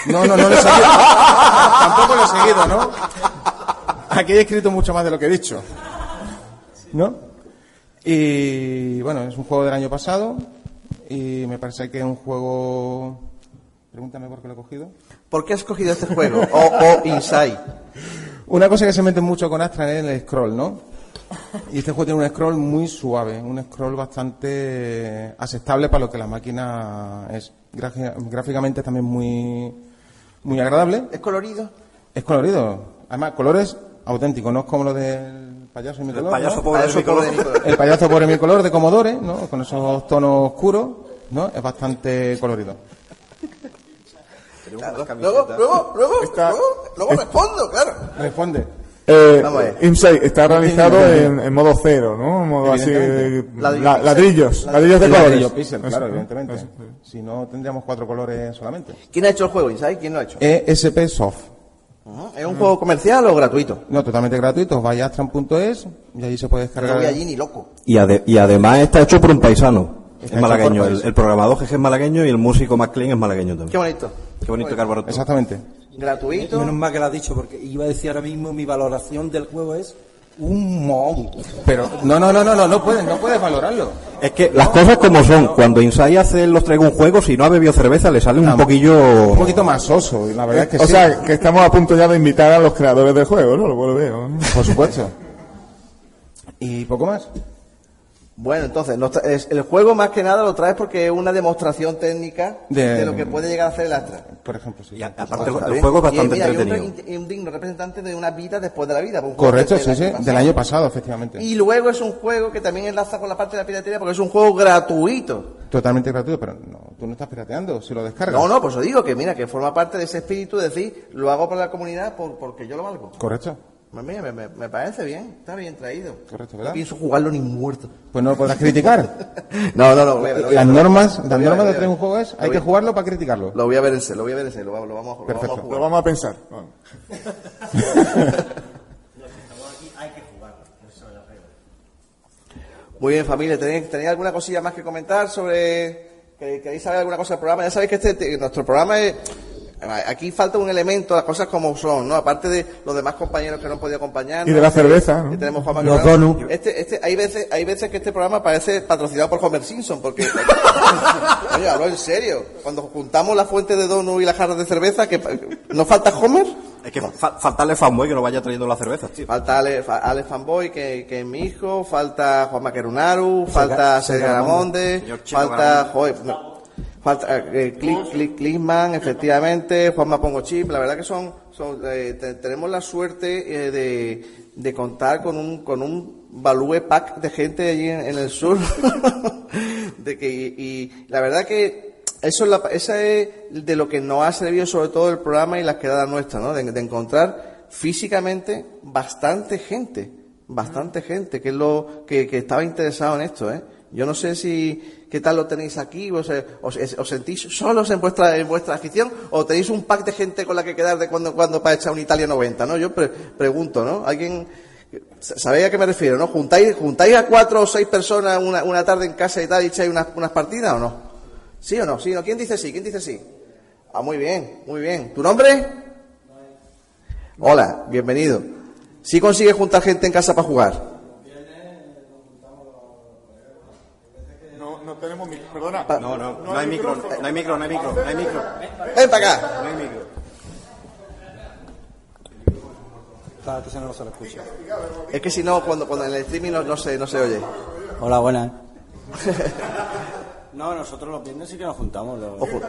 No, no, no lo he seguido. (laughs) Tampoco lo he seguido, ¿no? Aquí he escrito mucho más de lo que he dicho. ¿No? Y bueno, es un juego del año pasado. Y me parece que es un juego. Pregúntame por qué lo he cogido. ¿Por qué has cogido este juego? O, o Inside. Una cosa que se mete mucho con Astra es el scroll, ¿no? Y este juego tiene un scroll muy suave, un scroll bastante aceptable para lo que la máquina es. Gráficamente también muy, muy agradable. ¿Es colorido? Es colorido. Además, colores auténticos, no es como lo del payaso de mi El color. payaso ¿no? pobre de mi color. El payaso pobre de mi color de Commodore, ¿no? Con esos tonos oscuros, ¿no? Es bastante colorido. Claro. Luego, luego, luego, Está- luego, luego respondo, claro. Responde. Eh, Vamos. Inside está realizado en, en modo cero, ¿no? En modo así, la- Ladrillo ladrillos, pixel. ladrillos de colores. Ladrillo pixel, Eso, claro, ¿no? evidentemente. Eso. Si no, tendríamos cuatro colores solamente. ¿Quién ha hecho el juego, Inside? ¿Quién lo ha hecho? ESP Soft. ¿Es un juego comercial o gratuito? No, totalmente gratuito. Vaya a astran.es y allí se puede No descargar. voy allí ni loco. Y, ade- y además está hecho por un paisano. Está Es malagueño. El, el programador GG es malagueño y el músico McLean es malagueño Qué también. bonito. Qué bonito Álvaro. Exactamente. Gratuito. Menos mal que lo has dicho, porque iba a decir ahora mismo mi valoración del juego es un mon. Pero, no, no, no, no, no, no puedes, no puedes valorarlo. Es que las cosas como son. Cuando Inside hace los traigo un juego, si no ha bebido cerveza, le sale un poquillo. Un poquito más soso, y la verdad es que o sí. sea, que estamos a punto ya de invitar a los creadores del juego, ¿no? Lo vuelvo veo. ¿no? Por supuesto. ¿Y poco más? Bueno, entonces, nos tra- es- el juego más que nada lo traes porque es una demostración técnica de, De- lo que puede llegar a hacer el Astra. Por ejemplo, sí. Y aparte, Está el juego es bastante y, mira, y un, entretenido. re- un digno representante de una vida después de la vida. juego Correcto, sí, sí. del Del año pasado, efectivamente. Y luego es un juego que también enlaza con la parte de la piratería porque es un juego gratuito. Totalmente gratuito, pero no, tú no estás pirateando, si lo descargas. No, no, pues os digo que mira, que forma parte de ese espíritu de decir, lo hago para la comunidad por- porque yo lo valgo. Correcto. Pues me, me- me parece bien, está bien traído. Correcto, No ¿verdad? pienso jugarlo ni muerto. Pues no lo podrás criticar. (laughs) No, no, no. lo voy a ver, lo voy a Las normas, Lo las normas de un juego es, hay que a- jugarlo para criticarlo. Lo voy a ver en serio, lo voy a ver en serio, lo, vamos- lo vamos, lo vamos a Perfecto. jugar. Lo vamos a pensar. (laughs) (laughs) Muy bien, familia, ¿tenéis, tenéis alguna cosilla más que comentar sobre... que- ¿Queréis saber alguna cosa del programa? Ya sabéis que este, te- nuestro programa es... Aquí falta un elemento, las cosas como son, ¿no? Aparte de los demás compañeros que no han podido acompañarnos. Y de la que- cerveza, ¿no? que tenemos Juanma Los donuts. Este, este, hay veces, hay veces que este programa parece patrocinado por Homer Simpson, porque... (laughs) Oye, hablo en serio. Cuando juntamos la fuente de donut y las jarras de cerveza, que ¿no falta Homer? Es que fa- faltarle fanboy que no vaya trayendo las cervezas, tío. Falta Ale, fa- Ale Fanboy, que, que es mi hijo, falta Juan Maquerunaru, falta Sergio Chino falta, Garamonde. joder, no, falta eh, Click, Click, Clickman, efectivamente, Juanma Pongo Chip, la verdad que son, son eh, te- tenemos la suerte eh, de, de contar con un, con un value pack de gente allí en, en el sur, (laughs) de que, y, y la verdad que eso es, la, esa es de lo que nos ha servido sobre todo el programa y las quedadas nuestras, ¿no? De, de encontrar físicamente bastante gente, bastante gente que es lo que, que estaba interesado en esto, ¿eh? Yo no sé si qué tal lo tenéis aquí, os, os, sentís solos en vuestra en vuestra afición o tenéis un pack de gente con la que quedar de cuando en cuando para echar un Italia 90, ¿no? Yo pre- pregunto, ¿no? Alguien ¿Sabéis a qué me refiero, no? ¿Juntáis, juntáis a cuatro o seis personas una, una tarde en casa y tal y echáis unas, unas partidas o no? ¿Sí o no? ¿Sí no? ¿Quién dice sí? ¿Quién dice sí? Ah, muy bien, muy bien. ¿Tu nombre? Hola, bienvenido. ¿Sí consigues juntar gente en casa para jugar? No, tenemos micro, perdona. No, no, no hay micro, no hay micro, no hay micro, no hay micro. Ven para acá. No hay micro. Claro, que se no se lo escucha. Es que si no, cuando, cuando en el streaming no, no se, no se oye. Hola, buenas. (laughs) No, nosotros los viernes sí que nos juntamos. Los... Ojo.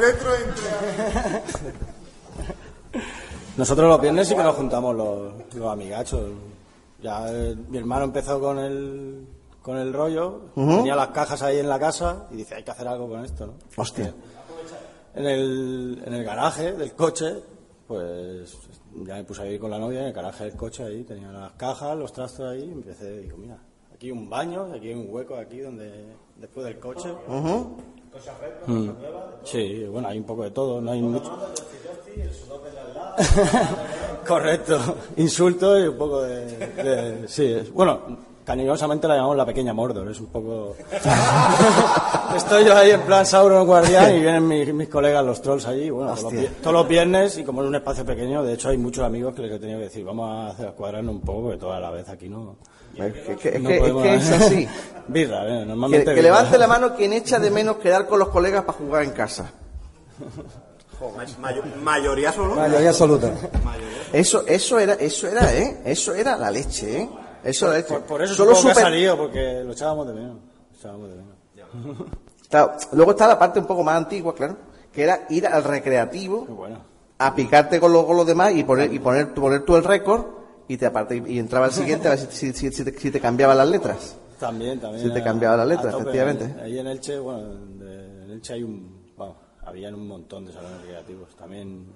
retro (laughs) Nosotros los viernes sí que nos juntamos los, los amigachos. Ya eh, mi hermano empezó con el, con el rollo, tenía las cajas ahí en la casa y dice, hay que hacer algo con esto, ¿no? Hostia. En el, en el garaje del coche, pues ya me puse a vivir con la novia en el garaje del coche ahí, tenía las cajas, los trastos ahí, y empecé, digo, mira, aquí un baño, aquí hay un hueco aquí donde, después del coche. Ujú. Mm. Sí, bueno, hay un poco de todo, no hay mucho. (laughs) Correcto, insulto y un poco de... de- sí, es- bueno, cariñosamente la llamamos la pequeña Mordor, es un poco... (laughs) Estoy yo ahí en plan Sauron guardián y vienen mis, mis colegas los trolls allí, bueno, todos los, todos viernes y como es un espacio pequeño, de hecho hay muchos amigos que les he tenido que decir, vamos a hacer cuadrarnos un poco, porque toda la vez aquí no... Es que, es que- no es podemos- que es así. (laughs) birra, eh, normalmente... que birra. levante la mano quien echa de menos quedar con los colegas para jugar en casa. mayoría solo. Mayoría absoluta. Eso, eso era, eso era, ¿eh? Eso era la leche, ¿eh? Eso la leche. Por, por eso Solo supongo que ha super- salido, porque lo echábamos de menos. Lo echábamos de menos. Claro, luego está la parte un poco más antigua, claro, que era ir al recreativo a picarte con los, con los demás y poner, y poner, poner tú el récord y te aparte, y, entraba el siguiente a ver si, si, si- si te, si te cambiaba las letras. También, también. Sí, te cambiaba la letra, tope. efectivamente. Ahí en Elche, bueno, de- en Elche hay un, vamos, habían un montón de salones recreativos. También,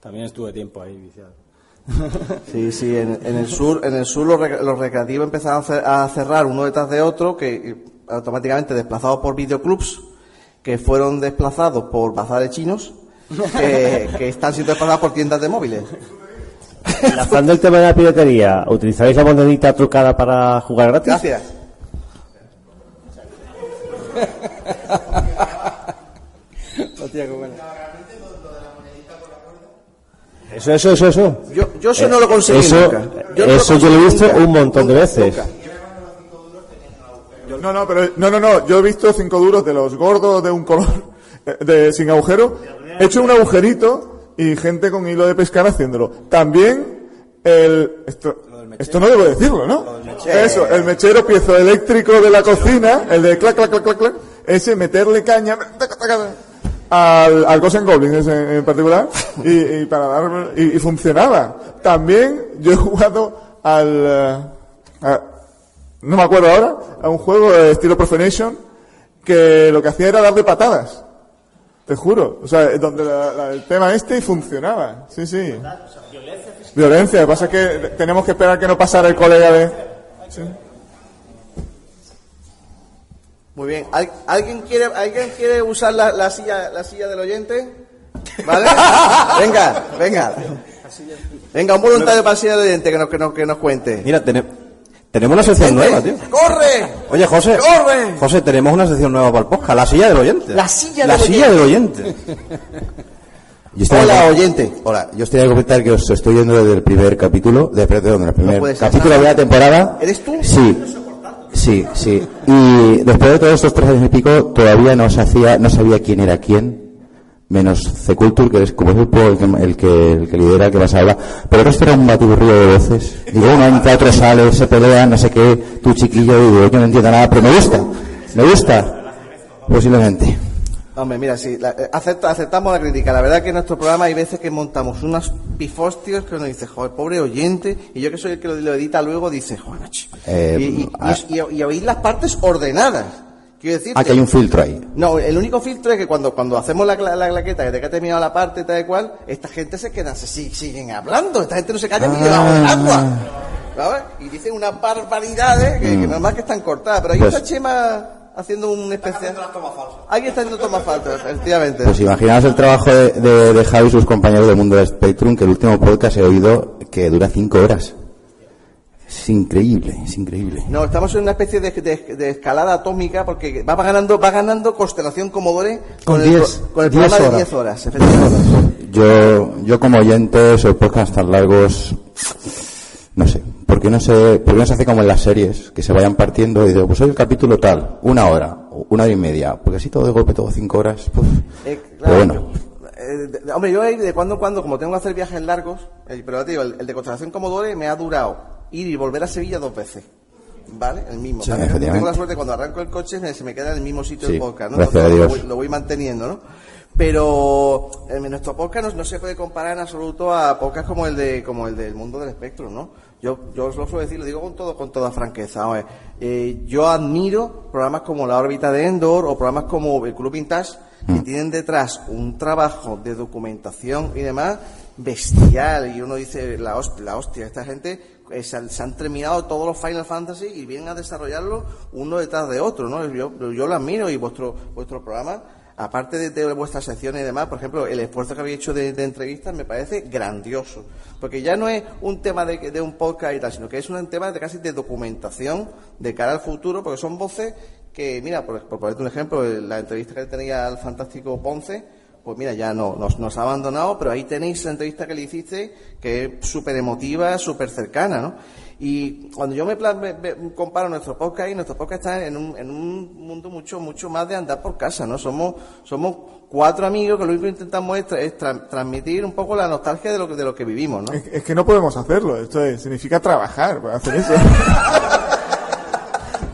también estuve tiempo ahí viciado. Sí, sí, en, en el sur, en el sur los, rec- los recreativos empezaron a cer- a cerrar uno detrás de otro, que automáticamente desplazados por videoclubs, que fueron desplazados por bazares chinos, que, que están siendo desplazados por tiendas de móviles. Enlazando el tema de la piratería, ¿utilizáis la monedita trucada para jugar gratis? Gracias. (laughs) Hostia, qué bueno. Eso, eso, eso, eso. Yo, yo eso no lo conseguí eso, nunca. Yo no lo eso yo lo he visto nunca. un montón de veces. No, no, pero no, no, no. Yo he visto cinco duros de los gordos de un color, eh, de sin agujero. He hecho un agujerito y gente con hilo de pescar haciéndolo. También el esto, esto no debo decirlo, ¿no? Eso, el mechero piezoeléctrico de la cocina, el de clac clac clac clac, clac ese meterle caña taca, taca, taca, al, al Ghost and Goblin ese en, en particular (laughs) y, y para dar y, y funcionaba. También yo he jugado al eh, a- no me acuerdo ahora, a un juego de estilo Profanation que lo que hacía era darle patadas. Te juro. O sea, donde la- la- el tema este y funcionaba. Sí, sí. Violencia. Lo que pasa es que tenemos que esperar que no pasara el colega de... Sí. Muy bien. ¿Al- ¿Alguien quiere, ¿alguien quiere usar la, la silla, la silla del oyente? ¿Vale? (laughs) venga, venga. Venga, un voluntario para la silla del oyente que nos, que nos, que nos cuente. Mira, tene- tenemos una sección nueva, tío. ¡Corre! Oye, José. ¡Corre! José, tenemos una sección nueva para el podcast, la silla del oyente. La silla La del silla oyente. del oyente. Hola, oyente. Hola, yo os tenía que comentar que os estoy yendo desde el primer capítulo, de, perdón, del primer ser. capítulo de la temporada. ¿Eres tú? Sí, sí, sí. Y después de todos estos tres años y pico, todavía no se hacía, no sabía quién era quién, menos C-Culture, que es como el que, el que, el que lidera, el que más habla. Pero el resto era un batiburrillo de voces. Digo, uno entra, otro sale, se pelean, no sé qué, tu chiquillo, digo, yo no entiendo nada, pero me gusta, me gusta, posiblemente. Hombre, mira, sí, la- eh, acepta- aceptamos la crítica. La verdad que en nuestro programa hay veces que montamos unos pifostios que uno dice, joder, pobre oyente, y yo que soy el que lo, lo edita luego, dice, joder. Eh, y, y- ah. y- y- las partes ordenadas. Quiero decir Ah, que hay un filtro ahí. No, el único filtro es que cuando, cuando hacemos la, la, la claqueta, desde que ha terminado la parte tal y cual, esta gente se queda, se sig- siguen hablando, esta gente no se calla ni debajo del agua. ¿Sabes? Y dicen unas barbaridades que, que normal que están cortadas, pero ahí Pues- está Chema haciendo un especial. Ahí está haciendo tomas falsas, (laughs) efectivamente. Pues imaginaos el trabajo de, de, de Javi y sus compañeros del mundo del Spectrum, que el último podcast he oído que dura cinco horas. Es increíble, es increíble. No, estamos en una especie de, de- de escalada atómica porque va ganando, va ganando Constelación Comodore con, Con el, 10, pro- con el 10 programa de horas. 10 horas, efectivamente. Yo, yo como oyente, esos podcasts tan largos, no sé, ¿por qué no se, por qué no se hace como en las series, que se vayan partiendo y digo, pues hoy el capítulo tal, una hora, o una hora y media, porque así todo de golpe, todo cinco horas, puf. Eh, Pero claro, bueno, eh, de- hombre, yo de cuando en cuando, como tengo que hacer viajes largos, eh, pero te digo, el, el de Constelación Comodore me ha durado ir y volver a Sevilla dos veces. ¿Vale? El mismo. Sí, También tengo la suerte cuando arranco el coche me- se me queda en el mismo sitio Sí, el podcast, ¿no? gracias a Lo- lo, Dios. voy, lo voy manteniendo, ¿no? Pero en nuestro podcast no, no se puede comparar en absoluto a podcasts como el de como el del mundo del espectro, ¿no? Yo, yo os lo suelo decir, lo digo con todo, con toda franqueza. eh, yo admiro programas como La órbita de Endor o programas como el Club Vintage que tienen detrás un trabajo de documentación y demás bestial. Y uno dice, la, hos- la hostia, esta gente eh, se, han, se han terminado todos los Final Fantasy y vienen a desarrollarlo uno detrás de otro, ¿no? Yo, yo lo admiro y vuestro, vuestro programa aparte de, vuestras secciones y demás, por ejemplo, el esfuerzo que habéis hecho de, entrevistas me parece grandioso. Porque ya no es un tema de, de un podcast y tal, sino que es un tema de casi de documentación de cara al futuro, porque son voces que, mira, por, por ponerte un ejemplo, la entrevista que tenía al fantástico Ponce, pues mira, ya no, nos, nos ha abandonado, pero ahí tenéis la entrevista que le hiciste, que es súper emotiva, súper cercana, ¿no? Y cuando yo me, me- me comparo nuestro podcast y nuestro podcast está en un, en un mundo mucho, mucho más de andar por casa, ¿no? Somos, somos cuatro amigos que lo único que intentamos es, tra- es tra- transmitir un poco la nostalgia de lo que, de lo que vivimos, ¿no? Es, es que no podemos hacerlo, esto es- significa trabajar para hacer eso. (laughs)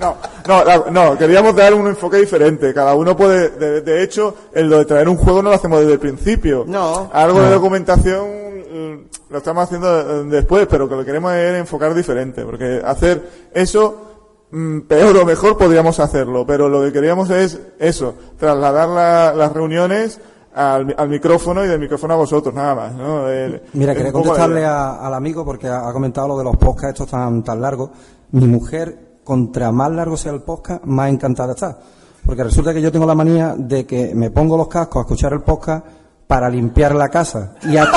No, no, la- no, queríamos dar un enfoque diferente. Cada uno puede, de, de hecho, el lo de traer un juego no lo hacemos desde el principio. No. Algo de documentación mm, lo estamos haciendo eh, después, pero que lo queremos es enfocar diferente, porque hacer eso mm, peor o mejor podríamos hacerlo, pero lo que queríamos es eso, trasladar la- las reuniones al, al micrófono y del micrófono a vosotros, nada más, ¿no? El- Mira, quería contestarle a- al amigo porque ha, ha comentado lo de los podcasts estos tan, tan largos. Mi mujer, contra más largo sea el podcast, más encantada está. Porque resulta que yo tengo la manía de que me pongo los cascos a escuchar el podcast para limpiar la casa. Y a- (laughs)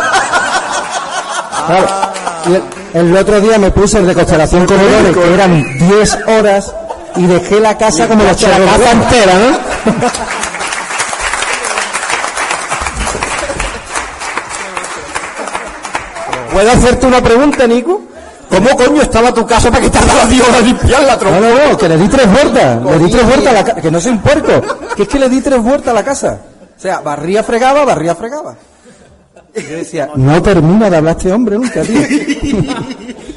Claro, y el, el otro día me puse el de Constelación Corredores, que eran 10 horas, y dejé la casa como la la casa entera, ¿no? (laughs) ¿Puedo hacerte una pregunta, Nico? ¿Cómo coño estaba tu casa para que tardara 10 horas limpiarla, No, no, no, que le di tres vueltas, le di tres vueltas a la casa, que no soy un puerco, que es que le di tres vueltas a la casa. O sea, barría, fregaba, barría, fregaba. Y yo decía, (laughs) no termina de hablar este hombre nunca, tío. (laughs)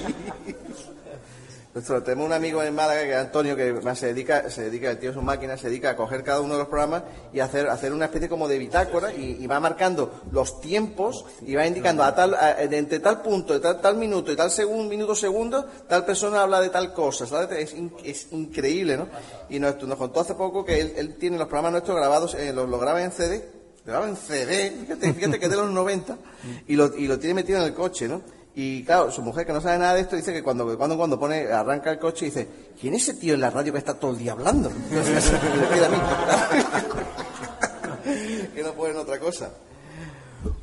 Tenemos un amigo en Málaga que Antonio que se dedica, se dedica, el tío es máquina, se dedica a coger cada uno de los programas y hacer, hacer una especie como de bitácora y, va marcando los tiempos y va indicando a tal, a- entre tal punto, tal, minuto y tal segundo, minuto, segundo, tal persona habla de tal cosa. Es, in- es increíble, ¿no? Y nos, contó hace poco que él, tiene los programas nuestros grabados, eh, los, los graba en CD, graba en CD, fíjate, fíjate que es de los 90 y lo, y lo tiene metido en el coche, ¿no? Y claro, su mujer que no sabe nada de esto dice que cuando cuando, cuando pone, arranca el coche dice, ¿quién es ese tío en la radio que está todo el día hablando? (laughs) Y (laughs) que no ponen otra cosa.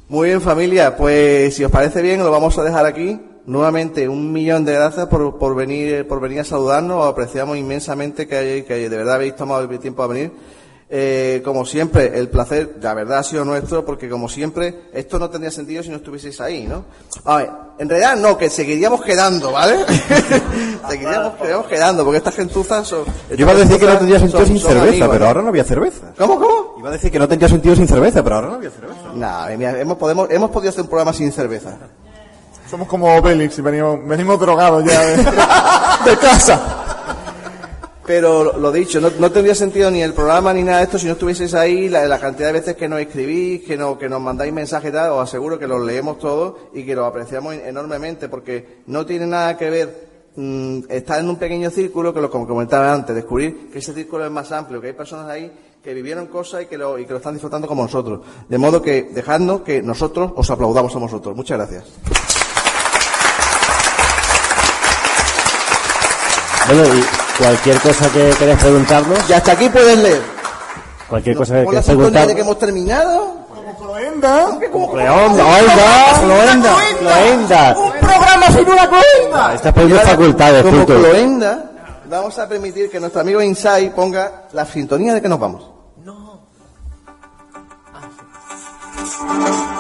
Muy bien familia, pues si os parece bien lo vamos a dejar aquí. Nuevamente un millón de gracias por, por venir por venir a saludarnos, os apreciamos inmensamente que, que de verdad habéis tomado el tiempo a venir. Eh, como siempre, el placer, la verdad, ha sido nuestro, porque como siempre, esto no tendría sentido si no estuvieseis ahí, ¿no? A ver, en realidad no, que seguiríamos quedando, ¿vale? (laughs) seguiríamos, seguiríamos quedando, porque estas gentuzas son... Yo iba a decir que no tendría sentido son- sin son cerveza, amigos, pero ¿no? ahora no había cerveza. ¿Cómo, cómo? Iba a decir que no tendría sentido sin cerveza, pero ahora no había cerveza. Nah, mira, hemos, podemos, hemos podido hacer un programa sin cerveza. Somos como Obelix y venimos, venimos drogados ya de, (laughs) de casa. Pero lo- dicho, no, no tendría sentido ni el programa ni nada de esto si no estuvieseis ahí, la, la cantidad de veces que nos escribís, que, no, que nos mandáis mensajes y os aseguro que los leemos todos y que los apreciamos en- enormemente, porque no tiene nada que ver mm, estar en un pequeño círculo, que lo comentaba antes, descubrir que ese círculo es más amplio, que hay personas ahí que vivieron cosas y que lo, y que lo están disfrutando como nosotros. De modo que dejadnos que nosotros os aplaudamos a vosotros. Muchas gracias. Bueno, y cualquier cosa que queráis preguntarnos. Y hasta aquí puedes leer. Cualquier cosa que queráis preguntar. que hemos terminado. Cloenda. Cloenda, oiga, Cloenda, Cloenda. Un programa sin una cloenda. Estás perdiendo facultades, Como punto. cloenda, vamos a permitir que nuestro amigo Insai ponga la sintonía de que nos vamos. Ah,